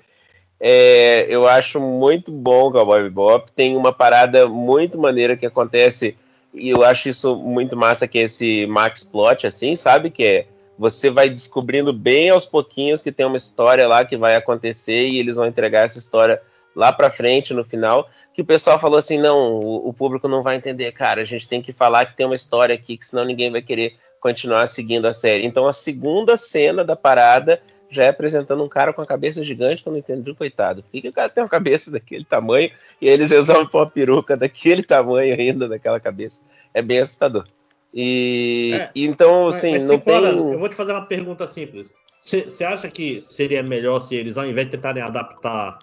é, eu acho muito bom o Cowboy Bebop. Tem uma parada muito maneira que acontece, e eu acho isso muito massa, que é esse Max Plot, assim, sabe? Que é, você vai descobrindo bem aos pouquinhos que tem uma história lá que vai acontecer e eles vão entregar essa história lá pra frente, no final. Que o pessoal falou assim, não, o, o público não vai entender, cara, a gente tem que falar que tem uma história aqui, que senão ninguém vai querer continuar seguindo a série. Então a segunda cena da parada já é apresentando um cara com a cabeça gigante que eu não entendi, coitado. Por que, que o cara tem uma cabeça daquele tamanho e eles resolvem pôr uma peruca daquele tamanho ainda daquela cabeça? É bem assustador. E, É, e então, Mas- assim, mas, não Cicora, tem. Eu vou te fazer uma pergunta simples. Você acha que seria melhor se eles, ao invés de tentarem adaptar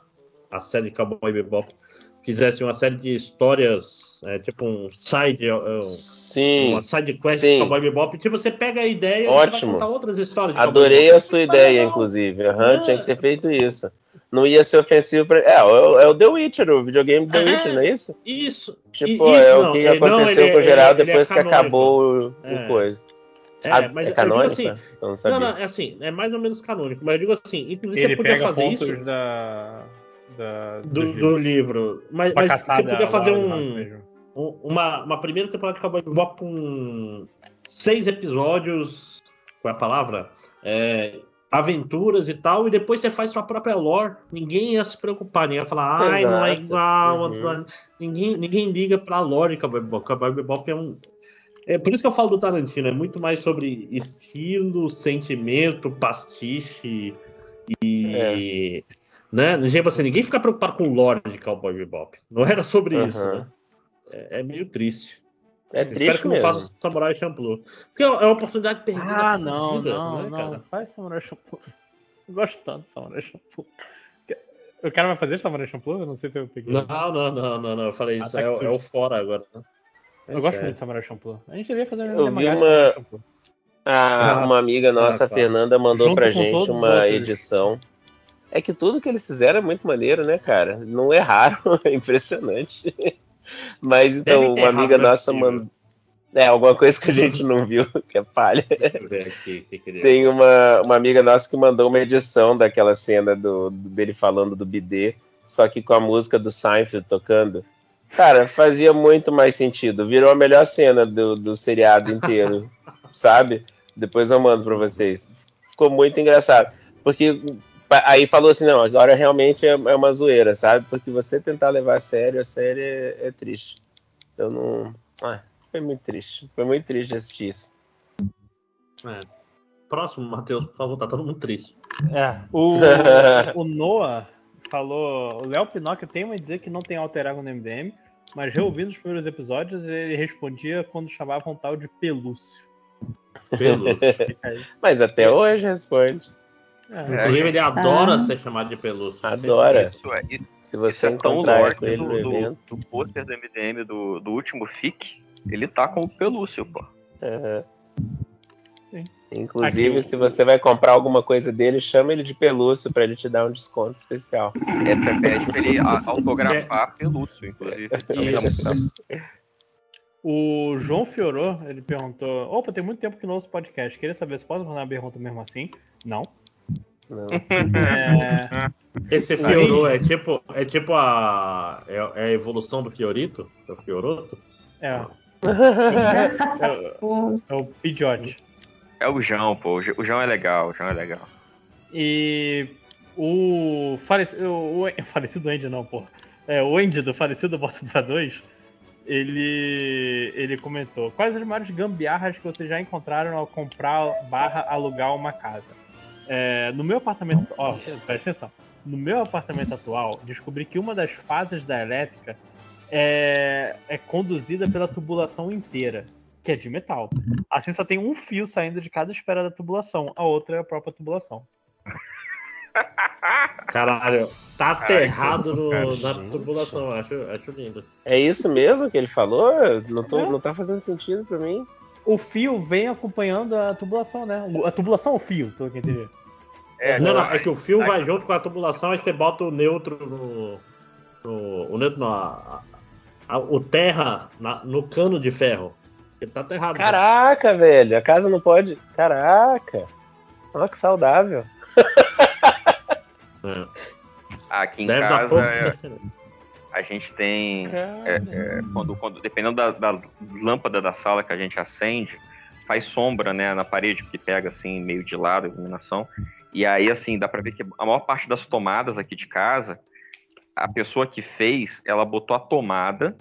a série Cowboy Bebop, fizessem uma série de histórias, é, tipo um side, é, um- Sim, uma side quest sim. de Cowboy Bebop? Tipo, você pega a ideia e você Ótimo. vai contar outras histórias adorei Bebop. a sua ideia, não. inclusive. Aham, Não. tinha que ter feito isso. Não ia ser ofensivo pra. É, é, o- é o The Witcher, o videogame The É. Witcher, não é isso? Isso. Tipo, E- é isso, o não, que não, aconteceu ele- com o é depois que acabou o, o É. coisa. É, Ah, mas é canônico? assim, Eu não sabia. não, não, é assim, é mais ou menos canônico, mas eu digo assim, inclusive Ele você podia pega fazer isso da, da, do, do livro. Mas, mas você podia fazer um, um- uma, uma primeira temporada de Cowboy Bebop com seis episódios, qual é a palavra? É, aventuras e tal, e depois você faz sua própria lore. Ninguém ia se preocupar, ninguém ia falar, ai, não é Exato. igual. Uhum. Antônio." Ninguém, ninguém liga pra lore de Cowboy Bebop. Cowboy Bebop é um. É por isso que eu falo do Tarantino, é muito mais sobre estilo, sentimento, pastiche e. Né? Tipo assim, ninguém fica preocupado com o lore de Cowboy Bebop. Não era sobre isso, Aham. né? É, é meio triste. É Espero triste que não mesmo. faça Samurai Champloo. Porque é uma oportunidade perdida. Ah, não, fodida, não, né, não. cara? Faz Samurai Champloo. Eu gosto tanto de Samurai Champloo. O cara vai fazer Samurai Champloo? Eu não sei se eu tenho que... Não, não, não, não, não. Eu falei isso. É, que o- é o fora agora. Né? Eu gosto É. muito de Samurai Champloo. A gente devia fazer Eu vi uma-. Ah, Ah, uma amiga nossa, ah, a tá. Fernanda, mandou Junto pra gente uma edição. É que tudo que eles fizeram é muito maneiro, né, cara? Não é raro, é impressionante. Mas então, uma amiga nossa mandou. É, alguma coisa que a gente não viu, que é palha. Aqui. Tem uma, uma amiga nossa que mandou uma edição daquela cena do, do- dele falando do bidê. só que com a música do Seinfeld tocando. Cara, fazia muito mais sentido. Virou a melhor cena do, do seriado inteiro, sabe? Depois eu mando pra vocês. Ficou muito engraçado. Porque aí falou assim, não, agora realmente é, é uma zoeira, sabe? Porque você tentar levar a sério, a série é, é triste. Eu não. Ah, foi muito triste. Foi muito triste assistir isso. É. Próximo, Matheus, por favor, tá todo mundo triste. É, o, o Noah falou. O Léo Pinocchio tem a dizer que não tem alter ego no MDM, mas reouvindo os primeiros episódios, ele respondia quando chamavam tal de Pelúcio. Pelúcio. Mas até hoje responde. É, Inclusive, ele adora Ah. ser chamado de Pelúcio. Adora. Isso é, isso Se você é tão lore ele do, no do, evento. do pôster do MDM do, do último FIC, ele tá com o Pelúcio, pô. Sim. Inclusive, Aqui, se você vai comprar alguma coisa dele, chama ele de pelúcio pra ele te dar um desconto especial. É, você pede pra ele autografar Pelúcio, inclusive. Isso. O João Fiorô, ele perguntou: Opa, tem muito tempo que não ouço podcast. Queria saber se posso mandar uma pergunta mesmo assim? Não. Não. É, Esse Fiorô é tipo, é tipo a, é, é a evolução do Fiorito? Do Fioroto? é, é, O- é o Pidgeot. É o João, pô. O João- O João é legal, o João é legal. E o falecido, o, o falecido Andy não, pô. É, o Andy do falecido Bota pra 2, ele, ele comentou: Quais as maiores gambiarras que vocês já encontraram ao comprar barra alugar uma casa? É, no meu apartamento. Ó, presta atenção. No meu apartamento atual, descobri que uma das fases da elétrica é, é conduzida pela tubulação inteira, que é de metal. Assim só tem um fio saindo de cada esfera da tubulação, a outra é a própria tubulação. Caralho, tá aterrado no- na tubulação, acho, acho lindo. É isso mesmo que ele falou? Não, tô, É. não tá fazendo sentido pra mim. O fio vem acompanhando a tubulação, né? O- A tubulação ou o fio, que eu entendi. É, não, não, é que o fio vai junto com a tubulação, aí você bota o neutro no. no- o neutro não, o terra na- no cano de ferro. Ele tá aterrado. Caraca, velho, a casa não pode. Caraca! Olha que saudável. É. Aqui em Deve casa é. a gente tem. é, é, quando, quando, dependendo da, da lâmpada da sala que a gente acende, faz sombra né, na parede, que pega assim, meio de lado a iluminação. E aí, assim, dá pra ver que a maior parte das tomadas aqui de casa, a pessoa que fez, ela botou a tomada,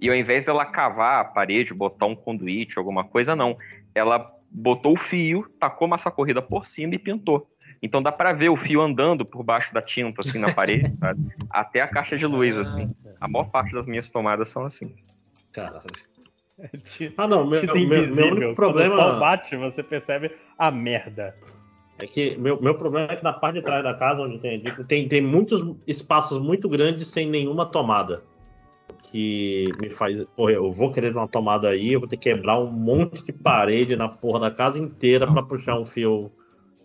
e ao invés dela cavar a parede, botar um conduíte, alguma coisa, não. Ela botou o fio, tacou massa corrida por cima e pintou. Então dá pra ver o fio andando por baixo da tinta, assim, na parede, sabe? Até a caixa de luz, assim. A maior parte das minhas tomadas são assim. Caralho. Ah, não, meu, meu, invisível. meu único Quando o sol problema bate, você percebe a merda. é que meu, meu problema é que na parte de trás da casa, onde tem, tem, tem muitos espaços muito grandes sem nenhuma tomada. Que me faz. Porra, eu vou querer uma tomada aí, eu vou ter que quebrar um monte de parede na porra da casa inteira pra puxar um fio.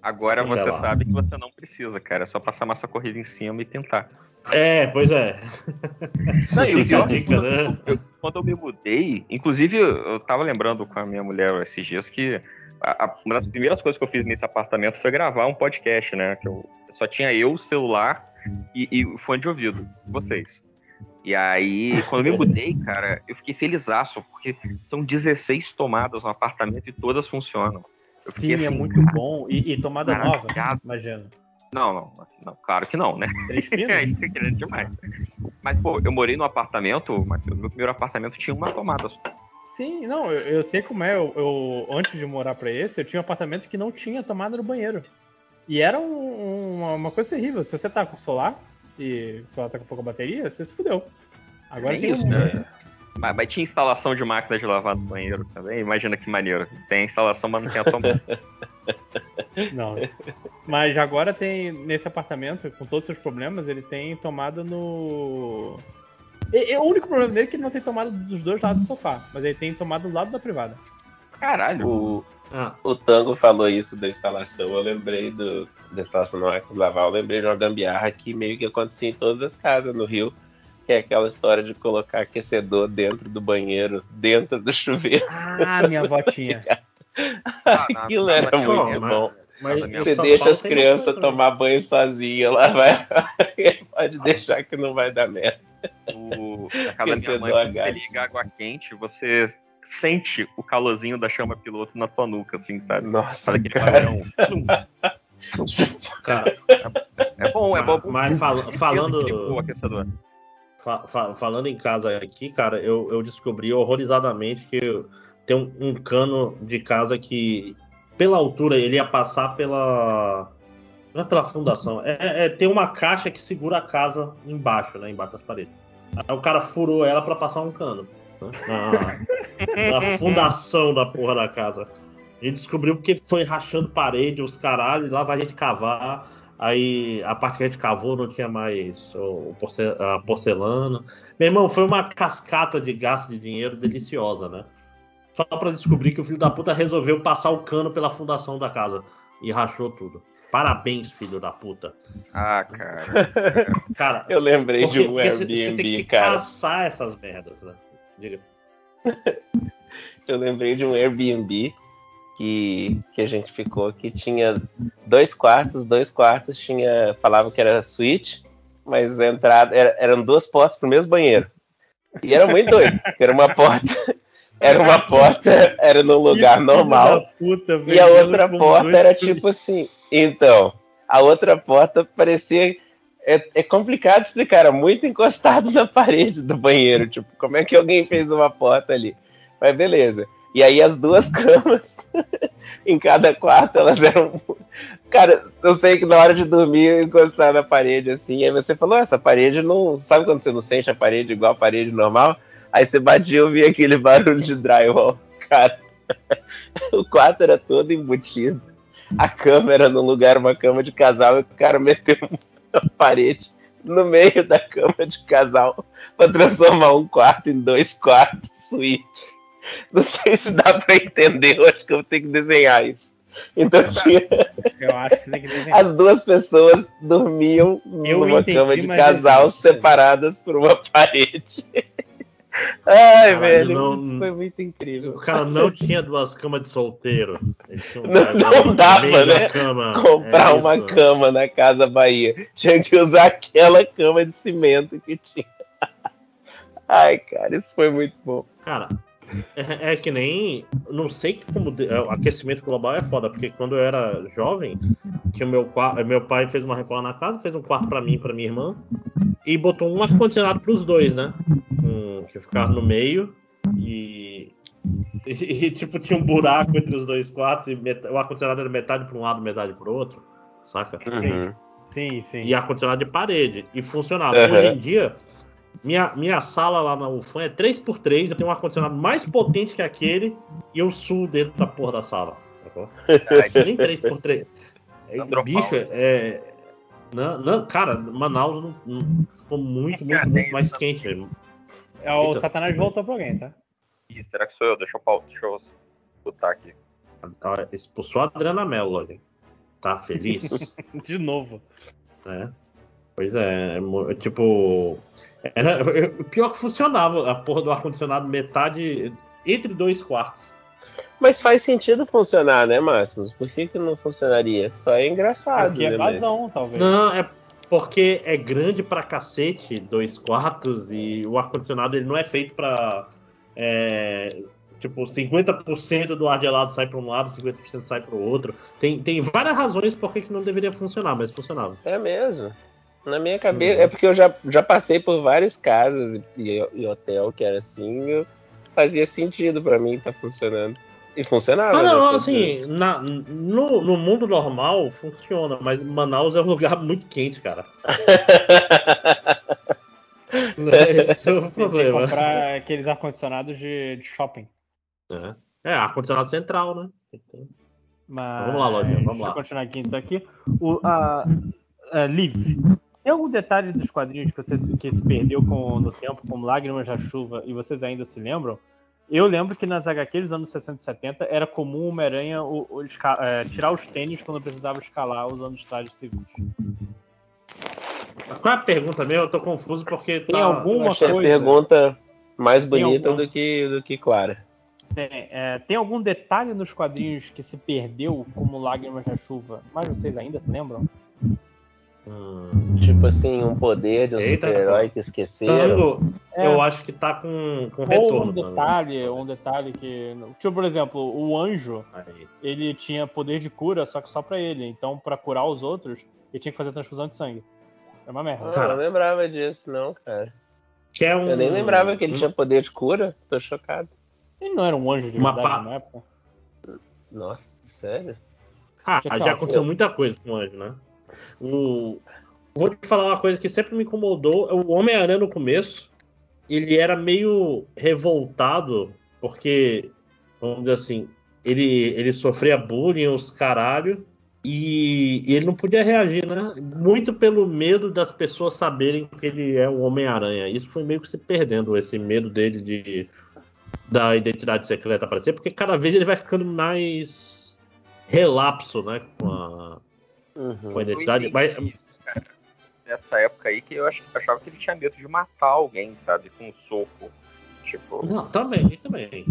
Agora Sei você lá. sabe que você não precisa, cara. É só passar massa corrida em cima e pintar. É, pois é. Não, o Fica a pior, dica, né? quando eu me mudei, inclusive eu eu tava lembrando com a minha mulher esses dias que a- a- uma das primeiras coisas que eu fiz nesse apartamento foi gravar um podcast, né? Que eu só tinha eu, o celular e, e o fone de ouvido, vocês. E aí, quando eu me mudei, cara, eu fiquei felizaço, porque são 16 tomadas no apartamento e todas funcionam. Sim, é assim, muito bom. E, e tomada nova, maravilhado. imagina. Não, não, não, claro que não, né? Três É, isso é grande demais. Mas, pô, eu morei num apartamento, Matheus, meu primeiro apartamento tinha uma tomada só. Sim, não, eu, eu sei como é. Eu, eu- antes de morar pra esse, eu tinha um apartamento que não tinha tomada no banheiro. E era um- uma, uma coisa terrível. Se você tá com solar e o celular tá com pouca bateria, você se fudeu. Agora Nem tem isso, um- né? Mas, mas tinha instalação de máquina de lavar no banheiro também. Imagina que maneiro. Tem instalação, mas não tem a tomada. Não. Mas agora tem, nesse apartamento, com todos os seus problemas, ele tem tomada no. E, e o único problema dele é que ele não tem tomada dos dois lados do sofá, mas ele tem tomada do lado da privada. Caralho. O, Ah, o Tango falou isso da instalação. Eu lembrei do, da instalação no máquina de lavar. Eu lembrei de uma gambiarra que meio que acontecia em todas as casas no Rio. Que é aquela história de colocar aquecedor dentro do banheiro, dentro do chuveiro. Ah, minha avó tinha. Ah, Aquilo era Pô, muito mas- bom. mas Você deixa as crianças tomar banho sozinha lá, vai. Pode deixar que não vai dar merda. O, na casa da minha mãe, quando você liga água quente, você sente o calorzinho da chama piloto na tua nuca, assim, sabe? Nossa, Faz aquele cara. Cara, É bom, é bom. Mas fala- falando- O aquecedor. Fa- fa- falando em casa aqui, cara, eu, eu descobri horrorizadamente que tem um, um cano de casa que, pela altura, ele ia passar pela. Não é pela fundação, é, é- tem uma caixa que segura a casa embaixo, né? Embaixo das paredes. Aí o cara furou ela pra passar um cano. né, Na, na fundação da porra da casa. E descobriu porque foi rachando parede, os caralho, e lá vai a gente cavar. Aí a parte que a gente cavou não tinha mais o, o porce- a porcelana. Meu irmão, foi uma cascata de gasto de dinheiro deliciosa, né? Só pra descobrir que o filho da puta resolveu passar o cano pela fundação da casa e rachou tudo. Parabéns, filho da puta. Ah, cara. Cara, Eu lembrei porque, de um porque você- você tem Airbnb, que cara. caçar essas merdas, né? Diga. Eu lembrei de um Airbnb que, que a gente ficou que tinha dois quartos, dois quartos tinha falava que era suíte, mas a entrada era- eram duas portas pro mesmo banheiro. E era muito doido, era uma porta, era uma porta, era num lugar Que normal. puta, E a outra porta era tipo assim. Então, a outra porta parecia. É, é complicado explicar, era muito encostado na parede do banheiro. Tipo, como é que alguém fez uma porta ali? Mas beleza. E aí as duas camas em cada quarto, elas eram. Cara, eu sei que na hora de dormir, encostar na parede assim, aí você falou, "Ah, essa parede não. Sabe quando você não sente a parede igual a parede normal? Aí você batia e ouvia aquele barulho de drywall. Cara, o quarto era todo embutido. A cama era no lugar, uma cama de casal, e o cara meteu uma parede no meio da cama de casal para transformar um quarto em dois quartos suíte. Não sei se dá para entender, eu acho que eu vou ter que desenhar isso. Então tinha Eu acho que você tem que desenhar. as duas pessoas dormiam Eu numa entendi, cama de mas casal separadas por uma parede. Ai, Caralho, velho, não- isso foi muito incrível. O cara não tinha duas camas de solteiro. Um Não- não dava, né? Cama. comprar É uma isso. cama na Casa Bahia. Tinha que usar aquela cama de cimento que tinha. Ai, cara, isso foi muito bom. Cara, é, é que nem. Não sei como. é, O aquecimento global é foda, porque quando eu era jovem, tinha o meu, meu pai fez uma reforma na casa, fez um quarto pra mim e pra minha irmã, e botou um ar-condicionado pros dois, né? Um, que ficava no meio e. E, e, tipo, tinha um buraco entre os dois quartos e meta- o ar-condicionado era metade pra um lado, metade pro outro, saca? Uhum. Sim, sim. e ar-condicionado de parede. E funcionava. Aham. Hoje em dia, minha, minha sala lá na UFAM é 3x3, eu tenho um ar-condicionado mais potente que aquele e eu suo dentro da porra da sala. Sacou? Nem 3x3. É, bicho, é. Não, não, cara, Manaus não- não- ficou muito, muito, muito mais quente. velho. É, o Então- Satanás voltou pra alguém, tá? Ih, será que sou eu? Deixa eu, pau- deixa eu botar aqui. Ah, Expulsou a Adriana Mello, olha. Tá feliz? De novo. né? Pois é, é é tipo. Era, o pior que funcionava a porra do ar-condicionado metade entre dois quartos. Mas faz sentido funcionar, né, Máximos? Por que, que não funcionaria? Só é engraçado, Porque é né? mas- vazão, talvez. Não, é porque é grande pra cacete, dois quartos, e o ar-condicionado ele não é feito pra. é, tipo, 50% do ar gelado sai pra um lado, 50% sai pro outro. Tem, tem várias razões por que que não deveria funcionar, mas funcionava. É mesmo. Na minha cabeça, Uhum. é porque eu já, já passei por várias casas e, e hotel que era assim, eu- fazia sentido pra mim tá funcionando. E funcionava. Ah, né, não, assim, na- no, no mundo normal funciona, mas Manaus é um lugar muito quente, cara. Esse é o Tem que problema. comprar aqueles ar-condicionados de, de shopping. É, é ar-condicionado central, né? Mas... Vamos lá, Lojinha, vamos Deixa lá. eu continuar aqui, então, aqui. O, a, a Liv, tem algum detalhe dos quadrinhos que, você, se- que se perdeu com, no tempo, como Lágrimas da Chuva, e vocês ainda se lembram? Eu lembro que nas HQ dos anos 60 e 70 era comum o Homem-Aranha o- o esca- é, tirar os tênis quando precisava escalar usando os trajes civis. Qual é a pergunta mesmo? Eu tô confuso porque Tem tá... algum- Eu uma achei coisa- a pergunta mais Tem bonita algum- do, que, do que clara. Tem, é, tem algum detalhe nos quadrinhos que se perdeu como Lágrimas da Chuva, mas vocês ainda se lembram? Hum. Tipo assim, um poder de um super-herói que esqueceram. Tango, É. eu acho que tá com, com Ou retorno. um também. detalhe, um detalhe que. Tipo, por exemplo, o anjo, Aí. ele tinha poder de cura, só que só pra ele. Então, pra curar os outros, ele tinha que fazer transfusão de sangue. É uma merda. Ah, Cara. eu não lembrava disso, não, cara. Que é um, Eu nem lembrava que ele um- tinha poder de cura. Tô chocado. Ele não era um anjo de Uma verdade pá- na época. Nossa, sério? Ah, já aconteceu muita coisa com o anjo, né? O... Vou te falar uma coisa que sempre me incomodou. O Homem-Aranha no começo, ele era meio revoltado, porque, vamos dizer assim, ele, ele sofria bullying, os caralho, e, e ele não podia reagir, né? Muito pelo medo das pessoas saberem que ele é o Homem-Aranha. Isso foi meio que se perdendo, esse medo dele de da identidade secreta aparecer, porque cada vez ele vai ficando mais relapso, né, com a, Uhum. com a identidade. Mas, cara, nessa época aí que eu ach- achava que ele tinha medo de matar alguém, sabe? Com um soco. Tipo, não, também, também.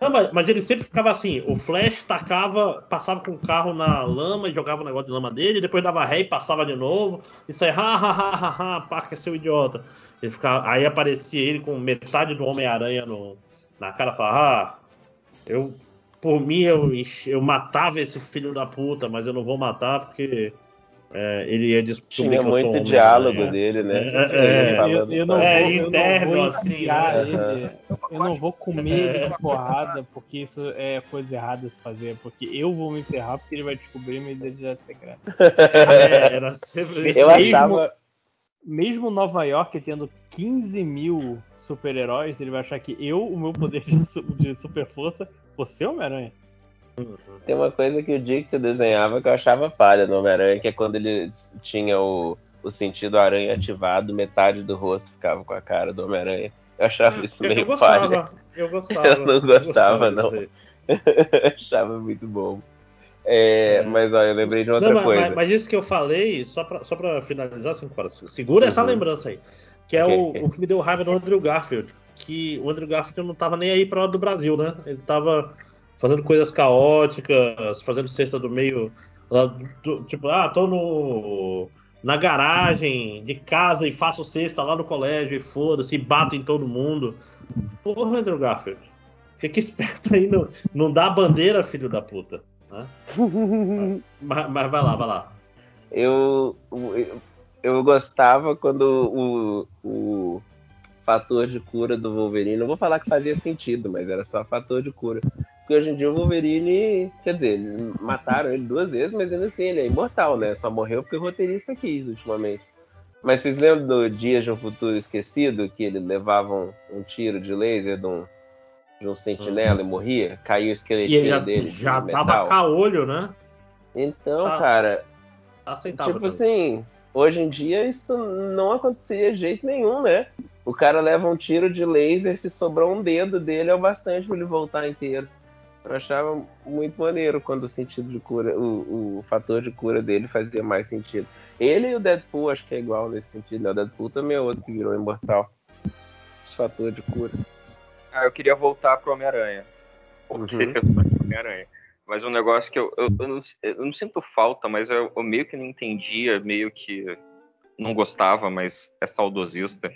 Não, mas, mas ele sempre ficava assim, o Flash tacava, passava com o carro na lama e jogava o negócio de lama dele, depois dava ré e passava de novo, e saia, ha, ha, ha, ha, ha, Parker, seu idiota. Ele ficava, aí aparecia ele com metade do Homem-Aranha no- na cara, falava, ah, eu, por mim, eu, eu matava esse filho da puta, mas eu não vou matar porque é, ele ia descobrir Tinha que eu sou muito Homem-Aranha. diálogo dele, né? É, é, é. falando eu, eu não vou, É, eu interno, não vou assim, né? ele. Eu não vou comer ele de porrada, porque isso é coisa errada se fazer. Porque eu vou me ferrar porque ele vai descobrir minha identidade secreta. É, era sempre Eu mesmo- achava. Mesmo Nova York tendo 15 mil super-heróis, ele vai achar que eu, o meu poder de super força, você é Homem-Aranha. Tem uma coisa que o Dick desenhava que eu achava falha no Homem-Aranha, que é quando ele tinha o, o sentido aranha ativado, metade do rosto ficava com a cara do Homem-Aranha. Eu achava isso eu, meio eu gostava, falha. eu gostava. Eu não gostava, disso não. aí. Eu achava muito bom. É, É. Mas olha, eu lembrei de outra Não, mas, coisa. mas- mas isso que eu falei, só pra, só pra finalizar, assim, segura essa Uhum. lembrança aí. Que é o, o que me deu raiva do Andrew Garfield. Que o Andrew Garfield não tava nem aí pra hora do Brasil, né? Ele tava fazendo coisas caóticas, fazendo cesta do meio. tipo, ah, tô no. Na garagem de casa e faço cesta lá no colégio e foda-se, e bato em todo mundo. Porra, Andrew Garfield. Fica esperto aí, não, não dá bandeira, filho da puta. Né? Mas, mas vai lá, vai lá. eu, eu, eu gostava quando o, o fator de cura do Wolverine, não vou falar que fazia sentido, mas era só fator de cura. Porque hoje em dia o Wolverine, quer dizer, eles mataram ele duas vezes, mas ainda assim ele é imortal, né? Só morreu porque o roteirista quis ultimamente. Mas vocês lembram do Dias de um Futuro Esquecido, que ele levava um, um tiro de laser de um, de um sentinela e morria? Caiu o E esqueletinho ele já, dele já de tava caolho, né? Então, Ah, cara, Aceitável. Tipo também. assim, hoje em dia isso não acontecia de jeito nenhum, né? O cara leva um tiro de laser, se sobrou um dedo dele é o bastante pra ele voltar inteiro. Eu achava muito maneiro quando o sentido de cura, o, o fator de cura dele fazia mais sentido. Ele e o Deadpool acho que é igual nesse sentido, né? O Deadpool também é outro que virou imortal. Esse fator de cura. Ah, eu queria voltar pro Homem-Aranha. Porque Uhum. eu sou de Homem-Aranha. Mas um negócio que eu, eu, eu não, eu não sinto falta, mas eu, eu meio que não entendia, meio que não gostava, mas é saudosista.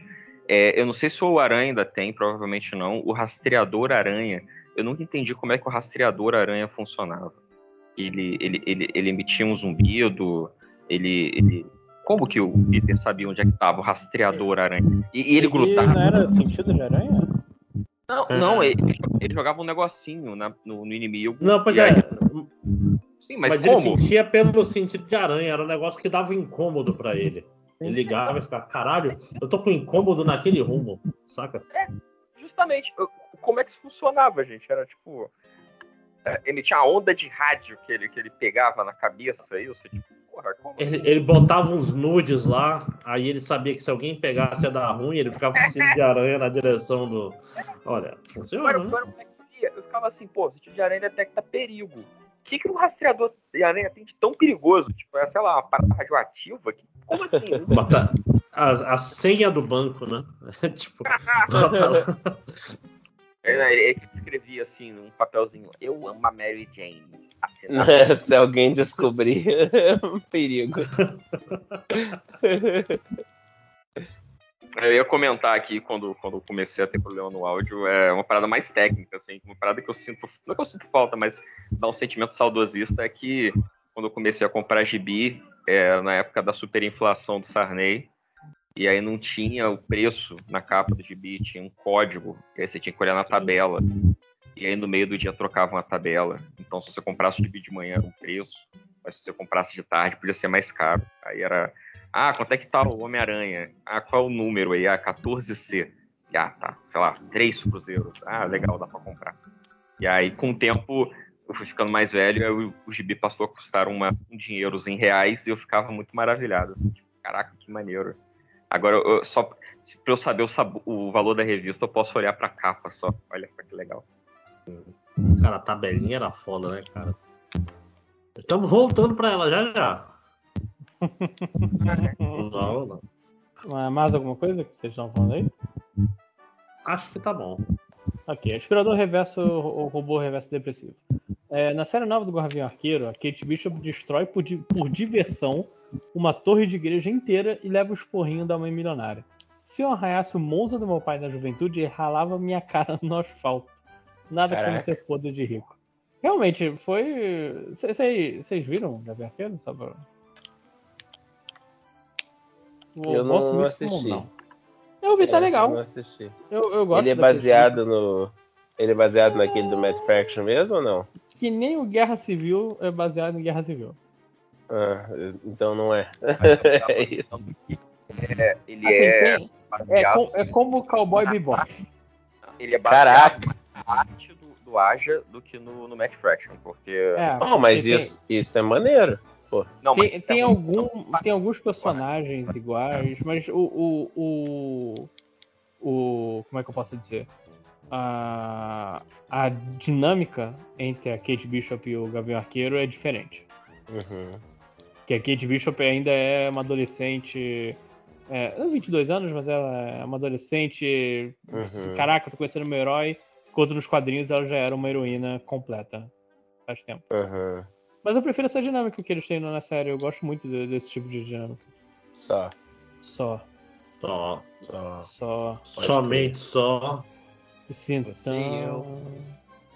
É, eu não sei se o Aranha ainda tem, provavelmente não. O rastreador Aranha. Eu nunca entendi como é que o rastreador Aranha funcionava. Ele, ele, ele, ele emitia um zumbido, ele, ele. Como que o Peter sabia onde é que estava o rastreador Aranha? E, e ele grudava. não era sentido de aranha? Não, não ele, ele jogava um negocinho na- no, no inimigo. Não, pois é. aí- sim, mas, Mas, ele como? sentia pelo sentido de aranha, era um negócio que dava incômodo pra ele. Ele ligava e ficava, caralho, eu tô com incômodo naquele rumo, saca? Justamente, eu- como é que isso funcionava, gente? Era tipo. é, Emitia a onda de rádio que ele, que ele pegava na cabeça aí, você tipo, porra, como Ele, ele botava uns nudes lá, aí ele sabia que se alguém pegasse ia dar ruim, ele ficava com sentido de aranha na direção do. Olha, funciona, eu né? via, eu ficava assim, pô, sentido de aranha detecta perigo. O que, que um rastreador de aranha tem de tão perigoso? Tipo, é, sei lá, uma parada radioativa? Que- Como assim? Bota a, a senha do banco, né? tipo, bota lá. Ele, ele escrevia assim num papelzinho, eu amo a Mary Jane. Se alguém descobrir, é um perigo. Eu ia comentar aqui quando, quando comecei a ter problema no áudio, é uma parada mais técnica, assim, uma parada que eu sinto, não é que eu sinto falta, mas dá um sentimento saudosista, é que quando eu comecei a comprar gibi, é, na época da superinflação do Sarney, e aí não tinha o preço na capa do gibi, tinha um código, e aí você tinha que olhar na tabela, e aí no meio do dia trocava uma tabela, então se você comprasse o gibi de manhã era um preço, mas se você comprasse de tarde podia ser mais caro, aí era ah, quanto é que tá o Homem-Aranha? Ah, qual é o número aí? Ah, 14C. E, Ah, tá, sei lá, 3 cruzeiros. Ah, legal, dá pra comprar. E aí, com o tempo, eu fui ficando mais velho, aí o, gibi passou a custar umas, um dinheiros em reais e eu ficava muito maravilhado. Assim, tipo, caraca, que maneiro. Agora, eu, só se, pra eu saber o, sabo- o valor da revista, eu posso olhar pra capa só. Olha só que legal. Cara, a tabelinha era foda, né, cara? Estamos voltando pra ela já já. Não, não. Ah, Mais alguma coisa que vocês estão falando aí? Acho que tá bom. Ok, aspirador reverso, o robô reverso depressivo. É, na série nova do Gavião Arqueiro, a Kate Bishop destrói por, di- por diversão uma torre de igreja inteira e leva os porrinhos da mãe milionária. Se eu arranhasse o Monza do meu pai na juventude, ralava minha cara no asfalto. Nada como Caraca. ser podre de rico. Realmente, foi. Vocês viram o Gavião Arqueiro? Só pra... Eu vou não como assisti. não. Eu vi, tá É, legal. Não assisti. Eu, eu gosto Ele é baseado no. Ele é baseado naquele do Matt Fraction mesmo ou não? Que nem o Guerra Civil é baseado em Guerra Civil. Ah, então não é. é isso. É, ele Assim, é tem- é, baseado- é como o Cowboy Bebop. ele é baseado Caraca! mais na arte do, do Aja do que no, no Matt Fraction, porque... É, Oh, mas tem, isso, isso é maneiro. Não, Tem, tem, é muito- algum, tem alguns personagens iguais, mas o, o, o, o- Como é que eu posso dizer? A, a dinâmica entre a Kate Bishop e o Gavião Arqueiro é diferente. Uhum. Que a Kate Bishop ainda é uma adolescente. É, não 22 anos, mas ela é uma adolescente. Uhum. Caraca, tô conhecendo meu herói. Enquanto nos quadrinhos ela já era uma heroína completa. Faz tempo. Uhum. Mas eu prefiro essa dinâmica que eles têm na série. Eu gosto muito de- desse tipo de dinâmica. Só. Só. Só. Só. Somente só E sinto Você e eu.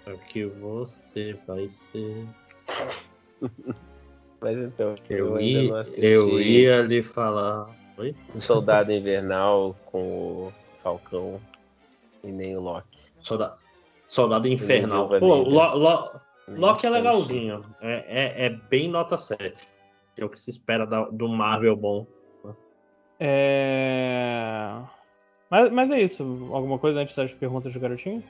o que você vai ser. Mas então, eu, Eu, ainda ia, não assisti eu ia lhe falar. Oi? Soldado Invernal com o Falcão e nem o Loki. Soldado, Soldado Infernal. Pô. Lo, Lo- Loki é Então, legalzinho. É, é, é bem nota 7. Que é o que se espera da- do Marvel bom. É... Mas, mas é isso. Alguma coisa antes das perguntas do garotinho?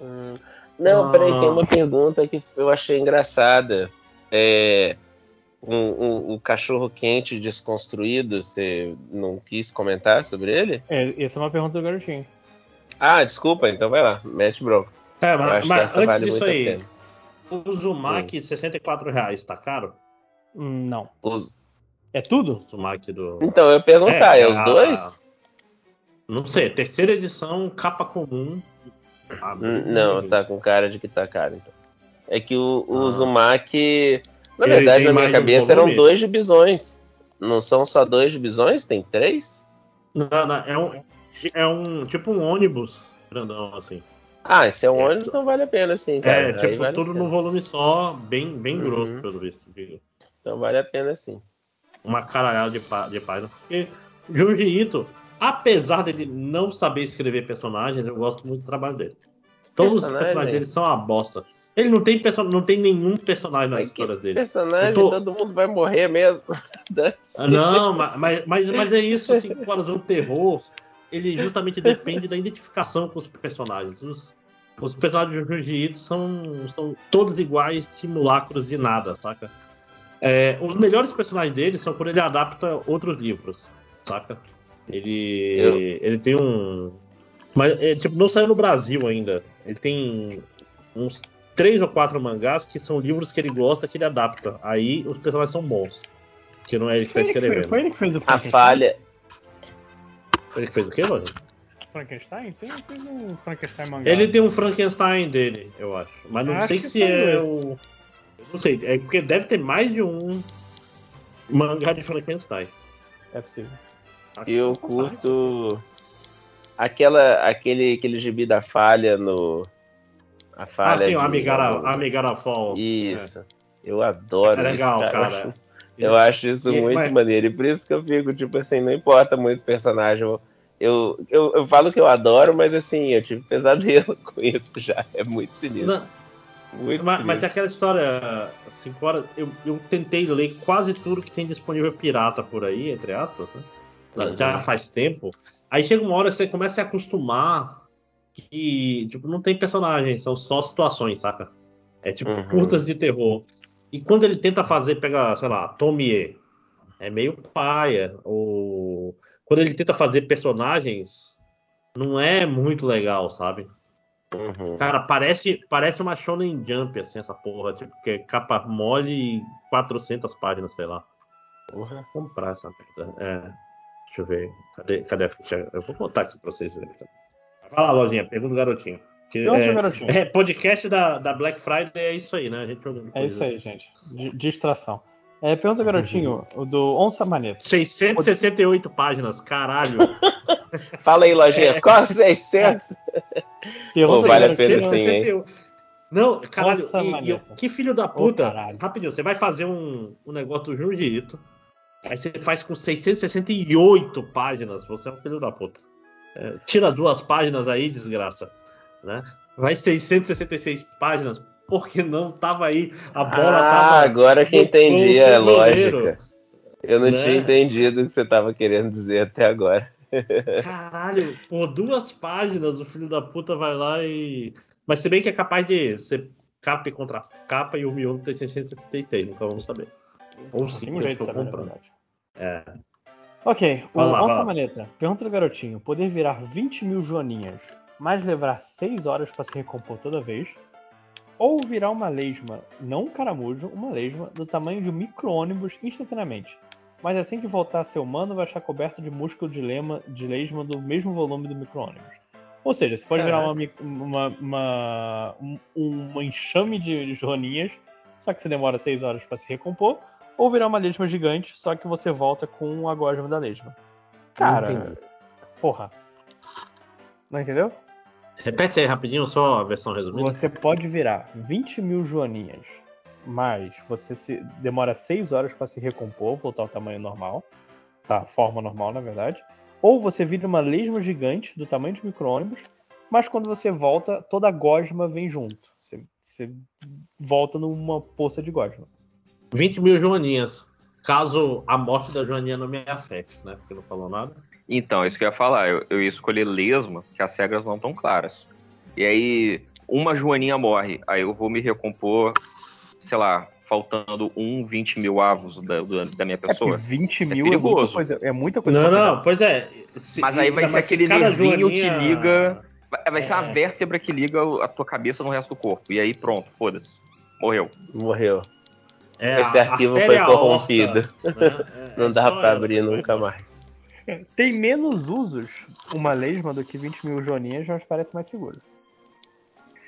Hum, Não, peraí, tem uma pergunta que eu achei engraçada. É, um, um- um cachorro quente desconstruído, você não quis comentar sobre ele? É, essa é uma pergunta do garotinho. Ah, desculpa, então vai lá, mete bronca. É, Eu mas, mas antes vale disso aí, o Uzumaki, 64 reais, tá caro? Hum, Não. Os- É tudo? O do. Então, eu ia perguntar, é, os a- dois? Não sei, terceira edição, capa comum. Ah, Hum, Não, tá com cara de que tá caro, então. É que o, o Ah. Na Ele verdade, na minha cabeça eram dois divisões. Não são só dois divisões? Tem três? Não, não, é um, é um tipo um ônibus grandão, assim. Ah, esse é um É, ônibus, então vale a pena, sim, cara. É, tipo, vale tudo num volume só, bem, bem Uhum. grosso, pelo visto. digo. Então vale a pena, sim. Uma caralhada de, pá- de página. Porque Junji Ito, apesar dele não saber escrever personagens, eu gosto muito do trabalho dele. Todos os Personagem? personagens dele são uma bosta. Ele não tem, perso não tem nenhum personagem nas que histórias dele. Personagem, tô- todo mundo vai morrer mesmo. Ah, Não, ma- mas, mas, mas é isso, 5 horas do terror, ele justamente depende da identificação com os personagens. Os, os personagens de Junji são, são todos iguais, simulacros de nada, saca? É, os melhores personagens dele são quando ele adapta outros livros, saca? Ele, Eu- ele tem um. Mas, é, tipo, não saiu no Brasil ainda. Ele tem uns três ou quatro mangás que são livros que ele gosta, que ele adapta. Aí os personagens são bons. Que não é ele que tá Foi ele que, fez, escrevendo. foi ele que fez o A Frankenstein? falha. Ele que fez o quê, mano? Frankenstein? Tem, fez um Frankenstein mangá. Ele tem um Frankenstein dele, eu acho. Mas não Acho sei que se é dois. o. Eu não sei, é porque deve ter mais de um mangá de Frankenstein. É possível. Eu curto aquela, aquele, aquele gibi da falha no. A Ah, falha. sim, o Amigara, Amigara Fall. Isso. Eu adoro É legal, isso, cara. Eu acho, eu acho isso E- muito mas- maneiro. E por isso que eu fico, tipo assim, não importa muito o personagem. Eu, eu, eu, falo que eu adoro, mas assim, eu tive pesadelo com isso já. É muito sinistro. Não, muito mas, mas é aquela história, 5 horas, eu, eu tentei ler quase tudo que tem disponível pirata por aí, entre aspas, né? Uhum. Já faz tempo. Aí chega uma hora que você começa a se acostumar que, tipo, não tem personagens, são só situações, saca? É tipo Uhum. curtas de terror. E quando ele tenta fazer, pega, sei lá, Tomie, é meio paia. Ou quando ele tenta fazer personagens, não é muito legal, sabe? Uhum. Cara, parece, parece uma Shonen Jump, assim, essa porra. Tipo, que é capa mole e 400 páginas, sei lá. Porra. Comprar essa merda. É, deixa eu ver. Cadê, cadê a ficha? Eu vou botar aqui pra vocês verem. Vai lá, Lojinha, pergunta do garotinho. Que, é, garotinho. é, podcast da, da Black Friday é isso aí, né? A gente É isso aí, gente. Di- Distração. É, pergunta, garotinho, o do Onça Maneta. 668 páginas, caralho. Fala aí, lojinha. Qual 600? Pergunta, Pô, vale a pena sim, 668. Não, caralho, e- e, que filho da puta. caralho. Rapidinho, você vai fazer um, um negócio do Junji Ito, aí você faz com 668 páginas, você é um filho da puta. É, tira duas páginas aí, desgraça. Né? Vai 666 páginas, porque não tava aí, a bola ah, tava. agora que entendi a goleiro. lógica. Eu não Né? tinha entendido o que você estava querendo dizer até agora. Caralho, por duas páginas o filho da puta vai lá e. Mas se bem que é capaz de ser capa e contra capa e o Miolo tem 676, nunca vamos saber. Ou sim, eu estou comprando. verdade. É. Ok, o Vai lá, vai Onça lá. Maneta. Pergunta do garotinho. Poder virar 20 mil joaninhas, mas levar 6 horas pra se recompor toda vez? Ou virar uma lesma, não um caramujo, uma lesma, do tamanho de um micro-ônibus instantaneamente. Mas assim que voltar a ser humano, vai estar coberto de músculo de, lema, de lesma do mesmo volume do micro-ônibus. Ou seja, você pode virar uma, uma, uma, um, enxame de joaninhas, só que você demora 6 horas pra se recompor, ou virar uma lesma gigante, só que você volta com a gosma da lesma. Cara, Entendi. porra. Não entendeu? Repete aí rapidinho, só a versão resumida. Você pode virar 20 mil joaninhas, mas você se- demora 6 horas pra se recompor, voltar ao tamanho normal. Tá, forma normal, na verdade. Ou você vira uma lesma gigante do tamanho de micro-ônibus, mas quando você volta, toda a gosma vem junto. Você, você volta numa poça de gosma. 20 mil joaninhas. Caso a morte da Joaninha não me afete, né? Porque não falou nada. Então, isso que eu ia falar. Eu, eu ia escolher lesma, que as regras não estão claras. E aí, uma joaninha morre. Aí eu vou me recompor, sei lá, faltando um 20 mil avos da, da minha É pessoa. 20 mil é, coisa. É muita coisa Não, não, pois é. Se- Mas aí vai ser aquele nervinho que liga- Vai, ser a É. vértebra que liga a tua cabeça no resto do corpo. E aí, pronto, foda-se. Morreu. Morreu. É, Esse a arquivo foi corrompido. aorta, né? É- Não é dá só pra ela, abrir foi. nunca mais. Tem menos usos uma lesma do que 20 mil joaninhas, mas parece mais seguro.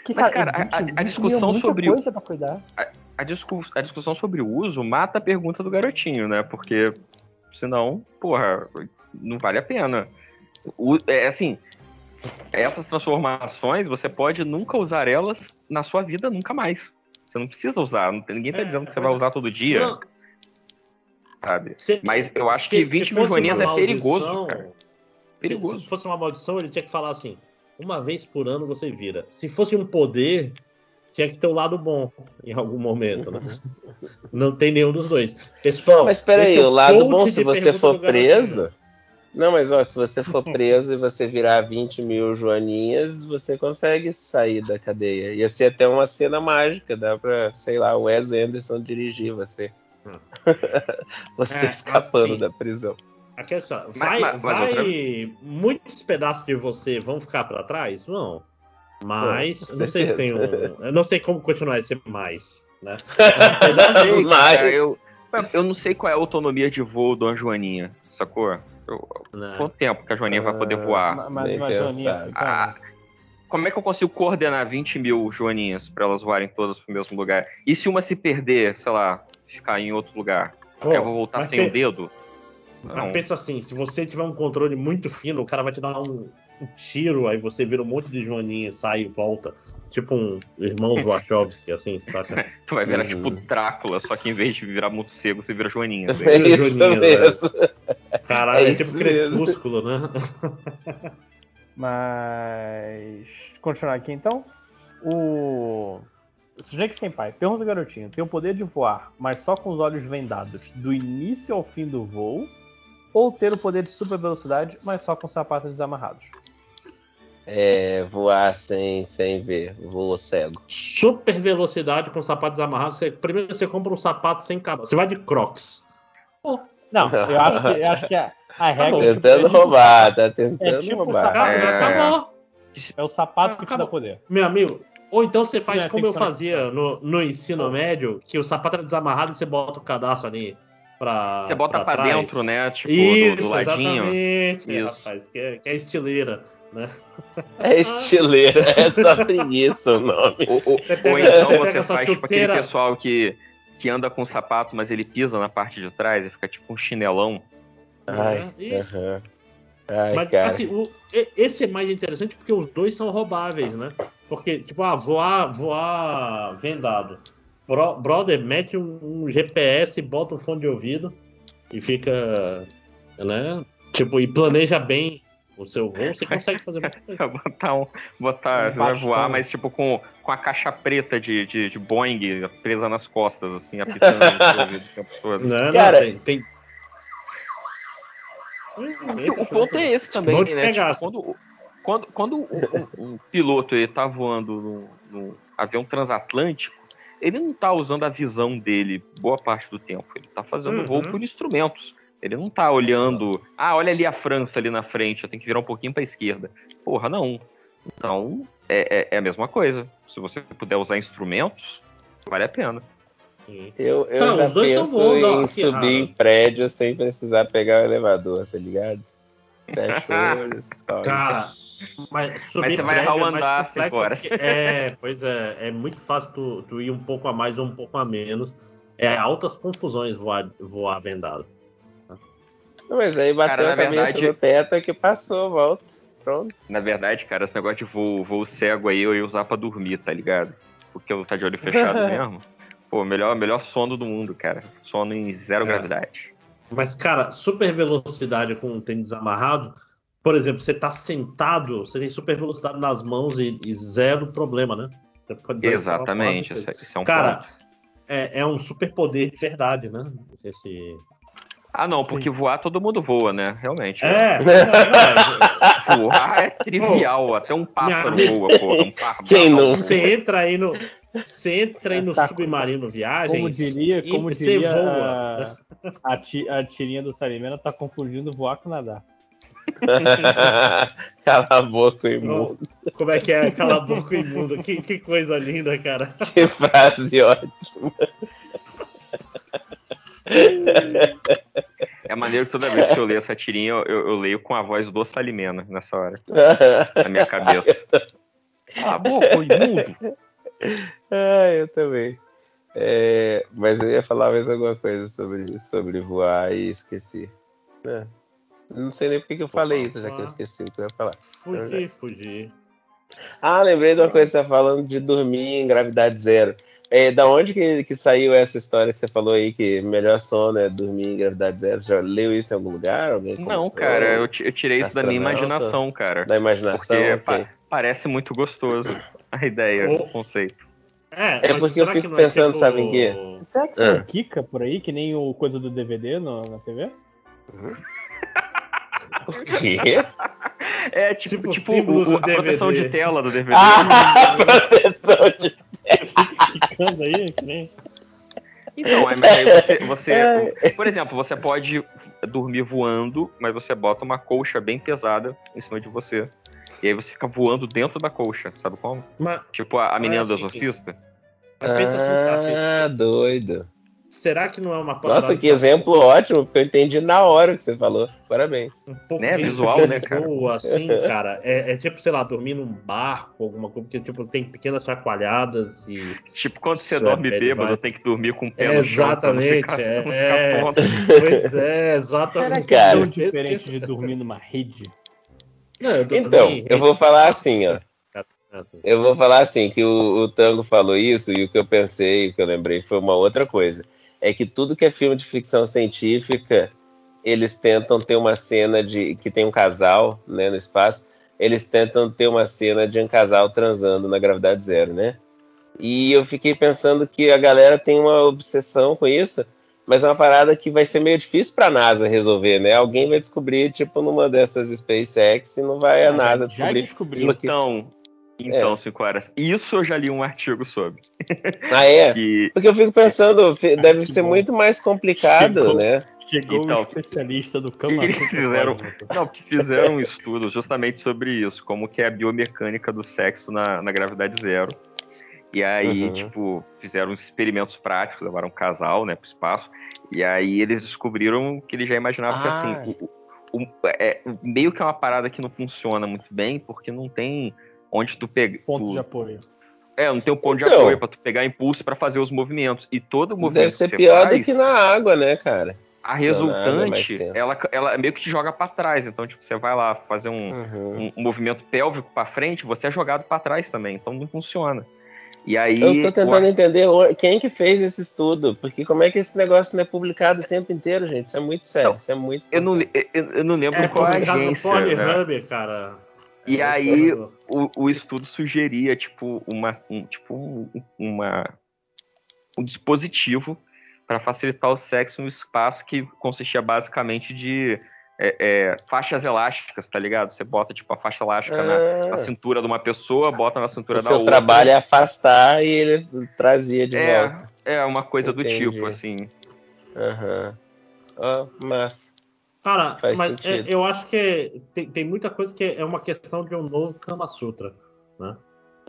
Que, Mas, cara, a- 20 a- a 20 mil discussão é sobre o- coisa pra cuidar. A, discu- a discussão sobre o uso mata a pergunta do garotinho, né? Porque senão, porra, não vale a pena. O- é assim, essas transformações, você pode nunca usar elas na sua vida nunca mais. Você não precisa usar. não tem- Ninguém tá É, dizendo que é você vai usar todo dia, Não, sabe? se- Mas eu acho se- que se 20 mil joaninhas é perigoso, cara. Se, Perigoso. se fosse uma maldição, ele tinha que falar assim: uma vez por ano você vira. Se fosse um poder, tinha que ter o lado bom em algum momento, né? Não tem nenhum dos dois. Pessoal, Mas peraí, esse é o lado bom, se você for preso. Não, mas ó, se você for preso e você virar 20 mil joaninhas, você consegue sair da cadeia. Ia ser até uma cena mágica, dá pra, sei lá, o Wes Anderson dirigir você. Hum. você É, escapando assim, da prisão. Aqui é só, vai, mas- mas vai muitos pedaços de você vão ficar pra trás? Vão. Mas, não sei se tem um. Eu não sei como continuar esse mais, né? Um Cara, eu, eu não sei qual é a autonomia de voo da Joaninha, sacou? Eu- né? quanto tempo que a Joaninha vai poder Ah, voar? Ma- Mas uma joaninha. Ah, como é que eu consigo coordenar 20 mil joaninhas pra elas voarem todas pro mesmo lugar? E se uma se perder, sei lá, ficar em outro lugar? Pô, eu vou voltar mas sem pe- o dedo? Mas Não. pensa assim, se você tiver um controle muito fino, o cara vai te dar um, um tiro, aí você vira um monte de joaninha, sai e volta. Tipo um irmão do Wachowski, assim, saca? Tu vai virar Uhum. tipo Drácula, só que em vez de virar morcego, você vira joaninha. assim. É isso Joaninha, né? mesmo. Caralho, É é, tipo crepúsculo, né? Mas. Continuar aqui então. O. Snake Senpai, pergunta garotinho: tem o poder de voar, mas só com os olhos vendados, do início ao fim do voo? Ou ter o poder de super velocidade, mas só com sapatos desamarrados? É, voar sem, sem ver, voo cego. Super velocidade com sapatos amarrados. Você, primeiro você compra um sapato sem cabo. Você vai de Crocs. Não, eu acho que, eu acho que a, a regra bom. é tipo, Tentando é tipo- roubar, tá tentando é tipo roubar. sapato. É. acabou. é o sapato que te dá Acabou. poder. Meu amigo, ou então você faz Não, como eu fazia no, no ensino médio, que o sapato era desamarrado e você bota o cadastro ali pra. Você bota pra, trás. dentro, né? Tipo, Isso, do, do ladinho. exatamente, Isso. rapaz, que é, que é estileira, né? É estileira, é só preguiça o nome. Ou, ou- Você pega- ou então você você, faz tipo aquele pessoal que, que anda com sapato, mas ele pisa na parte de trás e fica tipo um chinelão. Ai, aham. Ai, Mas cara. assim, o- esse é mais interessante porque os dois são roubáveis, né? Porque, tipo, ah, voar, voar vendado. Bro- brother, mete um, um GPS, bota um fone de ouvido e fica. né? Tipo, e planeja bem o seu voo, você consegue fazer muita coisa. botar um. Botar. Um você vai voar, mas tipo com, com a caixa preta de, de, de Boeing presa nas costas, assim, apitando no o. Não, não, Cara- tem. tem... Porque o ponto é esse também, Vão né? Tipo, quando quando, quando um, um- um piloto ele tá voando num, num avião transatlântico, ele não tá usando a visão dele boa parte do tempo. Ele tá fazendo Uhum. voo por instrumentos. Ele não tá olhando, ah, olha ali a França ali na frente, eu tenho que virar um pouquinho pra esquerda. Porra, não. Então, é, é- é a mesma coisa. Se você puder usar instrumentos, vale a pena. Eu, eu Não, já os dois são penso bons, em subir ah. em prédio sem precisar pegar o elevador, tá ligado? Fecha o olho, sobe. Cara, mas, subir Mas você vai prédio errar o é mais andar se É, pois é. É muito fácil tu, tu ir um pouco a mais ou um pouco a menos. É altas confusões voar, voar vendado. Mas aí bateu Cara, na a cabeça verdade- no teto que passou, volta. Pronto. Na verdade, cara, esse negócio de voo, voo cego aí eu ia usar pra dormir, tá ligado? Porque eu tá de olho fechado mesmo. Pô, melhor, melhor sono do mundo, cara. Sono em zero É. gravidade. Mas, cara, super velocidade com o tênis amarrado. Por exemplo, você tá sentado, você tem super velocidade nas mãos e, e zero problema, né? Você pode dizer Exatamente, que é parte- é- isso é um Cara, ponto. é, é um super poder de verdade, né? Esse. Ah, não, porque voar todo mundo voa, né? Realmente. É, não, não, Voar é trivial, até um pássaro amiga- voa, porra. Um pássaro Quem não? Você entra aí no. Você entra aí no Tá. submarino viagem. Como diria, como você diria voa. a, a tirinha do Salimena, tá confundindo voar com nadar. Cala a boca, imundo. Como é que é? Cala a boca imundo. Que, que coisa linda, cara. Que frase ótima. É maneiro que toda vez que eu leio essa tirinha, eu, eu leio com a voz do Salimena nessa hora, na minha cabeça. Cala a boca, imundo. ah, eu também. É, mas eu ia falar mais alguma coisa sobre, sobre voar e esqueci. É. Não sei nem por que eu falei isso, já que eu esqueci o que eu ia falar. Fugir, fugir. Ah, lembrei de uma coisa que você tá falando de dormir em gravidade zero. É, da onde que, que saiu essa história que você falou aí, que melhor sono é dormir em gravidade zero? Você já leu isso em algum lugar? Alguém Não, cara, eu, eu tirei isso da minha imaginação, cara. Da imaginação? Porque ok. pa- parece muito gostoso a ideia, o conceito. É, É porque eu fico é pensando, tipo- sabe em quê? Será que Ah. tem Kika por aí, que nem o coisa do DVD no- na TV? O quê? É, tipo, Tipo tipo, o- a proteção DVD. de tela do DVD. Ah, proteção de. Aí, que nem. Então, aí, mas aí você, você- por exemplo, você pode dormir voando, mas você bota uma colcha bem pesada em cima de você. E aí você fica voando dentro da colcha, sabe como? Mas, Tipo a, a menina Ah, do exorcista. pensa assim, tá? Ah, doido. Será que não é uma parada Nossa, que exemplo ótimo, porque eu entendi na hora que você falou. Parabéns. um pouco Né, visual, né, cara? assim, cara. É, é tipo, sei lá, dormir num barco, alguma coisa, porque tipo, tem pequenas chacoalhadas e. Tipo, quando você Isso dorme é bad bêbado, vibe. tem que dormir com o pé É, no chão. pra não exatamente, ficar- é, não é. Pois é, exatamente. Será que é tão diferente de dormir numa rede? Não, eu Então, em eu vou falar assim, ó. Eu vou falar assim, que o, o Tango falou isso, e o que eu pensei, o que eu lembrei foi uma outra coisa. É que tudo que é filme de ficção científica, eles tentam ter uma cena de que tem um casal, né, no espaço, eles tentam ter uma cena de um casal transando na gravidade zero, né? E eu fiquei pensando que a galera tem uma obsessão com isso, mas é uma parada que vai ser meio difícil para a NASA resolver, né? Alguém vai descobrir, tipo, numa dessas SpaceX e não vai a Ah, NASA já descobrir. descobriu. Porque- Então, então, cinco horas. Isso eu já li um artigo sobre. Ah, é? Que Porque eu fico pensando, fi- deve que ser bom. muito mais complicado, Chegou. né? Chegou Então, o especialista do Kama eles Sutra fizeram-. Não, que fizeram um estudo justamente sobre isso, como que é a biomecânica do sexo na, na gravidade zero. E aí, Uhum. tipo, fizeram experimentos práticos, levaram um casal, né, pro espaço, e aí eles descobriram que eles já imaginavam que, Ah. assim, o- o- é, meio que é uma parada que não funciona muito bem, porque não tem onde tu pega... Ponto tu- de apoio. É, não tem um ponto de Então. apoio pra tu pegar impulso pra fazer os movimentos. E todo movimento Deve que ser você pior faz, do que na água, né, cara? a é resultante, ela, ela meio que te joga pra trás. Então, tipo, você vai lá fazer um, Uhum. um, movimento pélvico pra frente, você é jogado pra trás também. Então não funciona. E aí. Eu tô tentando o- entender quem que fez esse estudo, porque como é que esse negócio não é publicado o tempo inteiro, gente? Isso é muito sério, Não, isso é muito... eu, não, eu, eu não lembro É qual é a publicado no agência. né? Pornhub, cara. E É, aí- o, o estudo sugeria tipo uma um, tipo um, uma um dispositivo para facilitar o sexo no espaço que consistia basicamente de é, é, faixas elásticas, tá ligado? Você bota tipo a faixa elástica na, Ah, na cintura de uma pessoa, bota na o cintura da seu outra. trabalho é afastar e ele trazia de é, volta. é uma coisa do Entendi. tipo assim. Aham. Ó, massa. Cara, Faz mas é, eu acho que tem, tem muita coisa que é uma questão de um novo Kama Sutra, né?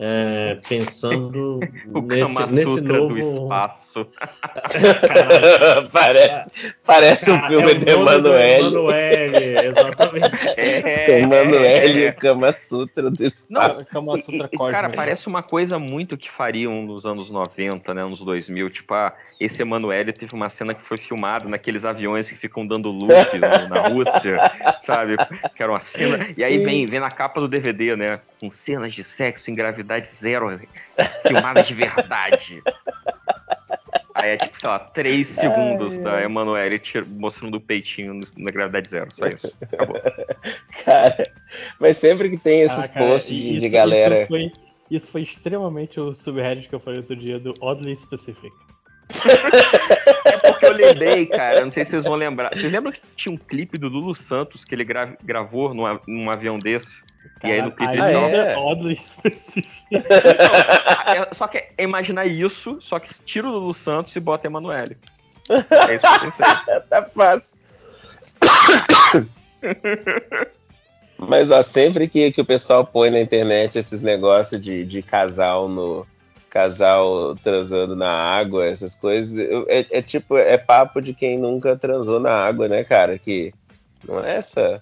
É, pensando O nesse, Kama nesse Sutra novo do espaço. Parece parece um cara, filme é o de Emanuele. Emanuele, exatamente. É, Emanuele e é, o Kama Sutra do Não, espaço. Kama E- Sutra e, Cósmico. cara, parece uma coisa muito que fariam nos anos 90, né? Anos 2000. Tipo, ah, esse Emanuele teve uma cena que foi filmada naqueles aviões que ficam dando loop no- na Rússia, sabe? Que era uma cena. E aí Sim. vem, vem na capa do DVD, né? Com cenas de sexo em gravidade zero, filmadas de verdade. Aí é tipo, sei lá, três segundos da Emanuele mostrando o peitinho na gravidade zero. Só isso. Acabou. Cara, mas sempre que tem esses Ah, cara, posts de, isso- de galera. Isso foi, isso foi extremamente o subreddit que eu falei outro dia do Oddly Specific. É porque eu lembrei, cara, eu não sei se vocês vão lembrar. Vocês lembram que tinha um clipe do Lulu Santos que ele gra- gravou num, num avião desse? E aí no clipe ele Ah, ainda é? Specific. Não, é- só que é imaginar isso, só que tira o Lulu Santos e bota a Emanuele. É isso que eu pensei. tá fácil. Mas ó, sempre que, que o pessoal põe na internet esses negócios de, de casal no casal transando na água, essas coisas, é, é tipo, é papo de quem nunca transou na água, né, cara? Que não é essa,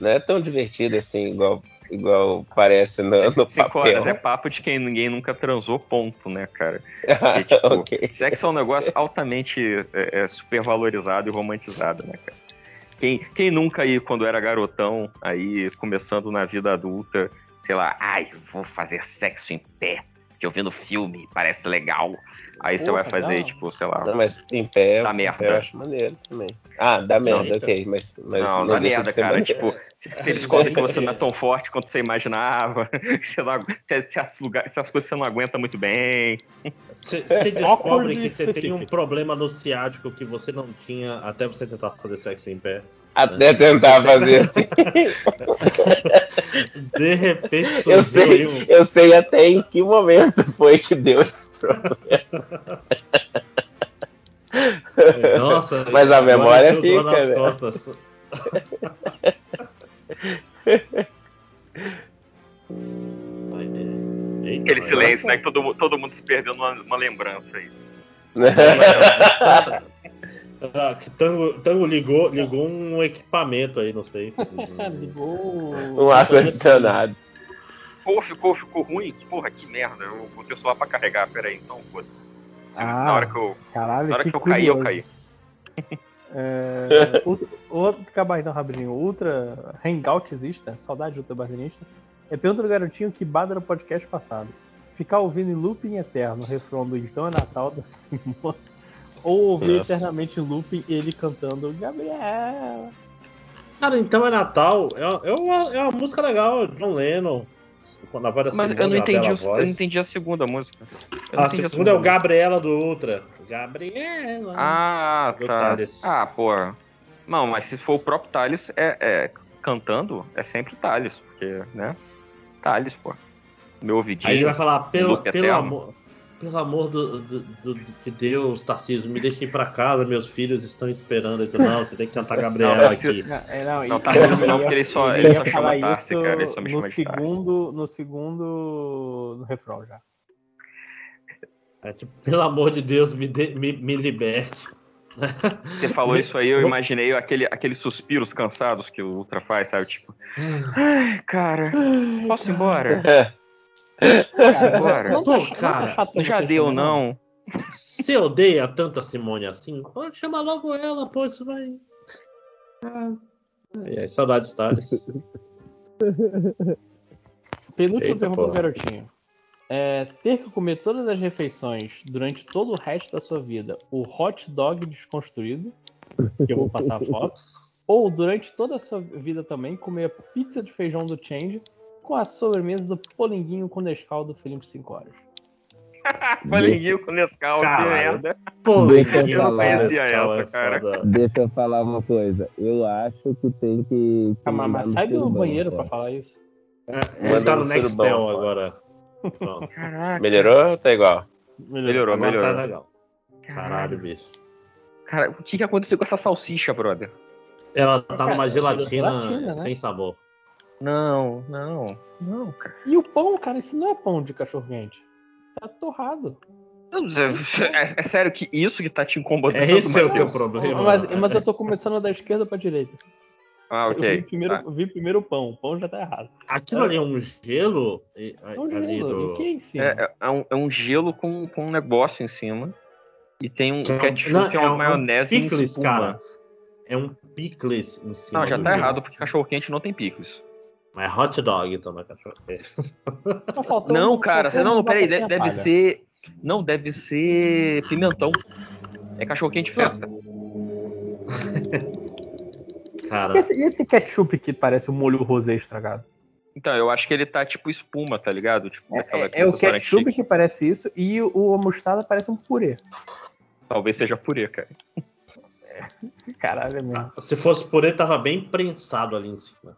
não é tão divertido assim, igual, igual parece no, no Cinco papel. horas é papo de quem ninguém nunca transou, ponto, né, cara? E, tipo, ok. Sexo é um negócio altamente é, é, supervalorizado e romantizado, né, cara? Quem, quem nunca aí, quando era garotão, aí começando na vida adulta, sei lá, ai, vou fazer sexo em pé, que eu vi no filme, parece legal. Aí você Porra, vai fazer, não. tipo, sei lá. Não, mas em pé, Dá em merda. pé eu acho maneiro também. Ah, dá merda, então. ok, mas, mas não, não, dá deixa merda, cara. maneiro. Tipo, se, se eles que você não é tão forte quanto você imaginava, você não, se, se as lugar- se as coisas você não aguenta muito bem. Você descobre Awkward que você tem um problema no ciático que você não tinha até você tentar fazer sexo em pé. Até tentar fazer assim. De repente Eu surgiu sei, um. eu sei até em que momento foi que deu esse problema. Nossa, Mas a memória fica, nas né? costas. Eita, Aquele silêncio, né? Que todo, todo mundo se perdeu numa, numa lembrança aí. Ah, que Tango, Tango ligou, ligou um equipamento aí, não sei. Ligou. um ar-condicionado. Pô, ficou, ficou ruim? Porra, que merda. Eu botei o celular pra carregar, peraí, então foda-se. Ah, na hora que eu, Caralho, na hora que, que eu caí, eu caí. É, outro, outro acabar então rapidinho. Ultra Hangoutista, saudade do Ultra Barzinista. É pergunta do garotinho que bada no podcast passado. Ficar ouvindo em looping eterno o refrão do Então é Natal da Simone. Ou ouvir Nossa. eternamente em looping ele cantando Gabriel. Cara, então é Natal. É, é, uma, é uma música legal, John Lennon. Na Mas Simone, eu não, a entendi o- eu não entendi a segunda música. Eu não A entendi segunda é o. Gabriela do Ultra. Gabriela. Ah, Do tá. Thales. Ah, pô. Não, mas se for o próprio Thales é, é, cantando, é sempre o Thales, porque, né? Thales, pô. Meu ouvidinho. Aí ele vai falar, pelo, loop pelo amor. Pelo amor do, do- do- de Deus, Tarcísio, me deixe ir pra casa, meus filhos estão esperando. Eu, não, você tem que cantar Gabriela Não, aqui. Não, é, não, Não, tá ele não, porque ele só- ele só chama isso cara, ele só me no chama de segundo, no segundo no refrão já. É tipo, pelo amor de Deus, me, dê- me, me liberte. Você falou isso aí, eu imaginei aquele, aqueles suspiros cansados que o Ultra faz, sabe? Tipo, ai, cara, posso ir embora? Posso embora? Não tá, Pô, não tá cara, chato pra Já deu, também, não? Você odeia tanto a Simone assim? Pô, chama logo ela, pô, isso vai. Ah, saudades, Thales. Penúltima pergunta do porra. garotinho. É, ter que comer todas as refeições durante todo o resto da sua vida o hot dog desconstruído, que eu vou passar a foto, ou durante toda a sua vida também comer a pizza de feijão do Change com a sobremesa do polinguinho com Nescau do Felipe 5 horas. Polinguinho com Nescau, que merda. Pô, Deixa eu eu falar. não conhecia Nescau essa, é cara. Deixa eu falar uma coisa. Eu acho que tem que. que Ah, mas, no sai do banheiro pô. pra falar isso. Ele Manda tá no no Nextel agora. Pronto, Caraca. Melhorou ou tá igual? Melhorou, agora tá melhorou. legal. Caralho, bicho. Cara, o que, que aconteceu com essa salsicha, brother? Ela tá Cara, numa gelatina, gelatina, né? sem sabor. Não, não, não, cara. E o pão, cara, isso não é pão de cachorro quente. Tá torrado. É, é sério que isso que tá te incomodando? É esse é o teu problema. Mas, mas eu tô começando da esquerda pra direita. Ah, Eu vi ok. primeiro, Tá. vi primeiro o pão. O pão já tá errado. Aquilo ali é um gelo? e- É um gelo. do- E o que é em cima? É, é- é um, é um gelo com, com um negócio em cima. E tem um é um- ketchup, não, que é é uma um maionese em picles, espuma. cara. É um picles em cima. Não, já tá gelo. errado, porque cachorro quente não tem picles. Mas é hot dog, então, é cachorro. Tá faltando- Não, cara, faltando não, peraí, deve, deve palha. ser. Não, deve ser pimentão. É cachorro quente festa. E Cara, esse, e esse ketchup que parece um molho rosé estragado? Então, eu acho que ele tá tipo espuma, tá ligado? Tipo, É, é aquele o ketchup chique. que parece isso e o, o- a mostarda parece um purê. Talvez seja purê, cara. Caralho, é mesmo. se fosse por ele, tava bem prensado ali em cima.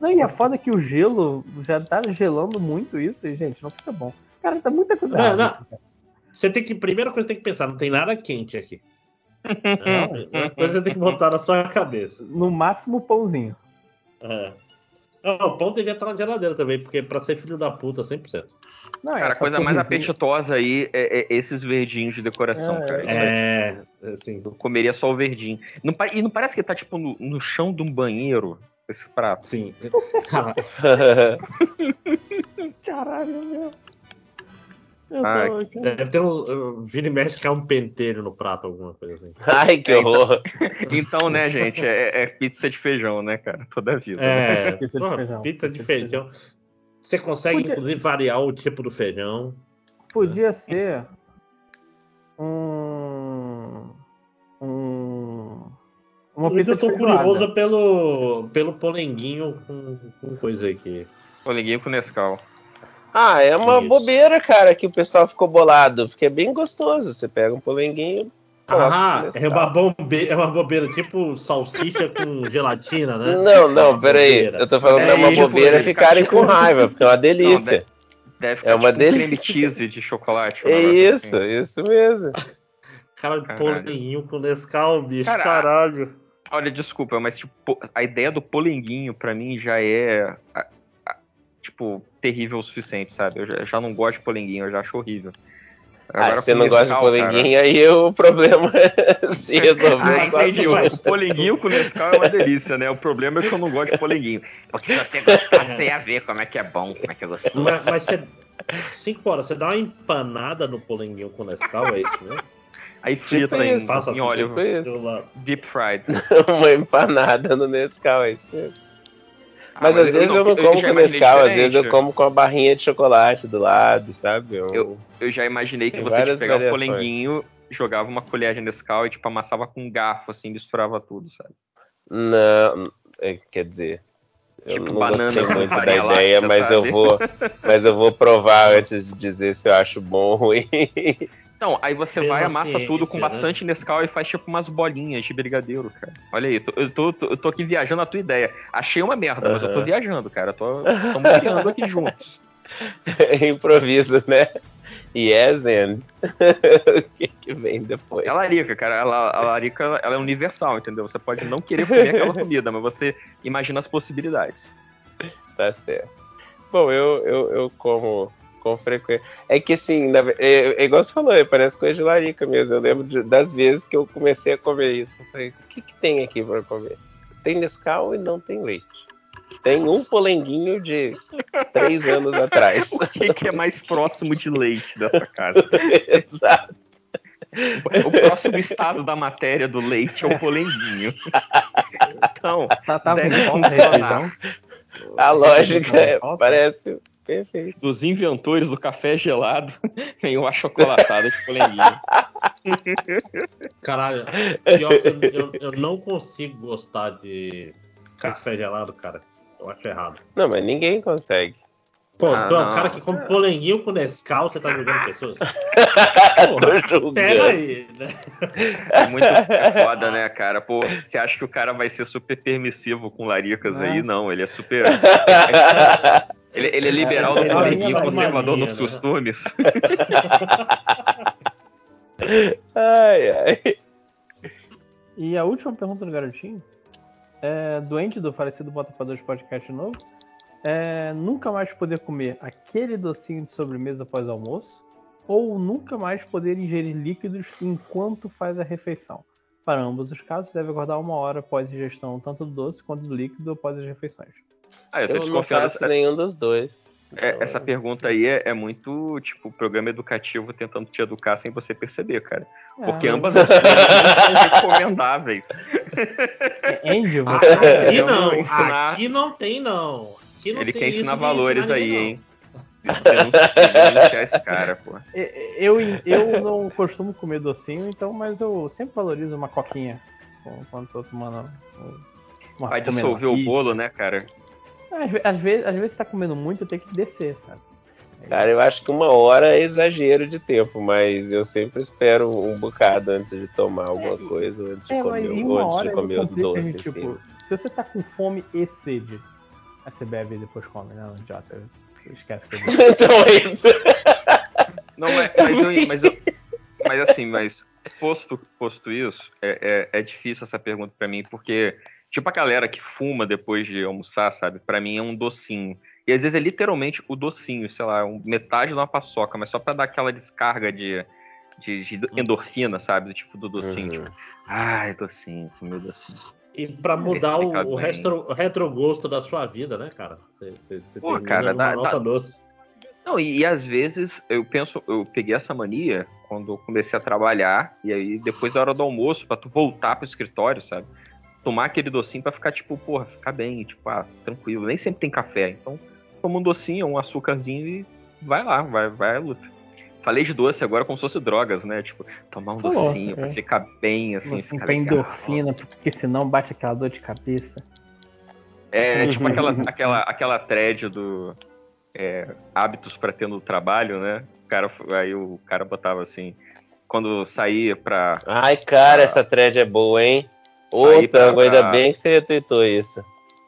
Não, e a foda é que o gelo já tá gelando muito isso e, gente, não fica bom. Cara, tá muita coisa. Não, errada. Você tem que, primeira coisa que tem que pensar, não tem nada quente aqui. Não, coisa que você tem que botar na sua cabeça. No máximo, pãozinho. É. Não, o pão devia estar na geladeira também, porque pra ser filho da puta, 100%. Não, Cara, a essa coisa mais apetitosa aí é, é esses verdinhos de decoração, É, cara. Aí. É, assim. Eu comeria só o verdinho. Não e não parece que tá tipo no, no chão de um banheiro esse prato. Sim. Cara, Caralho, meu. Eu Ai, tô... deve ter um. Vira e mexe que é um pentelho no prato, alguma coisa assim. Ai, que É, então- horror. Então, né, gente, é, é pizza de feijão, né, cara? Toda a vida. né? É, Pizza de feijão. Pizza de feijão. Você consegue, Podia- inclusive, variar o tipo do feijão. Podia ser um. Um. Uma pizza eu tô feijoada. curioso pelo, pelo polenguinho com, com coisa aqui. Polinguinho com Nescau. Ah, é uma Isso. bobeira, cara, que o pessoal ficou bolado, porque é bem gostoso. Você pega um polenguinho. Ah, é uma, bombe, é uma bobeira, tipo salsicha com gelatina, né? Não, não, Uma peraí. bobeira. Eu tô falando que é É uma bobeira ficarem com raiva, porque é uma delícia. Deve ficar É uma tipo um creme delícia. cheese de chocolate. um É negócio isso, assim. isso mesmo. Cara de Caralho. polenguinho com Nescau, bicho. Cara, Caralho. Olha, desculpa, mas tipo, a ideia do polenguinho pra mim já é tipo terrível o suficiente, sabe? Eu já, já não gosto de polenguinho, eu já acho horrível. Ah, Agora você com não gosta de polenguinho, aí o problema se resolveu Ah, entendi. sozinho. O polenguinho com Nescau é uma delícia, né? O problema é que eu não gosto de polenguinho. Porque se você gostar, você ia ver como é que é bom, como é que é gostoso. Mas, mas você. Cinco horas, você dá uma empanada no polenguinho com Nescau, é isso, né? Aí frita Tipo em, isso, Passa em assim, óleo tipo isso. pelo lado. deep fried. Uma empanada no Nescau, é isso mesmo. Ah, Mas às vezes eu não como já com imaginei Nescau, às vezes eu diferente. como com a barrinha de chocolate do lado, sabe? Eu- Eu- Eu já imaginei que Tem você tipo, pegava o variações. polenguinho, jogava uma colher de Nescau e tipo amassava com um garfo, assim, misturava tudo, sabe? Não, é, quer dizer, eu Tipo não banana gostei com muito da ideia, láctea, mas eu vou, mas eu vou provar antes de dizer se eu acho bom ou ruim. Então, aí você vai, amassa ciência, tudo com né? bastante Nescau e faz tipo umas bolinhas de brigadeiro, cara. Olha aí, tô- eu tô, tô- eu tô aqui viajando a tua ideia. Achei uma merda, mas eu tô viajando, cara. Tô, estamos criando aqui juntos. Improviso, né? Yes and o que que vem depois? É a larica, cara. Ela, a larica ela é universal, entendeu? Você pode não querer comer aquela comida, mas você imagina as possibilidades. Tá certo. Bom, eu, eu, eu como com frequência. É que assim, na é, é igual você falou, é, parece coisa de larica mesmo. Eu lembro de- das vezes que eu comecei a comer isso. Eu falei, o que, que tem aqui para comer? Tem Nescau e não tem leite. Tem um polenguinho de três anos atrás. O que, que é mais próximo de leite dessa casa? Exato. O próximo estado da matéria do leite é o polenguinho. Então, Tá, tá Deve funcionar. revisão? A lógica é- Falta? parece perfeito. dos inventores do café gelado, vem o achocolatado de polenguinho. Caralho, pior que eu, eu, eu não consigo gostar de café gelado, cara. Eu acho errado. Não, mas ninguém consegue. Pô, Ah, tu é um cara que come polenguinho com Nescau, você tá julgando pessoas? Tô julgando. Pera aí, né? É muito é foda, né, cara? Pô, você acha que o cara vai ser super permissivo com laricas aí? Não, ele é super. Ele, ele é liberal do É, é, polenguinho, é, conservador mania, nos né? costumes. Ai, ai. E a última pergunta do garotinho é doente do falecido Botaforadores Podcast novo. É nunca mais poder comer aquele docinho de sobremesa após almoço ou nunca mais poder ingerir líquidos enquanto faz a refeição. Para ambos os casos, deve aguardar uma hora após a ingestão tanto do doce quanto do líquido após as refeições. Ah, eu tô Eu não desconfiando. faço nenhum dos dois. É, Então, essa pergunta aí é, é muito, tipo, programa educativo tentando te educar sem você perceber, cara. Porque É, ambas as coisas não são recomendáveis. Andy, Ah, você Aqui não, vou ensinar- aqui não tem não. Aqui não Ele tem quer ensinar valores ensinar aí, hein? Esse cara, pô. Eu, eu não costumo comer docinho, então, mas eu sempre valorizo uma coquinha quando tô tomando. Uma, Vai dissolver o bolo, né, cara? Às, ve- às vezes, às vezes tá comendo muito, eu tenho que descer, sabe? Cara, eu acho que uma hora é exagero de tempo, mas eu sempre espero um bocado antes de tomar alguma É, coisa, ou antes de É, comer, mas antes hora de comer o complica, doce. gente, assim. tipo, se você tá com fome e sede, aí você bebe e depois come, né? Não adianta. Esquece que eu então é isso. Não, mas, mas, mas, eu- mas assim, mas posto, posto isso, é, é, é difícil essa pergunta pra mim, porque, tipo, a galera que fuma depois de almoçar, sabe? Pra mim é um docinho. E às vezes é literalmente o docinho, sei lá, metade de uma paçoca, mas só pra dar aquela descarga de, de, de endorfina, sabe? Tipo, do docinho. Uhum. Tipo, ai, docinho, comi docinho. E pra mudar o, o, bem. retro, o retrogosto da sua vida, né, cara? Você, você, Pô, cara, dá- nota dá- doce. Não, e, e às vezes eu penso, eu peguei essa mania quando eu comecei a trabalhar, e aí depois da hora do almoço, pra tu voltar pro escritório, sabe? Tomar aquele docinho pra ficar, tipo, porra, ficar bem, tipo, ah, tranquilo. Nem sempre tem café, então toma um docinho, um açúcarzinho e vai lá, vai, vai à luta. Falei de doce agora como se fosse drogas, né? Tipo, tomar um Falou, docinho pra é. ficar bem, assim, assim, ficar pra legal. endorfina, porque senão bate aquela dor de cabeça. É, tipo aquela, aquela, aquela thread do é, hábitos para ter no trabalho, né? O cara, aí o cara botava assim, quando saía pra. Ai, cara, essa thread é boa, hein? Ô, Sair pra- Tango, ainda pra- bem que você retweetou isso.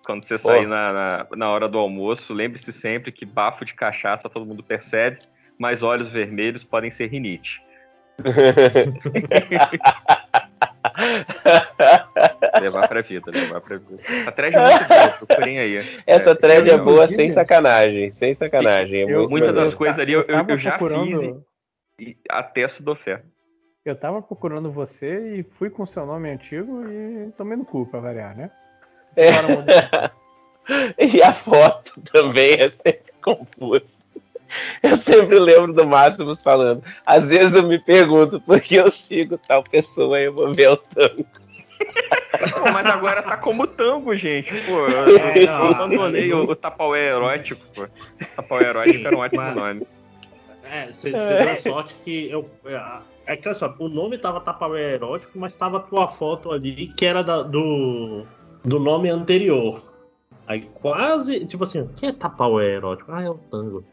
Quando você sair na, na, na hora do almoço, lembre-se sempre que bafo de cachaça todo mundo percebe, mas olhos vermelhos podem ser rinite. Levar pra vida, levar pra vida. A thread é muito boa, procurem aí. Essa thread é boa sem sacanagem, sem sacanagem. É Muitas das coisas ali eu, eu, eu já procurando- fiz. e- e atesto do fé. Eu tava procurando você e fui com seu nome antigo e tomei no cu pra variar, né? É. E a foto também é sempre confusa. Eu sempre lembro do Máximos falando. Às vezes eu me pergunto por que eu sigo tal pessoa e eu vou ver o tango. Pô, mas agora tá como tango, gente. Pô, eu, É, eu não, abandonei o, o Tapaué erótico, pô. Tapaué erótico Sim, era um ótimo mas- nome. É, você deu sorte que eu. É, que olha só, o nome tava Tapaué erótico, mas tava tua foto ali que era da- do, do nome anterior. Aí quase, tipo assim, quem é Tapaué erótico? Ah, é o tango.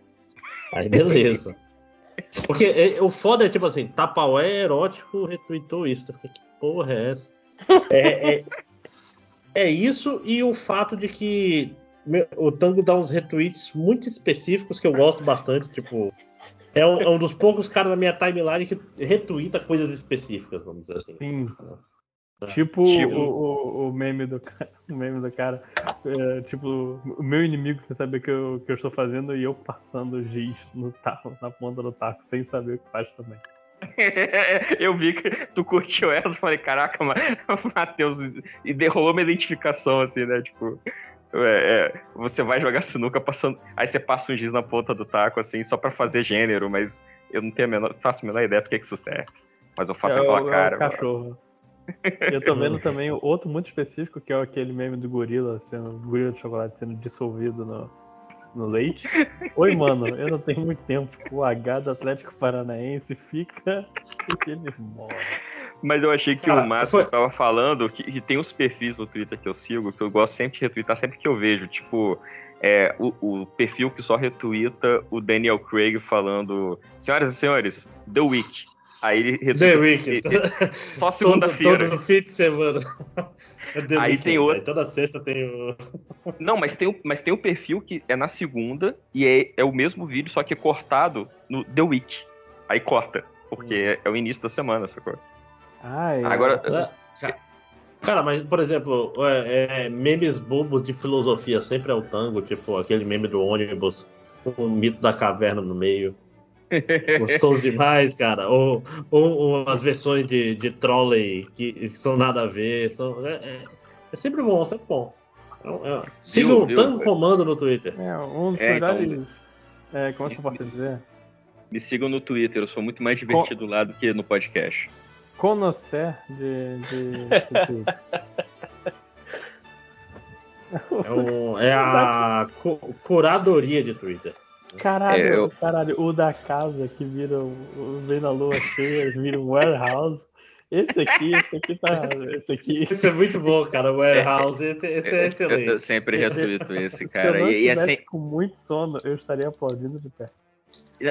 Aí beleza. Porque é, o foda é tipo assim, Tapaué erótico retweetou isso. Eu fiquei, que porra é essa? É, é, é isso e o fato de que o Tango dá uns retweets muito específicos que eu gosto bastante, tipo. É um, é um dos poucos caras na minha timeline que retweeta coisas específicas, vamos dizer assim. Sim. Tipo, Tipo- O, o, o meme do cara. O meme do cara. é, tipo, o meu inimigo sem saber o que eu, que eu estou fazendo e eu passando giz no taco, na ponta do taco, sem saber o que faz também. eu vi que tu curtiu essa, falei, caraca, Ma- Matheus, e derrolou uma identificação, assim, né? Tipo, é, é, você vai jogar sinuca passando. Aí você passa um giz na ponta do taco, assim, só pra fazer gênero, mas eu não tenho a menor, faço a menor ideia do que, que isso serve. Mas eu faço é, aquela o, é cara. o cachorro. Eu tô vendo também outro muito específico, que é aquele meme do gorila, sendo, gorila de chocolate sendo dissolvido no, no leite. Oi, mano, eu não tenho muito tempo. O H do Atlético Paranaense fica porque ele mora. Mas eu achei que Cara, o Márcio foi- estava falando que, que tem uns perfis no Twitter que eu sigo, que eu gosto sempre de retweetar, sempre que eu vejo. Tipo, é, o, o perfil que só retweeta o Daniel Craig falando: Senhoras e senhores, The Week. Aí ele retweeta. The Weeknd. Só Todo, segunda-feira. todo fim de semana. É The Aí Weeknd, tem outro- aí toda sexta tem o. Não, mas tem, o, mas tem o perfil que é na segunda e é, é o mesmo vídeo, só que é cortado no The Week. Aí corta, porque é, é o início da semana, sacou? Ai, Agora, Cara, mas, por exemplo, é, é, memes bobos de filosofia sempre é o tango, tipo aquele meme do ônibus com o mito da caverna no meio. Gostoso demais, cara. Ou, ou, ou as versões de, de trolley que, que são nada a ver. São, é, é- é sempre bom, sempre bom. É, é, sigam o viu? Tango Comando no Twitter. é um dos É, melhores. é, como é que eu posso dizer? Me sigam no Twitter, eu sou muito mais divertido lá do que no podcast. Conhecer de. de. É, um- é a cu- curadoria de Twitter. Caralho, É, eu- caralho, o da casa que vira vem na lua cheia, vira um warehouse. Esse aqui, esse aqui tá. Esse aqui. Esse é muito bom, cara. O Warehouse, esse, esse é Eu, eu excelente. sempre retuito esse, Se eu cara. não E, e é estivesse sem- com muito sono, eu estaria aplaudindo de pé.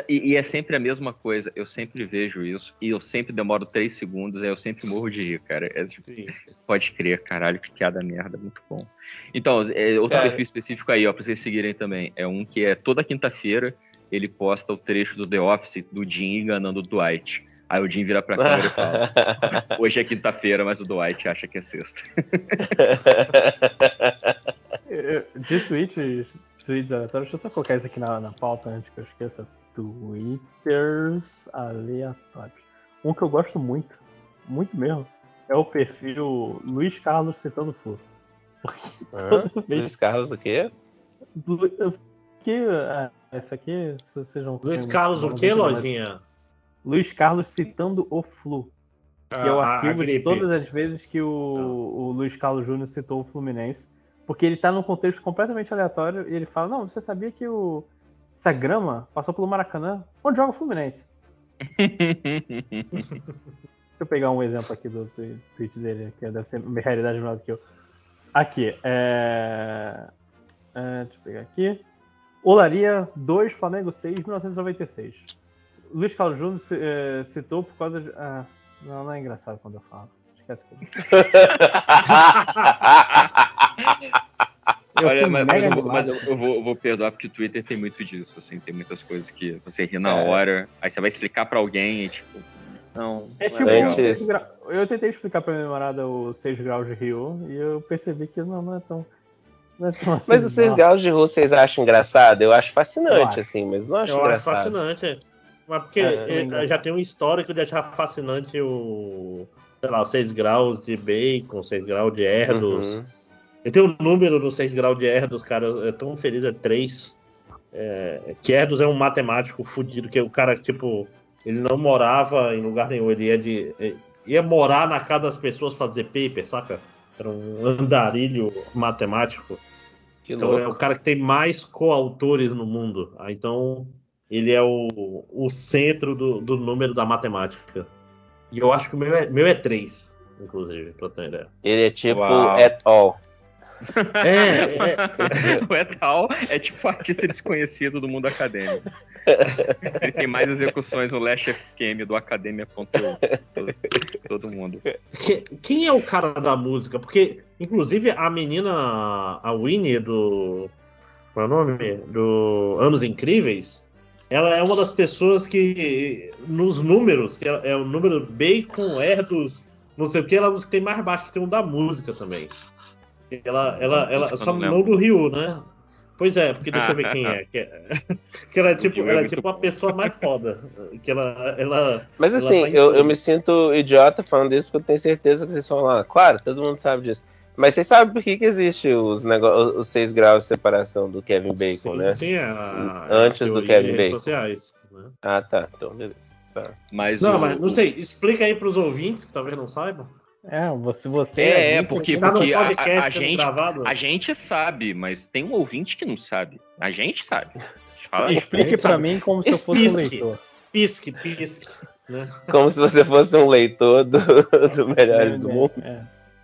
E- e é sempre a mesma coisa. Eu sempre vejo isso. E eu sempre demoro três segundos. Aí eu sempre morro de rir, cara. É, tipo, Sim. pode crer, caralho, que piada merda. Muito bom. Então, é, outro Cara. perfil específico aí, ó, pra vocês seguirem também. É um que é toda quinta-feira ele posta o trecho do The Office do Jim enganando o Dwight. Aí o Jim vira pra câmera e fala: Hoje é quinta-feira, mas o Dwight acha que é sexta. Eu- De tweets, tweets aleatórios, deixa eu só colocar isso aqui na, na pauta antes que eu esqueça. Twitters aleatórios. Um que eu gosto muito, muito mesmo, é o perfil Luiz Carlos citando Flu. Toda vez Luiz Carlos o quê? Lu- que ah, essa aqui, se vocês não Luiz Carlos, o não mas- lojinha? Luiz Carlos citando o Flu, que é o A- a- a arquivo de todas as vezes que o, o Luiz Carlos Júnior citou o Fluminense, porque ele tá num contexto completamente aleatório e ele fala: Não, você sabia que o, essa grama passou pelo Maracanã? Onde joga o Fluminense? Deixa eu pegar um exemplo aqui do tweet dele, que deve ser uma realidade melhor do que eu. Aqui, é... é, Deixa eu pegar aqui. Olaria 2, Flamengo 6, 1996. Luiz Carlos Júnior eh, citou por causa de. Ah, não, não é engraçado quando eu falo. Eu Eu Olha, mas, mas eu, vou, mas eu- eu vou, eu vou perdoar porque o Twitter tem muito disso, assim, tem muitas coisas que você ri na É. hora, aí você vai explicar pra alguém e tipo, não, É não tipo, gra- eu tentei explicar pra minha namorada o 6 graus de Rio e eu percebi que não, não é tão. Não é tão assim, Mas os seis graus de rua vocês acham engraçado? Eu acho Eu fascinante, acho. assim, mas não acho Eu acho engraçado. fascinante. Mas porque É, também já tem um histórico de achar fascinante o. Sei lá, os 6 graus de bacon, 6 graus de Erdos. Uhum. Eu tenho um número no 6 graus de Erdos, cara. Eu tô feliz, é 3. É, que Erdos é um matemático fudido, que o cara, tipo, ele não morava em lugar nenhum, ele ia de. eh, ia morar na casa das pessoas fazer paper, saca? Era um andarilho matemático. Que Então louco. é o cara que tem mais coautores no mundo. Ah, Então ele é o, o centro do, do número da matemática. E eu acho que o meu é, meu é 3, inclusive, pra ter ideia. Ele é tipo Uau. at all. É, é, o Etal é tipo um artista desconhecido do mundo acadêmico. Ele tem mais execuções no Last FQM do Academia.eu. Todo, todo mundo. que- quem é o cara da música? Porque, inclusive, a menina, a Winnie do. Qual é o nome? Do Anos Incríveis. Ela é uma das pessoas que, nos números, que é o número Bacon, Erdos, não sei o que, ela é a música que tem mais baixo que tem um da música também. Ela, ela, ela, só não do Rio, né? Pois é, porque deixa eu ver quem é. Que, é- que ela é tipo, é ela é tipo a pessoa mais foda. Que ela, ela, Mas Ela assim, tá em eu, eu me sinto idiota falando isso porque eu tenho certeza que vocês vão lá. Claro, todo mundo sabe disso. Mas vocês sabem por que, que existe os, os seis graus de separação do Kevin Bacon, sim, né? sim, é a, Antes a do Kevin Bacon. sociais. né? Ah, tá. Então, beleza. Tá. Mas Não, o- mas não sei, explica aí pros ouvintes que talvez não saibam. É, você, você É, é, gente, porque- no porque a- podcast a- gente- gravado. A gente sabe, mas tem um ouvinte que não sabe. A gente sabe. Falar. Explique pra sabe. mim como se eu fosse um Pisque. leitor. Pisque, pisque. Né? Como se você fosse um leitor do, do Melhores do Mundo. É.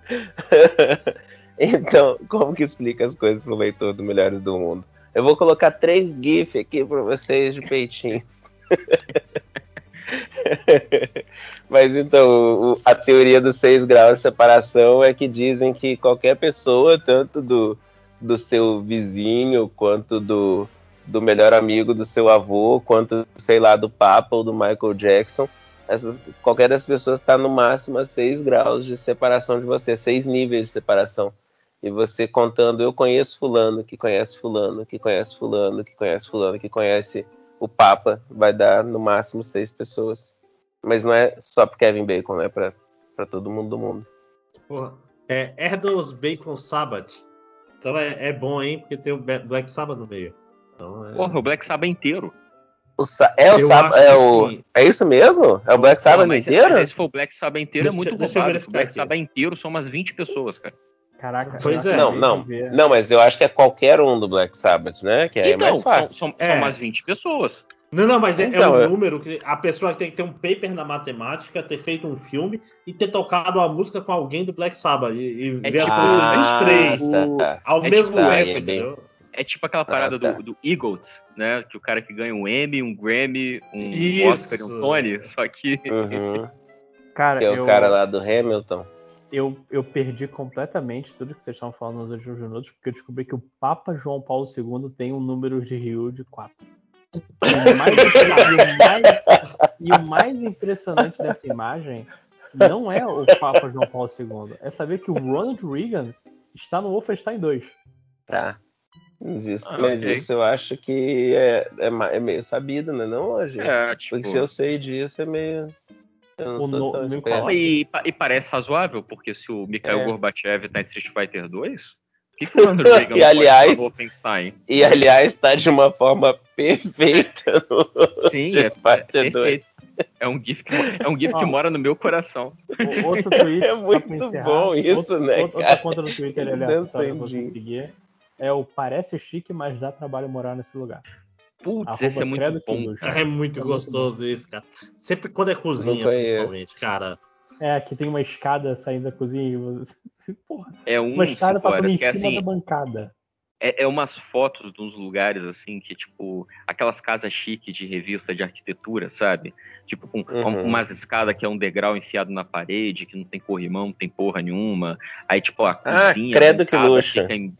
Então, como que explica as coisas pro leitor do Melhores do Mundo? Eu vou colocar três GIF aqui pra vocês de peitinhos. Mas então, a teoria dos seis graus de separação é que dizem que qualquer pessoa, tanto do, do seu vizinho, quanto do, do melhor amigo do seu avô, quanto, sei lá, do Papa ou do Michael Jackson, essas, qualquer dessas pessoas está no máximo a 6 graus de separação de você, seis níveis de separação. E você contando, eu conheço fulano, que conhece fulano, que conhece fulano, que conhece fulano, que conhece o Papa, vai dar no máximo seis pessoas. Mas não é só pro Kevin Bacon, né? Pra, pra todo mundo do mundo. Porra. É Erdos Bacon Sabbath. Então é, é bom, hein? Porque tem o Black Sabbath no meio. Então é... Porra, o Black Sabbath inteiro. O Sa- é o Eu Sab- acho é que o sim. É isso mesmo? É o Black Sabbath mas, inteiro? mas se for o Black Sabbath inteiro, é muito roubado. O Black aqui. Sabbath inteiro são umas 20 pessoas, cara. Caraca, Pois é. Não, não. Não, mas eu acho que é qualquer um do Black Sabbath, né? Que aí é então, mais fácil. são, são, É. são umas 20 pessoas. Não, não, mas é, é Então, um é- número que a pessoa tem que ter um paper na matemática, ter feito um filme e ter tocado a música com alguém do Black Sabbath. E, e É ver as tipo- coisas dos três tá. ao é mesmo tipo- Ah, tempo, é bem- entendeu? É tipo aquela parada tá. do, do EGOT, né? Que o cara que ganha um Emmy, um Grammy, um Isso. Oscar e um Tony. Só que Uhum. Cara, Que é o eu, cara lá do Hamilton. eu, eu perdi completamente tudo que vocês estavam falando nos últimos minutos, porque eu descobri que o Papa João Paulo II tem um número de Rio de 4. E o mais, impre- e o mais- e o mais impressionante dessa imagem não é o Papa João Paulo II, é saber que o Ronald Reagan está no Wolfenstein 2. Tá. Mas isso, Ah, mas ok. isso eu acho que é, é, é meio sabido, né? Não hoje. é, tipo. Porque se eu sei disso, é meio. Eu não O sou no- tão E, e parece razoável, porque se o Mikhail É. Gorbachev tá em Street Fighter 2, o que, que o Ronald Reagan E, aliás- Wolfenstein? E aliás, tá de uma forma perfeita no Sim, é, Street Fighter é 2. perfeito. É um GIF que, é um GIF que mora no meu coração. O- Outro tweet, É só muito encerrar, bom isso, outro- né, Outra cara? conta no Twitter é aleatória pra você seguir. É o parece chique, mas dá trabalho morar nesse lugar. Putz, Arroba esse é muito bom. É muito É muito gostoso isso, cara. Sempre quando é cozinha, principalmente, cara. É, aqui tem uma escada saindo da cozinha e você. Porra, É um uma escada cinco passando horas, em que é cima assim, da bancada. é, é umas fotos de uns lugares assim que tipo aquelas casas chique de revista de arquitetura, sabe? Tipo com Uhum. umas escadas que é um degrau enfiado na parede, que não tem corrimão, não tem porra nenhuma. Aí tipo a Ah, cozinha credo que luxo. fica em-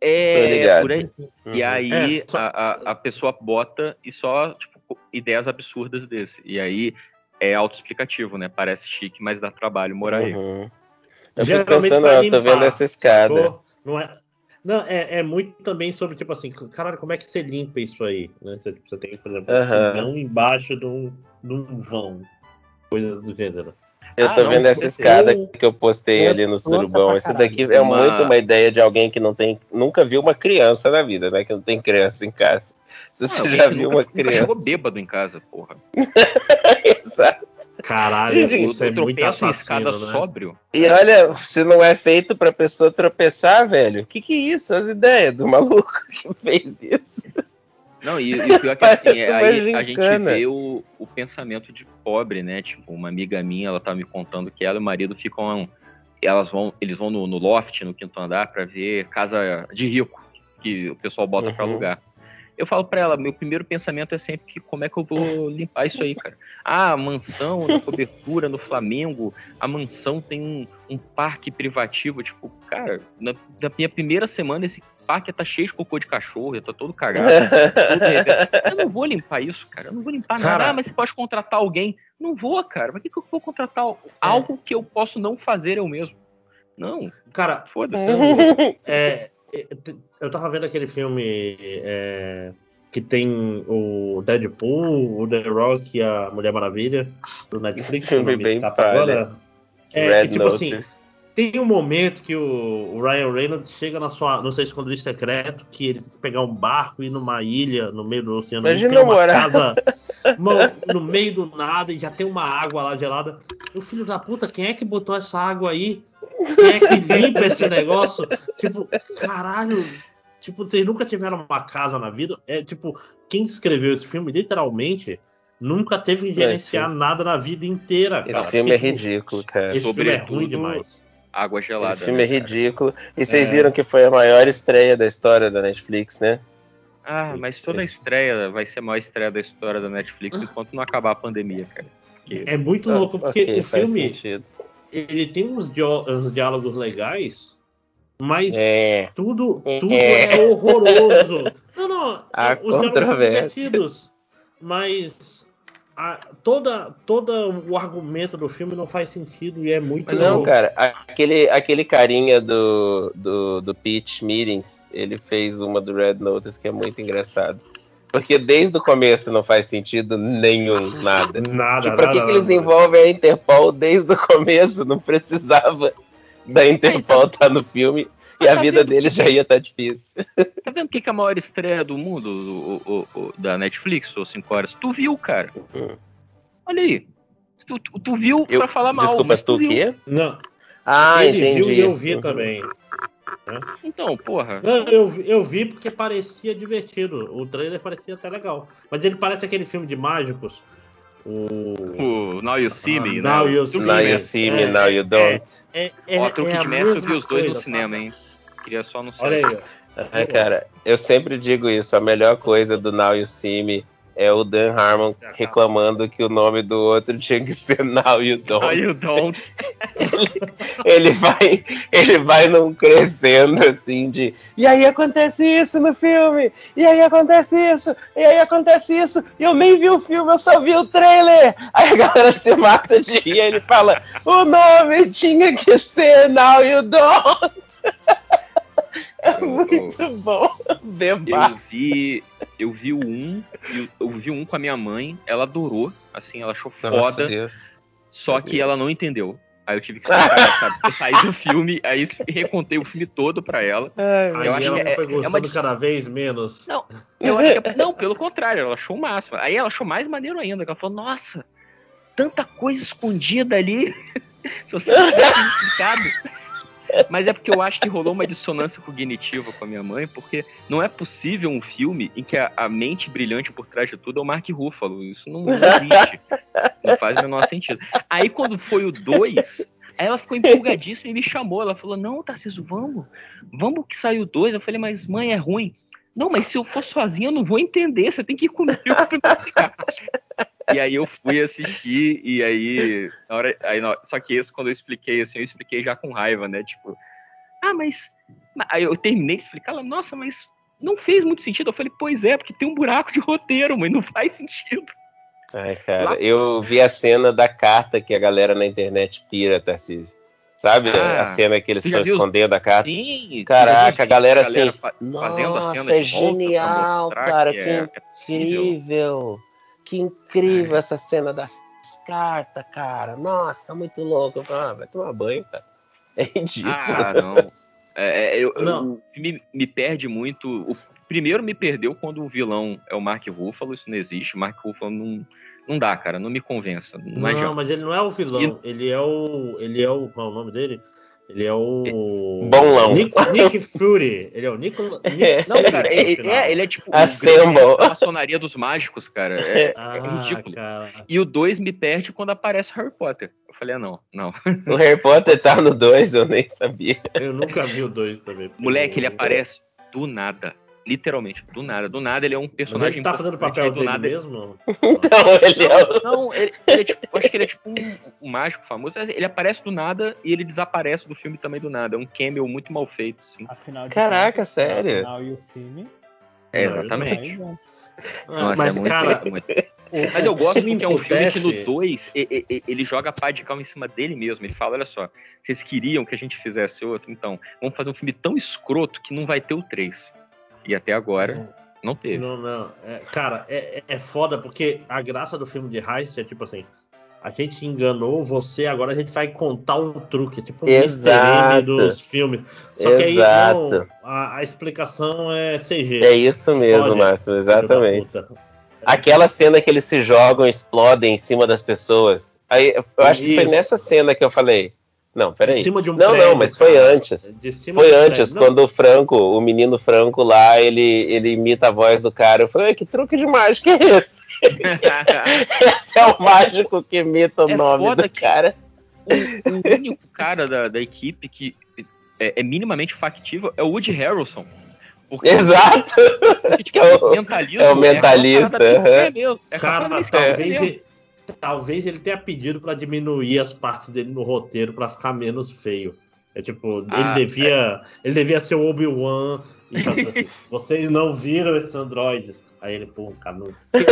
É, por aí. Uhum. E aí É, só- a, a, pessoa bota e só tipo, ideias absurdas desse. E aí é autoexplicativo, né? Parece chique, mas dá trabalho morar aí. Uhum. Eu fico Geralmente pensando, pra ó, eu tô vendo essa escada. Não é... Não, é, é muito também sobre, tipo assim, caralho, como é que você limpa isso aí? Né? Você, tipo, você tem, por exemplo, Aham. um embaixo de um, de um vão. Coisas do gênero. Eu Ah, tô não, vendo essa escada que eu postei eu- ali no surubão. Isso daqui é Uma- muito uma ideia de alguém que não tem, nunca viu uma criança na vida, né? Que não tem criança em casa. Se você já viu nunca, uma nunca criança. chegou bêbado em casa, porra. Exato. Caralho, Gente, isso é muito assassino, escada né? sóbrio. E olha, se não é feito pra pessoa tropeçar, velho, o que que é isso? As ideias do maluco que fez isso. Não, e, e o pior que assim, é, aí a gente vê o, o pensamento de pobre, né? Tipo, uma amiga minha, ela tá me contando que ela e o marido ficam. Elas vão, eles vão no, no loft, no quinto andar, pra ver casa de rico, que o pessoal bota pra Uhum. alugar. Eu falo pra ela, meu primeiro pensamento é sempre que como é que eu vou limpar isso aí, cara? Ah, a mansão na cobertura no Flamengo, a mansão tem um, um parque privativo, tipo, cara, na, na minha primeira semana esse parque tá cheio de cocô de cachorro, tá todo cagado. todo reverso. Eu não vou limpar isso, cara. Eu não vou limpar nada. Ah, mas você pode contratar alguém. Não vou, cara. Pra que, que eu vou contratar algo que eu posso não fazer eu mesmo? Não, Cara, foda-se. é, é, eu tava vendo aquele filme é, que tem o Deadpool, o The Rock e a Mulher Maravilha do Netflix. Filme bem agora. É, Red que, tipo assim, Notice. tem um momento que o, Ryan Reynolds chega na sua, não sei, esconderijo secreto, que ele pegar um barco e ir numa ilha no meio do oceano, Imagina uma morar. casa no meio do nada e já tem uma água lá gelada. O filho da puta, quem é que botou essa água aí? Quem é que limpa esse negócio? Tipo, caralho. Tipo, vocês nunca tiveram uma casa na vida? É tipo, quem escreveu esse filme, literalmente, nunca teve que Não, gerenciar nada na vida inteira. Cara. Esse filme é Porque, tipo, ridículo, cara. Esse filme é ruim Sobretudo, demais. Água gelada. Esse filme é né, cara? ridículo. E vocês É. viram que foi a maior estreia da história da Netflix, né? Ah, mas toda Esse- estreia vai ser a maior estreia da história da Netflix enquanto não acabar a pandemia, cara. Porque É muito louco, porque Ok, o filme sentido. ele tem uns, dió- uns diálogos legais, mas É. tudo, tudo É. é. horroroso. Não, não, Há os divertidos, mas a- toda, todo o argumento do filme não faz sentido e é muito Mas Não, cara, aquele, aquele carinha do, do, do Pitch Meetings, ele fez uma do Red Notice que é muito engraçado. Porque desde o começo não faz sentido nenhum, nada. Nada, Tipo, pra que, nada, que eles nada. envolvem a Interpol desde o começo? Não precisava da Interpol estar no filme e a tá vida deles já ia estar difícil. Tá vendo o que, que é a maior estreia do mundo o, o- o- da Netflix, ou 5 horas? Tu viu, cara. Hum. Olha aí. Tu, tu- tu viu Eu- pra falar mal. Desculpa, mas tu o quê? Não, Ah, ele entendi. viu e eu vi Uhum. também. Então, porra. Não, eu, vi- eu vi porque parecia divertido. O trailer parecia até legal. Mas ele parece aquele filme de mágicos. O. O Now You See Me, Ah, né? Now You O See Now Me. you see me, É, now you don't. É, é, Ó, truque é de mestre, eu vi os dois no coisa, cinema, sabe? hein? Queria só anunciar. Olha aí. É, cara, eu sempre digo isso. A melhor coisa do Now You See Me é o Dan Harmon reclamando que o nome do outro tinha que ser Now You Now Don't. You Don't. Ele vai, ele vai num crescendo assim de. E aí acontece isso no filme, e aí acontece isso, e aí acontece isso, e eu nem vi o filme, eu só vi o trailer. Aí a galera se mata de rir, ele fala: o nome tinha que ser Now You Don't. É muito bom. Beba. Eu vi, eu vi o um, eu- eu vi um com a minha mãe, ela adorou, assim, ela achou foda, Deus. só que ela não entendeu. Aí eu tive que explicar, sabe? Eu saí do filme, aí recontei o filme todo pra ela. Aí Eu acho ela que é- foi é uma gostando cada vez menos. Eu acho que é- não, pelo contrário, ela achou o máximo. Aí ela achou mais maneiro ainda, que ela falou, nossa, tanta coisa escondida ali. Se você tivesse explicado. Mas é porque eu acho que rolou uma dissonância cognitiva com a minha mãe, porque não é possível um filme em que a, a mente brilhante por trás de tudo é o Mark Ruffalo. Isso não, não existe. Não faz o menor sentido. Aí quando foi o 2, aí ela ficou empolgadíssima e me chamou. Ela falou: Não, Tarcísio, vamos. Vamos que saiu o 2. Eu falei, mas mãe, é ruim. Não, mas se eu for sozinha, eu não vou entender. Você tem que ir comigo pra explicar. E aí eu fui assistir, e aí, na hora, aí na hora- só que esse, quando eu expliquei, assim, eu expliquei já com raiva, né? Tipo, ah, mas. Aí eu terminei de explicar, ela, nossa, mas não fez muito sentido. Eu falei, pois é, porque tem um buraco de roteiro, mas não faz sentido. Ai, cara, eu vi a cena da carta que a galera na internet pira, Tarcísio. Sabe? Ah, a cena que eles estão escondendo a carta. Sim. Caraca, a galera assim. assim. fa- fazendo a cena Nossa, é genial, cara. que é- é incrível. Que incrível essa cena das cartas, cara. Nossa, muito louco. Eu Ah, vai tomar banho, cara. É ridículo. Ah, não. É, é, eu- eu- Não. o filme me perde muito. O primeiro me perdeu quando o vilão é o Mark Ruffalo, isso não existe. O Mark Ruffalo não, não dá, cara, não me convença. Não, Não, mas ele não é o vilão. Ele é o. Ele é o. Qual é o nome dele? Ele é o. Bonlão. Nick, Nick Fury. Ele é o Nicola. Nick Não, cara, ele, final. é, ele é tipo Assemble. da maçonaria dos mágicos, cara. É, é Ah, ridículo. cara. E o 2 me perde quando aparece Harry Potter. Eu falei, ah, não, não. O Harry Potter tá no 2, eu nem sabia. Eu nunca vi o 2 também. Moleque, ele aparece do nada. Literalmente, do nada. Do nada ele é um Mas personagem ele tá fazendo o papel do dele nada mesmo? Então ele é. Não, ele, ele é tipo, eu acho que ele é tipo um, um mágico famoso. Ele aparece do nada e ele desaparece do filme também do nada. É um cameo muito mal feito, sim. Afinal de Caraca, contas, sério? Afinal, e o Cine. É, exatamente. Né? Ah, Nossa, mas, é muito, cara, muito, muito. o- Mas eu gosto porque é um filme que no emputece- 2 ele joga a pá de cal em cima dele mesmo. Ele fala: olha só, vocês queriam que a gente fizesse outro, então vamos fazer um filme tão escroto que não vai ter o 3. E até agora não teve. Não, não. É, cara, é, é- é foda porque a graça do filme de Heist é tipo assim. A gente enganou você, agora a gente vai contar um truque, tipo um Exato. Dos filmes. Só que aí Exato. não, a, a explicação é CG. É isso mesmo, Pode. Márcio, exatamente. Aquela cena que eles se jogam, explodem em cima das pessoas. Aí eu acho que foi Isso. nessa cena que eu falei. Não, Em peraí. cima de um Não, prédio, não, mas foi cara. antes. De cima Foi de um antes, prédio. Não, quando o Franco, o menino Franco lá, ele, ele imita a voz do cara. Eu falei, "Ué, que truque de mágica é esse? Esse é o mágico que imita o É nome do cara. o, o único cara da, da equipe que é, é minimamente factível é o Woody Harrelson. Porque, Exato. porque, tipo, É o- mentalismo é o mentalista, aquela parada aham. piscina mesmo, é Cara, talvez, talvez ele tenha pedido pra diminuir as partes dele no roteiro pra ficar menos feio. É tipo, ele Ah, devia. Ele devia ser o Obi-Wan e fazer assim, vocês não viram esses androides. Aí ele, pô, cara, não. Eu,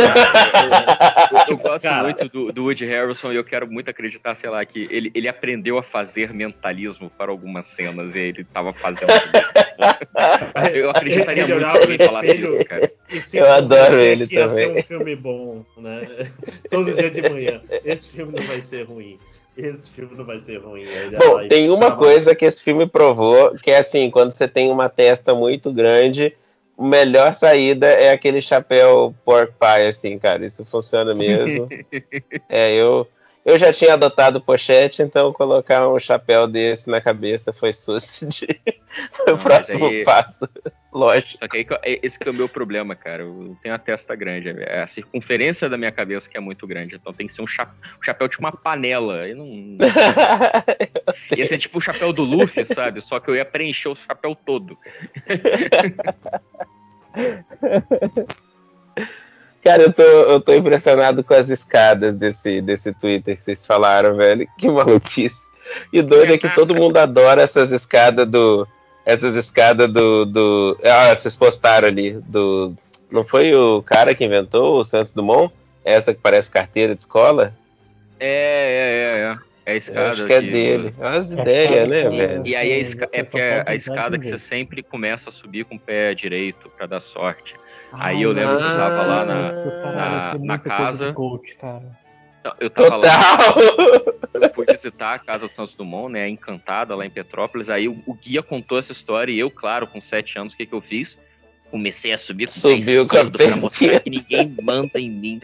eu gosto Cara. muito do, do Woody Harrelson e eu quero muito acreditar, sei lá, que ele, ele aprendeu a fazer mentalismo para algumas cenas e aí ele tava fazendo. eu acreditaria Ele muito se alguém falasse isso, cara. Eu adoro ele que ia também. ser um filme bom, né? Todo dia de manhã. Esse filme não vai ser ruim. Esse filme não vai ser ruim. Ia lá Bom, e tem uma coisa que esse filme provou, que é assim, quando você tem uma testa muito grande, a melhor saída é aquele chapéu pork pie, assim, cara. Isso funciona mesmo. é, eu, eu já tinha adotado pochete, então colocar um chapéu desse na cabeça foi. Foi Não, o próximo aí- passo. Lógico. Só que aí, eu- é- esse que é o meu problema, cara. Eu tenho a testa grande. É a circunferência da minha cabeça que é muito grande. Então tem que ser um, cha- um chapéu tipo uma panela. Aí não... Ia ser tipo o chapéu do Luffy, sabe? Só que eu ia preencher o chapéu todo. Cara, eu tô, eu tô impressionado com as escadas desse, desse Twitter que vocês falaram, velho. Que maluquice. E o doido é que todo mundo adora essas escadas do. Essas escadas do. do ah, vocês postaram ali. Do, não foi o cara que inventou o Santos Dumont? Essa que parece carteira de escola? É, é, é. é. É a Eu escada. acho que é que- dele. Olha as É ideias, né, velho? E aí a esca- é porque é a usar escada que você sempre começa a subir com o pé direito pra dar sorte. Aí eu lembro que eu tava lá na. Isso, caralho, na- é na casa. coach, cara. Eu tava lá. Total! Eu fui visitar a casa do Santos Dumont, né? Encantada lá em Petrópolis. Aí o, o guia contou essa história e eu, claro, com sete anos, o que, que eu fiz? Comecei a subir com o Subiu esquerdo pra mostrar que ninguém manda em mim.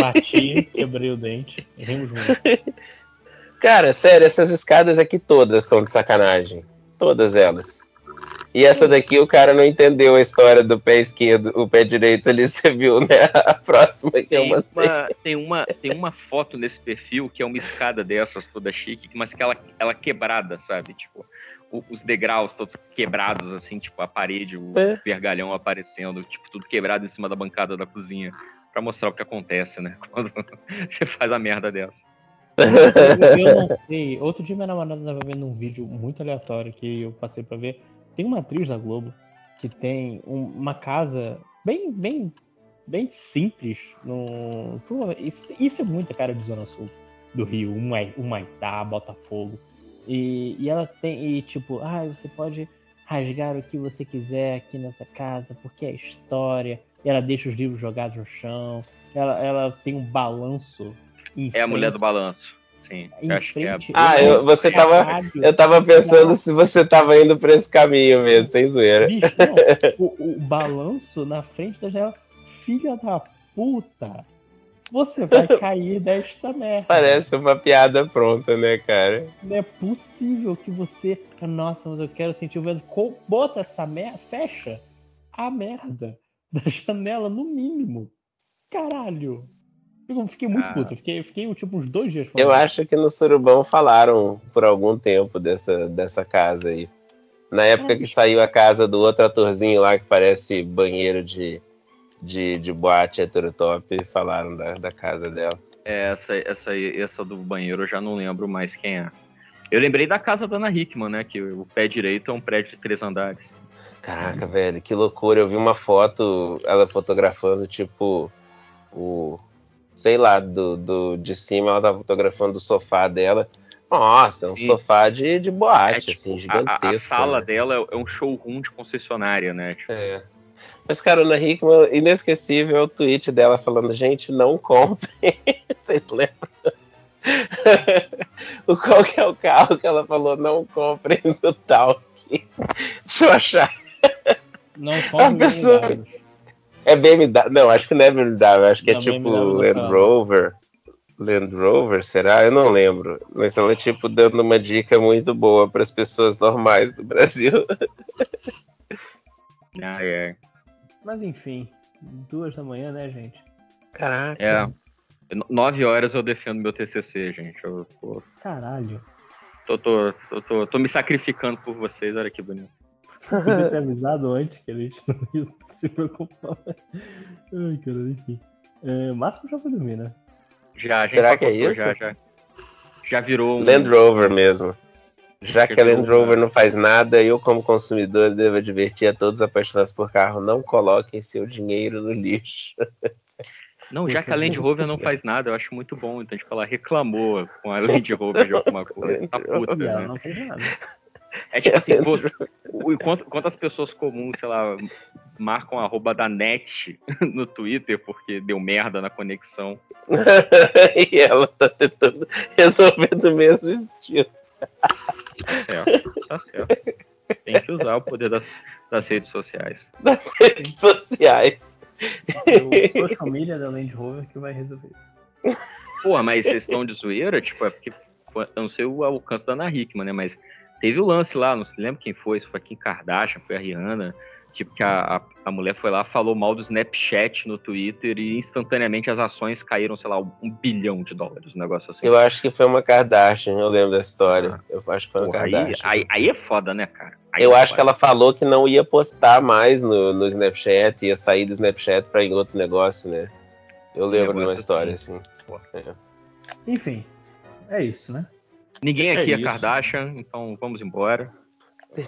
Bati, quebrei o dente. Rimos juntos. Cara, sério, essas escadas aqui todas são de sacanagem. Todas elas. E essa daqui o cara não entendeu a história do pé esquerdo, o pé direito ali, você viu, né? A próxima que eu Tem mandei. uma, tem, uma, tem uma foto nesse perfil que é uma escada dessas toda chique, mas que ela, ela quebrada, sabe? Tipo, o- os degraus todos quebrados, assim, tipo, a parede, o É. vergalhão aparecendo, tipo, tudo quebrado em cima da bancada da cozinha. Pra mostrar o que acontece, né? Quando você faz a merda dessa. Eu, eu não sei. Outro dia minha namorada tava vendo um vídeo muito aleatório que eu passei pra ver. Tem uma atriz da Globo que tem um- uma casa bem, bem, bem simples. No... Isso, isso é muita cara de Zona Sul. do Rio, Humai- Humaitá, Botafogo. E, e ela tem, e tipo, ah, você pode rasgar o que você quiser aqui nessa casa, porque é história. E ela deixa os livros jogados no chão. Ela, ela tem um balanço. É a mulher do balanço. Sim, em eu acho que é. Ah, eu você tava- rádio. Eu tava pensando se você tava indo pra esse caminho mesmo, sem zoeira. Bicho, não, o, o balanço na frente da janela. Filha da puta! Você vai cair desta merda. Parece uma piada pronta, né, cara? Não é possível que você. Nossa, mas eu quero sentir o vento. Bota essa merda. Fecha a merda da janela, no mínimo. Caralho. Eu fiquei muito Ah. puto. Eu fiquei, eu fiquei tipo uns dois dias falando. Eu acho que no Surubão falaram por algum tempo dessa, dessa casa aí. Na época que saiu a casa do outro atorzinho lá que parece banheiro de, de, de boate heterotop, falaram da, da casa dela. É, essa, essa, essa do banheiro eu já não lembro mais quem é. Eu lembrei da casa da Ana Hickman, né? Que o pé direito é um prédio de três andares. Caraca, velho, que loucura. Eu vi uma foto, ela fotografando, tipo, o. Sei lá, do, do, de cima ela tava fotografando o sofá dela. Nossa, é um Sim. sofá de, de É, boate, tipo, assim, a- a, gigantesco. a sala né? dela é um showroom de concessionária, né? Tipo, É. Mas, cara, Ana Hickman, inesquecível é o tweet dela falando, gente, não comprem. Vocês lembram? o qual que é o carro que ela falou, não comprem no tal. Deixa eu achar. Não A compre pessoa-. É BMW. Não, acho que não é BMW. Acho que é Não, tipo BMW Land. Rover. Land Rover, será? Eu não lembro. Mas ela, tipo, dando uma dica muito boa para as pessoas normais do Brasil. ah, é. Mas enfim, duas da manhã, né, gente? Caraca. É. No- Nove horas eu defendo meu TCC, gente. Eu tô, Caralho. tô, tô, tô, tô- tô me sacrificando por vocês. Olha que bonito. Podia ter avisado antes que a gente não se preocupar. Ai, cara, enfim. É, Máximo já foi dormir, né? Já, gente Será que é isso? Já, já, já virou um. Land Rover mesmo. Já que a Land Rover não faz nada, eu, como consumidor, devo advertir a todos apaixonados por carro: não coloquem seu dinheiro no lixo. Não, já que a Land Rover não faz nada, eu acho muito bom. Então, tipo, ela reclamou com a Land Rover de alguma coisa. Tá puta, ela né? não fez nada. É tipo assim, você, quantas pessoas comuns, sei lá, marcam a arroba da net no Twitter porque deu merda na conexão. e ela tá tentando resolver do mesmo estilo. Certo, tá certo. Tem que usar o poder das, das redes sociais. Das redes sociais. É o social media da Land Rover que vai resolver isso. Porra, mas vocês estão de zoeira? Tipo, é porque eu não sei o alcance da Ana Hickman, né? Mas teve o lance lá, não se lembra quem foi, se foi a Kim Kardashian, foi a Rihanna. Tipo, que a, a, a mulher foi lá, falou mal do Snapchat no Twitter e instantaneamente as ações caíram, sei lá, um bilhão de dólares, um negócio assim. Eu acho que foi uma Kardashian, eu lembro da história. Eu acho que foi uma Porra, aí, Kardashian. aí, aí é foda, né, cara? Aí eu é acho foda. que ela falou que não ia postar mais no, no Snapchat, ia sair do Snapchat pra ir em outro negócio, né? Eu lembro de uma negócio história assim. Enfim, é isso, né? Ninguém aqui É é. Kardashian, então vamos embora.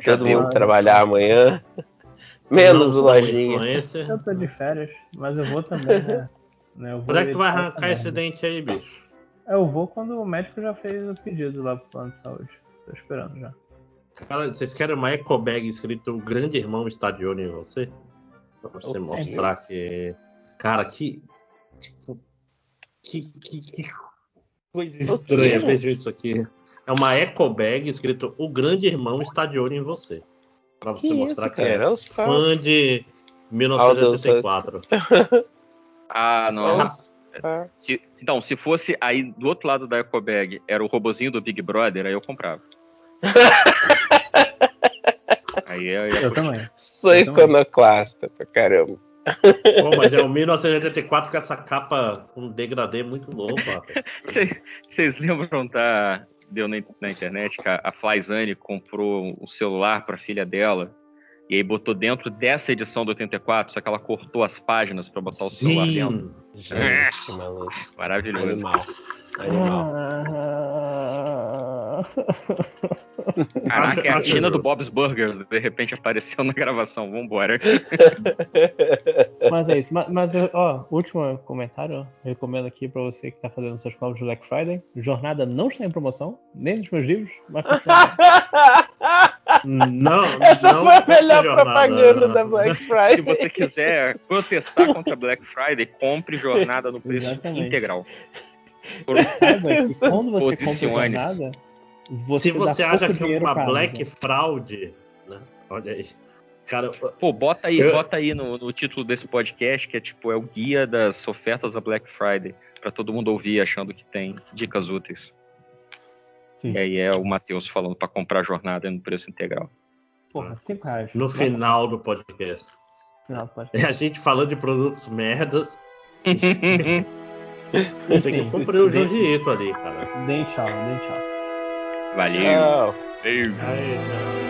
Todo deu. mundo trabalhar amanhã. Menos o Lojinha. Eu tô de férias, mas eu vou também, né? né, eu vou Quando é que tu vai arrancar esse dente aí, bicho? Eu vou quando o médico já fez o pedido lá pro plano de saúde. Tô esperando já. Cara, vocês querem uma eco bag escrito O Grande Irmão está de olho em você? Pra você Eu mostrar que. Cara, que. Tipo. Que, que, que coisa estranha. Veja isso aqui. É uma eco bag escrito O Grande Irmão está de olho em você. Pra você Que mostrar isso, que cara? é É fã de 1984. Ah, não. Nossa. Se- então, se fosse aí do outro lado da ecobag, era o robozinho do Big Brother, aí eu comprava. aí eu ia Eu também. Sou Eu também. iconoclasta pra caramba. Pô, mas é o 1984 com essa capa com um degradê muito louco, Vocês lembram da. Deu na, na internet que a, a Flyzane comprou um celular pra filha dela e aí botou dentro dessa edição do 84, só que ela cortou as páginas pra botar o celular dentro. Gente, que maluco. Maravilhoso. Animal. Animal. Caraca, é a Tina do Bob's Burgers, de repente apareceu na gravação. Vambora. Mas é isso. Mas, mas, eu- ó, último comentário, recomendo aqui pra você que tá fazendo seus povos de Black Friday. Jornada não está em promoção, nem nos meus livros, mas. Não, Essa não foi a melhor jornada. propaganda da Black Se Friday. você quiser protestar contra Black Friday, compre jornada no preço Exatamente. integral. Por- Saiba que quando você compra jornada, você Se você acha que é uma Black Amazon. Fraud, né? Olha aí. Cara, Pô, bota aí, Eu- bota aí no, no título desse podcast, que é tipo, é o guia das ofertas da Black Friday, pra todo mundo ouvir achando que tem dicas úteis. Sim. E aí é o Matheus falando pra comprar jornada no preço integral. Porra, 5 reais. no final do podcast. no final do podcast. É a gente falando de produtos merdas. Esse aqui eu comprei o Jorgito ali, cara. Deem tchau, deem tchau. Valeu. Não. Valeu.